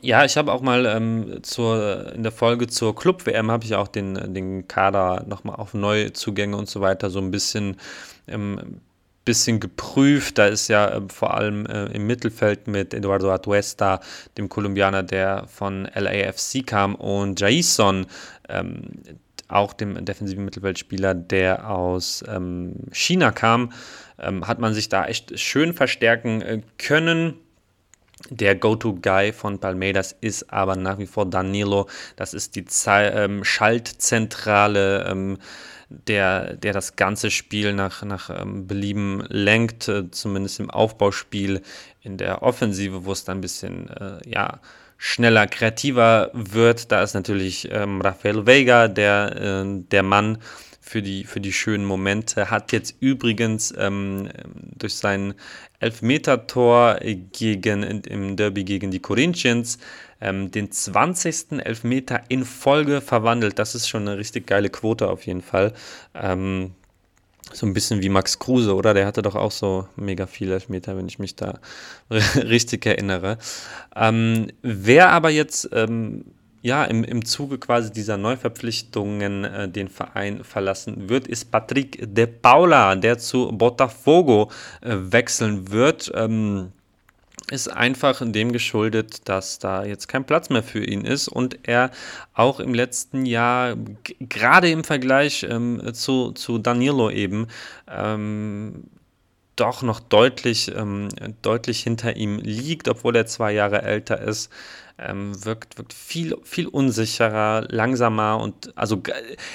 ja, ich habe auch mal ähm, zur, in der Folge zur Club-WM habe ich auch den, den Kader nochmal auf Neuzugänge und so weiter so ein bisschen ähm, bisschen geprüft. Da ist ja äh, vor allem äh, im Mittelfeld mit Eduardo Atuesta, dem Kolumbianer, der von LAFC kam, und Jason, ähm, auch dem defensiven Mittelfeldspieler, der aus ähm, China kam, ähm, hat man sich da echt schön verstärken äh, können. Der Go-To-Guy von Palmeiras ist aber nach wie vor Danilo. Das ist die Ze ähm, Schaltzentrale, ähm, der, der das ganze Spiel nach, nach ähm, Belieben lenkt, äh, zumindest im Aufbauspiel. In der Offensive, wo es dann ein bisschen, äh, ja, schneller, kreativer wird. Da ist natürlich ähm, Rafael Vega der, äh, der Mann für die, für die schönen Momente. Hat jetzt übrigens ähm, durch sein Elfmeter-Tor gegen, im Derby gegen die Corinthians ähm, den 20. Elfmeter in Folge verwandelt. Das ist schon eine richtig geile Quote auf jeden Fall. Ähm, so ein bisschen wie Max Kruse, oder? Der hatte doch auch so mega viele Elfmeter, wenn ich mich da richtig erinnere. Ähm, wer aber jetzt ähm, ja, im, im Zuge quasi dieser Neuverpflichtungen äh, den Verein verlassen wird, ist Patrick de Paula, der zu Botafogo äh, wechseln wird. Ähm, ist einfach dem geschuldet, dass da jetzt kein Platz mehr für ihn ist und er auch im letzten Jahr, gerade im Vergleich ähm, zu, zu Danilo eben, ähm, doch noch deutlich, ähm, deutlich hinter ihm liegt, obwohl er zwei Jahre älter ist ähm, wirkt, wirkt viel, viel unsicherer, langsamer und also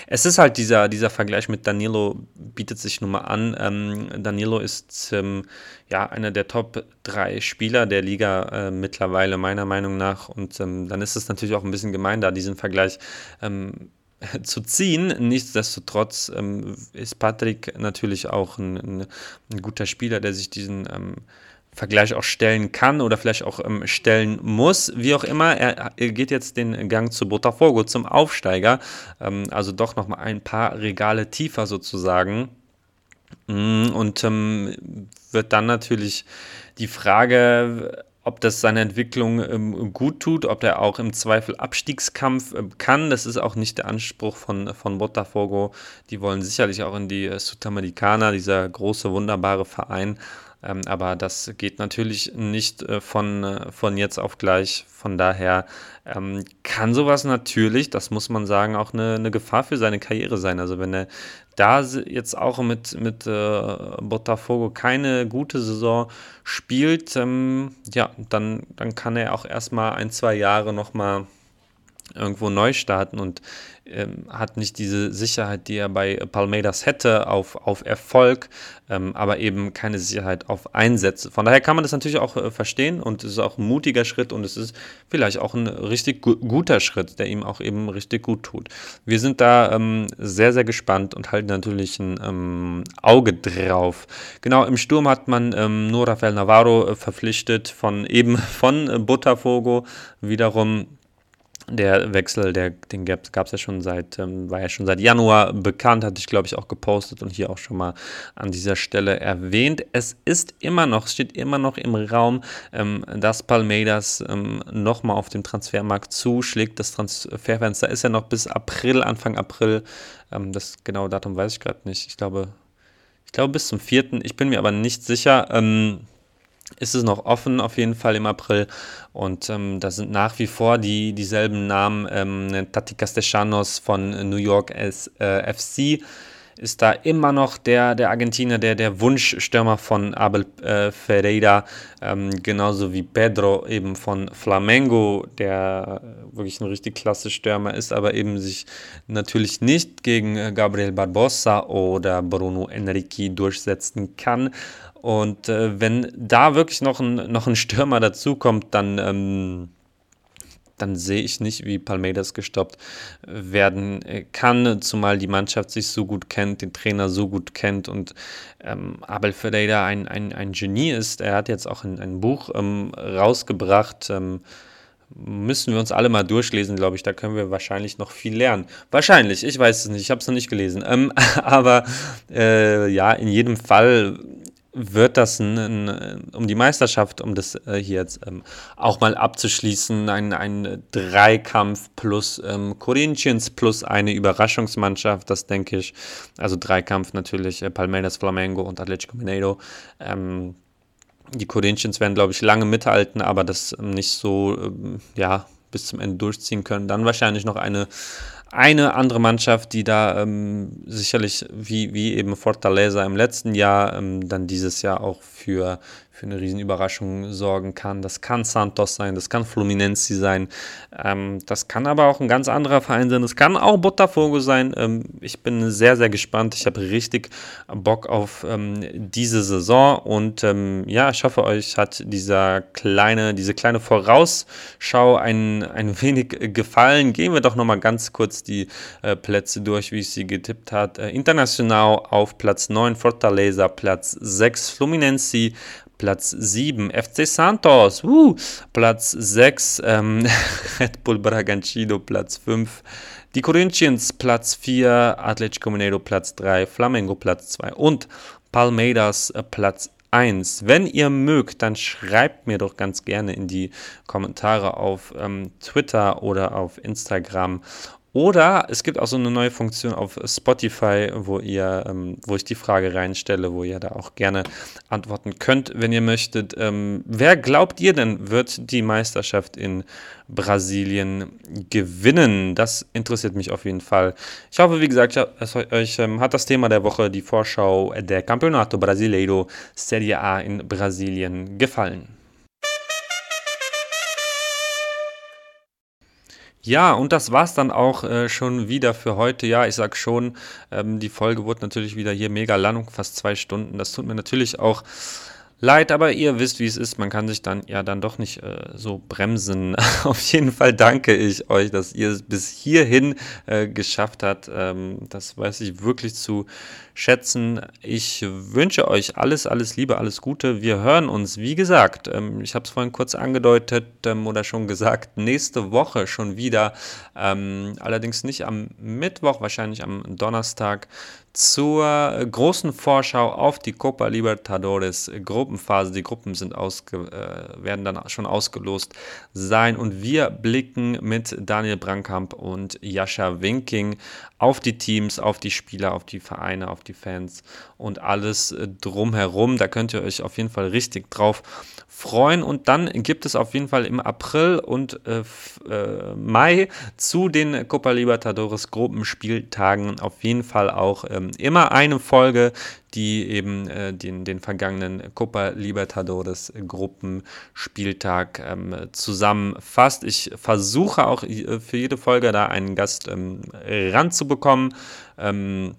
es ist halt dieser, dieser Vergleich mit Danilo bietet sich nun mal an. Ähm, Danilo ist ähm, ja einer der Top 3 Spieler der Liga äh, mittlerweile, meiner Meinung nach. Und ähm, dann ist es natürlich auch ein bisschen gemein, da diesen Vergleich ähm, zu ziehen. Nichtsdestotrotz ähm, ist Patrick natürlich auch ein, ein, ein, guter Spieler, der sich diesen Vergleich auch stellen kann oder vielleicht auch ähm, stellen muss. Wie auch immer, er, er, geht jetzt den Gang zu Botafogo, zum Aufsteiger. Ähm, also doch nochmal ein paar Regale tiefer sozusagen. Mm, und ähm, wird dann natürlich die Frage, ob das seine Entwicklung ähm, gut tut, ob er auch im Zweifel Abstiegskampf äh, kann. Das ist auch nicht der Anspruch von, von Botafogo. Die wollen sicherlich auch in die äh, Sudamericana, dieser große, wunderbare Verein. Ähm, aber das geht natürlich nicht äh, von, äh, von jetzt auf gleich. Von daher ähm, kann sowas natürlich, das muss man sagen, auch eine, eine Gefahr für seine Karriere sein. Also wenn er da jetzt auch mit, mit äh, Botafogo keine gute Saison spielt, ähm, ja, dann, dann kann er auch erstmal ein, zwei Jahre nochmal irgendwo neu starten und ähm, hat nicht diese Sicherheit, die er bei Palmeiras hätte, auf, auf Erfolg, ähm, aber eben keine Sicherheit auf Einsätze. Von daher kann man das natürlich auch äh, verstehen und es ist auch ein mutiger Schritt und es ist vielleicht auch ein richtig gu guter Schritt, der ihm auch eben richtig gut tut. Wir sind da ähm, sehr, sehr gespannt und halten natürlich ein ähm, Auge drauf. Genau, im Sturm hat man ähm, nur Rafael Navarro äh, verpflichtet von eben von äh, Botafogo, wiederum der Wechsel, der, den gab es ja schon seit, ähm, war ja schon seit Januar bekannt, hatte ich glaube ich auch gepostet und hier auch schon mal an dieser Stelle erwähnt. Es ist immer noch, steht immer noch im Raum, ähm, dass Palmeiras ähm, nochmal auf dem Transfermarkt zuschlägt. Das Transferfenster ist ja noch bis April, Anfang April. Ähm, das genaue Datum weiß ich gerade nicht. Ich glaube, ich glaube bis zum 4. Ich bin mir aber nicht sicher. Ähm, ist es noch offen, auf jeden Fall im April. Und ähm, da sind nach wie vor die, dieselben Namen. Ähm, Tati Castellanos von New York S, äh, FC ist da immer noch der, der Argentinier, der, der Wunschstürmer von Abel äh, Ferreira, ähm, genauso wie Pedro eben von Flamengo, der wirklich ein richtig klasse Stürmer ist, aber eben sich natürlich nicht gegen äh, Gabriel Barbosa oder Bruno Enrique durchsetzen kann. Und äh, wenn da wirklich noch ein, noch ein Stürmer dazukommt, dann, ähm, dann sehe ich nicht, wie Palmeiras gestoppt werden äh, kann, zumal die Mannschaft sich so gut kennt, den Trainer so gut kennt und ähm, Abel Ferreira ein, ein, ein Genie ist. Er hat jetzt auch ein, ein Buch ähm, rausgebracht. Ähm, müssen wir uns alle mal durchlesen, glaube ich. Da können wir wahrscheinlich noch viel lernen. Wahrscheinlich, ich weiß es nicht, ich habe es noch nicht gelesen. Ähm, aber äh, ja, in jedem Fall wird das ein, ein, um die Meisterschaft, um das äh, hier jetzt ähm, auch mal abzuschließen, ein, ein Dreikampf plus ähm, Corinthians plus eine Überraschungsmannschaft, das denke ich. Also Dreikampf natürlich äh, Palmeiras, Flamengo und Atletico Mineiro. Ähm, die Corinthians werden, glaube ich, lange mithalten, aber das nicht so, ähm, ja, bis zum Ende durchziehen können. Dann wahrscheinlich noch eine eine andere Mannschaft, die da ähm, sicherlich wie, wie eben Fortaleza im letzten Jahr ähm, dann dieses Jahr auch für, für eine Riesenüberraschung sorgen kann. Das kann Santos sein, das kann Fluminense sein, ähm, das kann aber auch ein ganz anderer Verein sein, das kann auch Botafogo sein. Ähm, ich bin sehr, sehr gespannt. Ich habe richtig Bock auf ähm, diese Saison und ähm, ja, ich hoffe, euch hat dieser kleine, diese kleine Vorausschau ein, ein wenig gefallen. Gehen wir doch nochmal ganz kurz die äh, Plätze durch, wie ich sie getippt habe. Äh, international auf Platz 9, Fortaleza, Platz 6, Fluminense, Platz 7 FC Santos, uh, Platz 6 ähm, Red Bull Bragantino, Platz 5 die Corinthians, Platz 4 Atletico Mineiro, Platz 3 Flamengo, Platz 2 und Palmeiras, äh, Platz 1. Wenn ihr mögt, dann schreibt mir doch ganz gerne in die Kommentare auf ähm, Twitter oder auf Instagram oder es gibt auch so eine neue Funktion auf Spotify, wo ihr, ähm, wo ich die Frage reinstelle, wo ihr da auch gerne antworten könnt, wenn ihr möchtet. Ähm, wer glaubt ihr denn, wird die Meisterschaft in Brasilien gewinnen? Das interessiert mich auf jeden Fall. Ich hoffe, wie gesagt, euch ähm, hat das Thema der Woche, die Vorschau der Campeonato Brasileiro Serie A in Brasilien gefallen. Ja, und das war's dann auch äh, schon wieder für heute. Ja, ich sag schon, ähm, die Folge wurde natürlich wieder hier mega lang, fast zwei Stunden. Das tut mir natürlich auch leid, aber ihr wisst, wie es ist. Man kann sich dann ja dann doch nicht äh, so bremsen. Auf jeden Fall danke ich euch, dass ihr es bis hierhin äh, geschafft habt. Ähm, das weiß ich wirklich zu schätzen. Ich wünsche euch alles, alles Liebe, alles Gute. Wir hören uns, wie gesagt, ähm, ich habe es vorhin kurz angedeutet ähm, oder schon gesagt, nächste Woche schon wieder. Ähm, allerdings nicht am Mittwoch, wahrscheinlich am Donnerstag zur großen Vorschau auf die Copa Libertadores Gruppenphase. Die Gruppen sind ausge, äh, werden dann schon ausgelost sein und wir blicken mit Daniel Brankamp und Jascha Winking auf die Teams, auf die Spieler, auf die Vereine, auf die Fans und alles äh, drumherum. Da könnt ihr euch auf jeden Fall richtig drauf freuen. Und dann gibt es auf jeden Fall im April und äh, äh, Mai zu den Copa Libertadores Gruppenspieltagen auf jeden Fall auch ähm, immer eine Folge, die eben äh, den, den vergangenen Copa Libertadores Gruppenspieltag ähm, zusammenfasst. Ich versuche auch äh, für jede Folge da einen Gast ähm, ranzubekommen. Ähm,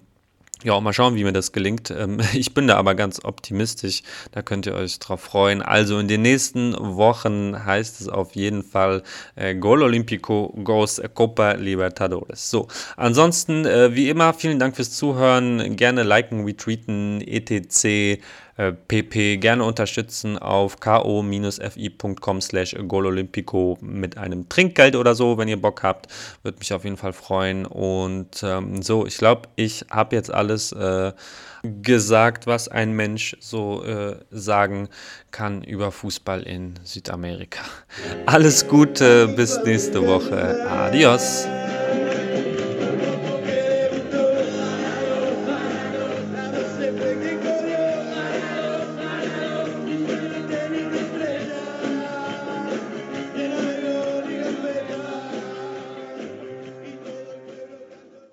ja, mal schauen, wie mir das gelingt. Ähm, ich bin da aber ganz optimistisch. Da könnt ihr euch drauf freuen. Also in den nächsten Wochen heißt es auf jeden Fall äh, Gol Olímpico goes Copa Libertadores. So, ansonsten, äh, wie immer, vielen Dank fürs Zuhören. Gerne liken, retweeten, etc pp. Äh, gerne unterstützen auf ko-fi.com slash gololympico mit einem Trinkgeld oder so, wenn ihr Bock habt. Würde mich auf jeden Fall freuen. Und ähm, so, ich glaube, ich habe jetzt alles äh, gesagt, was ein Mensch so äh, sagen kann über Fußball in Südamerika. Alles Gute, bis nächste Woche. Adios.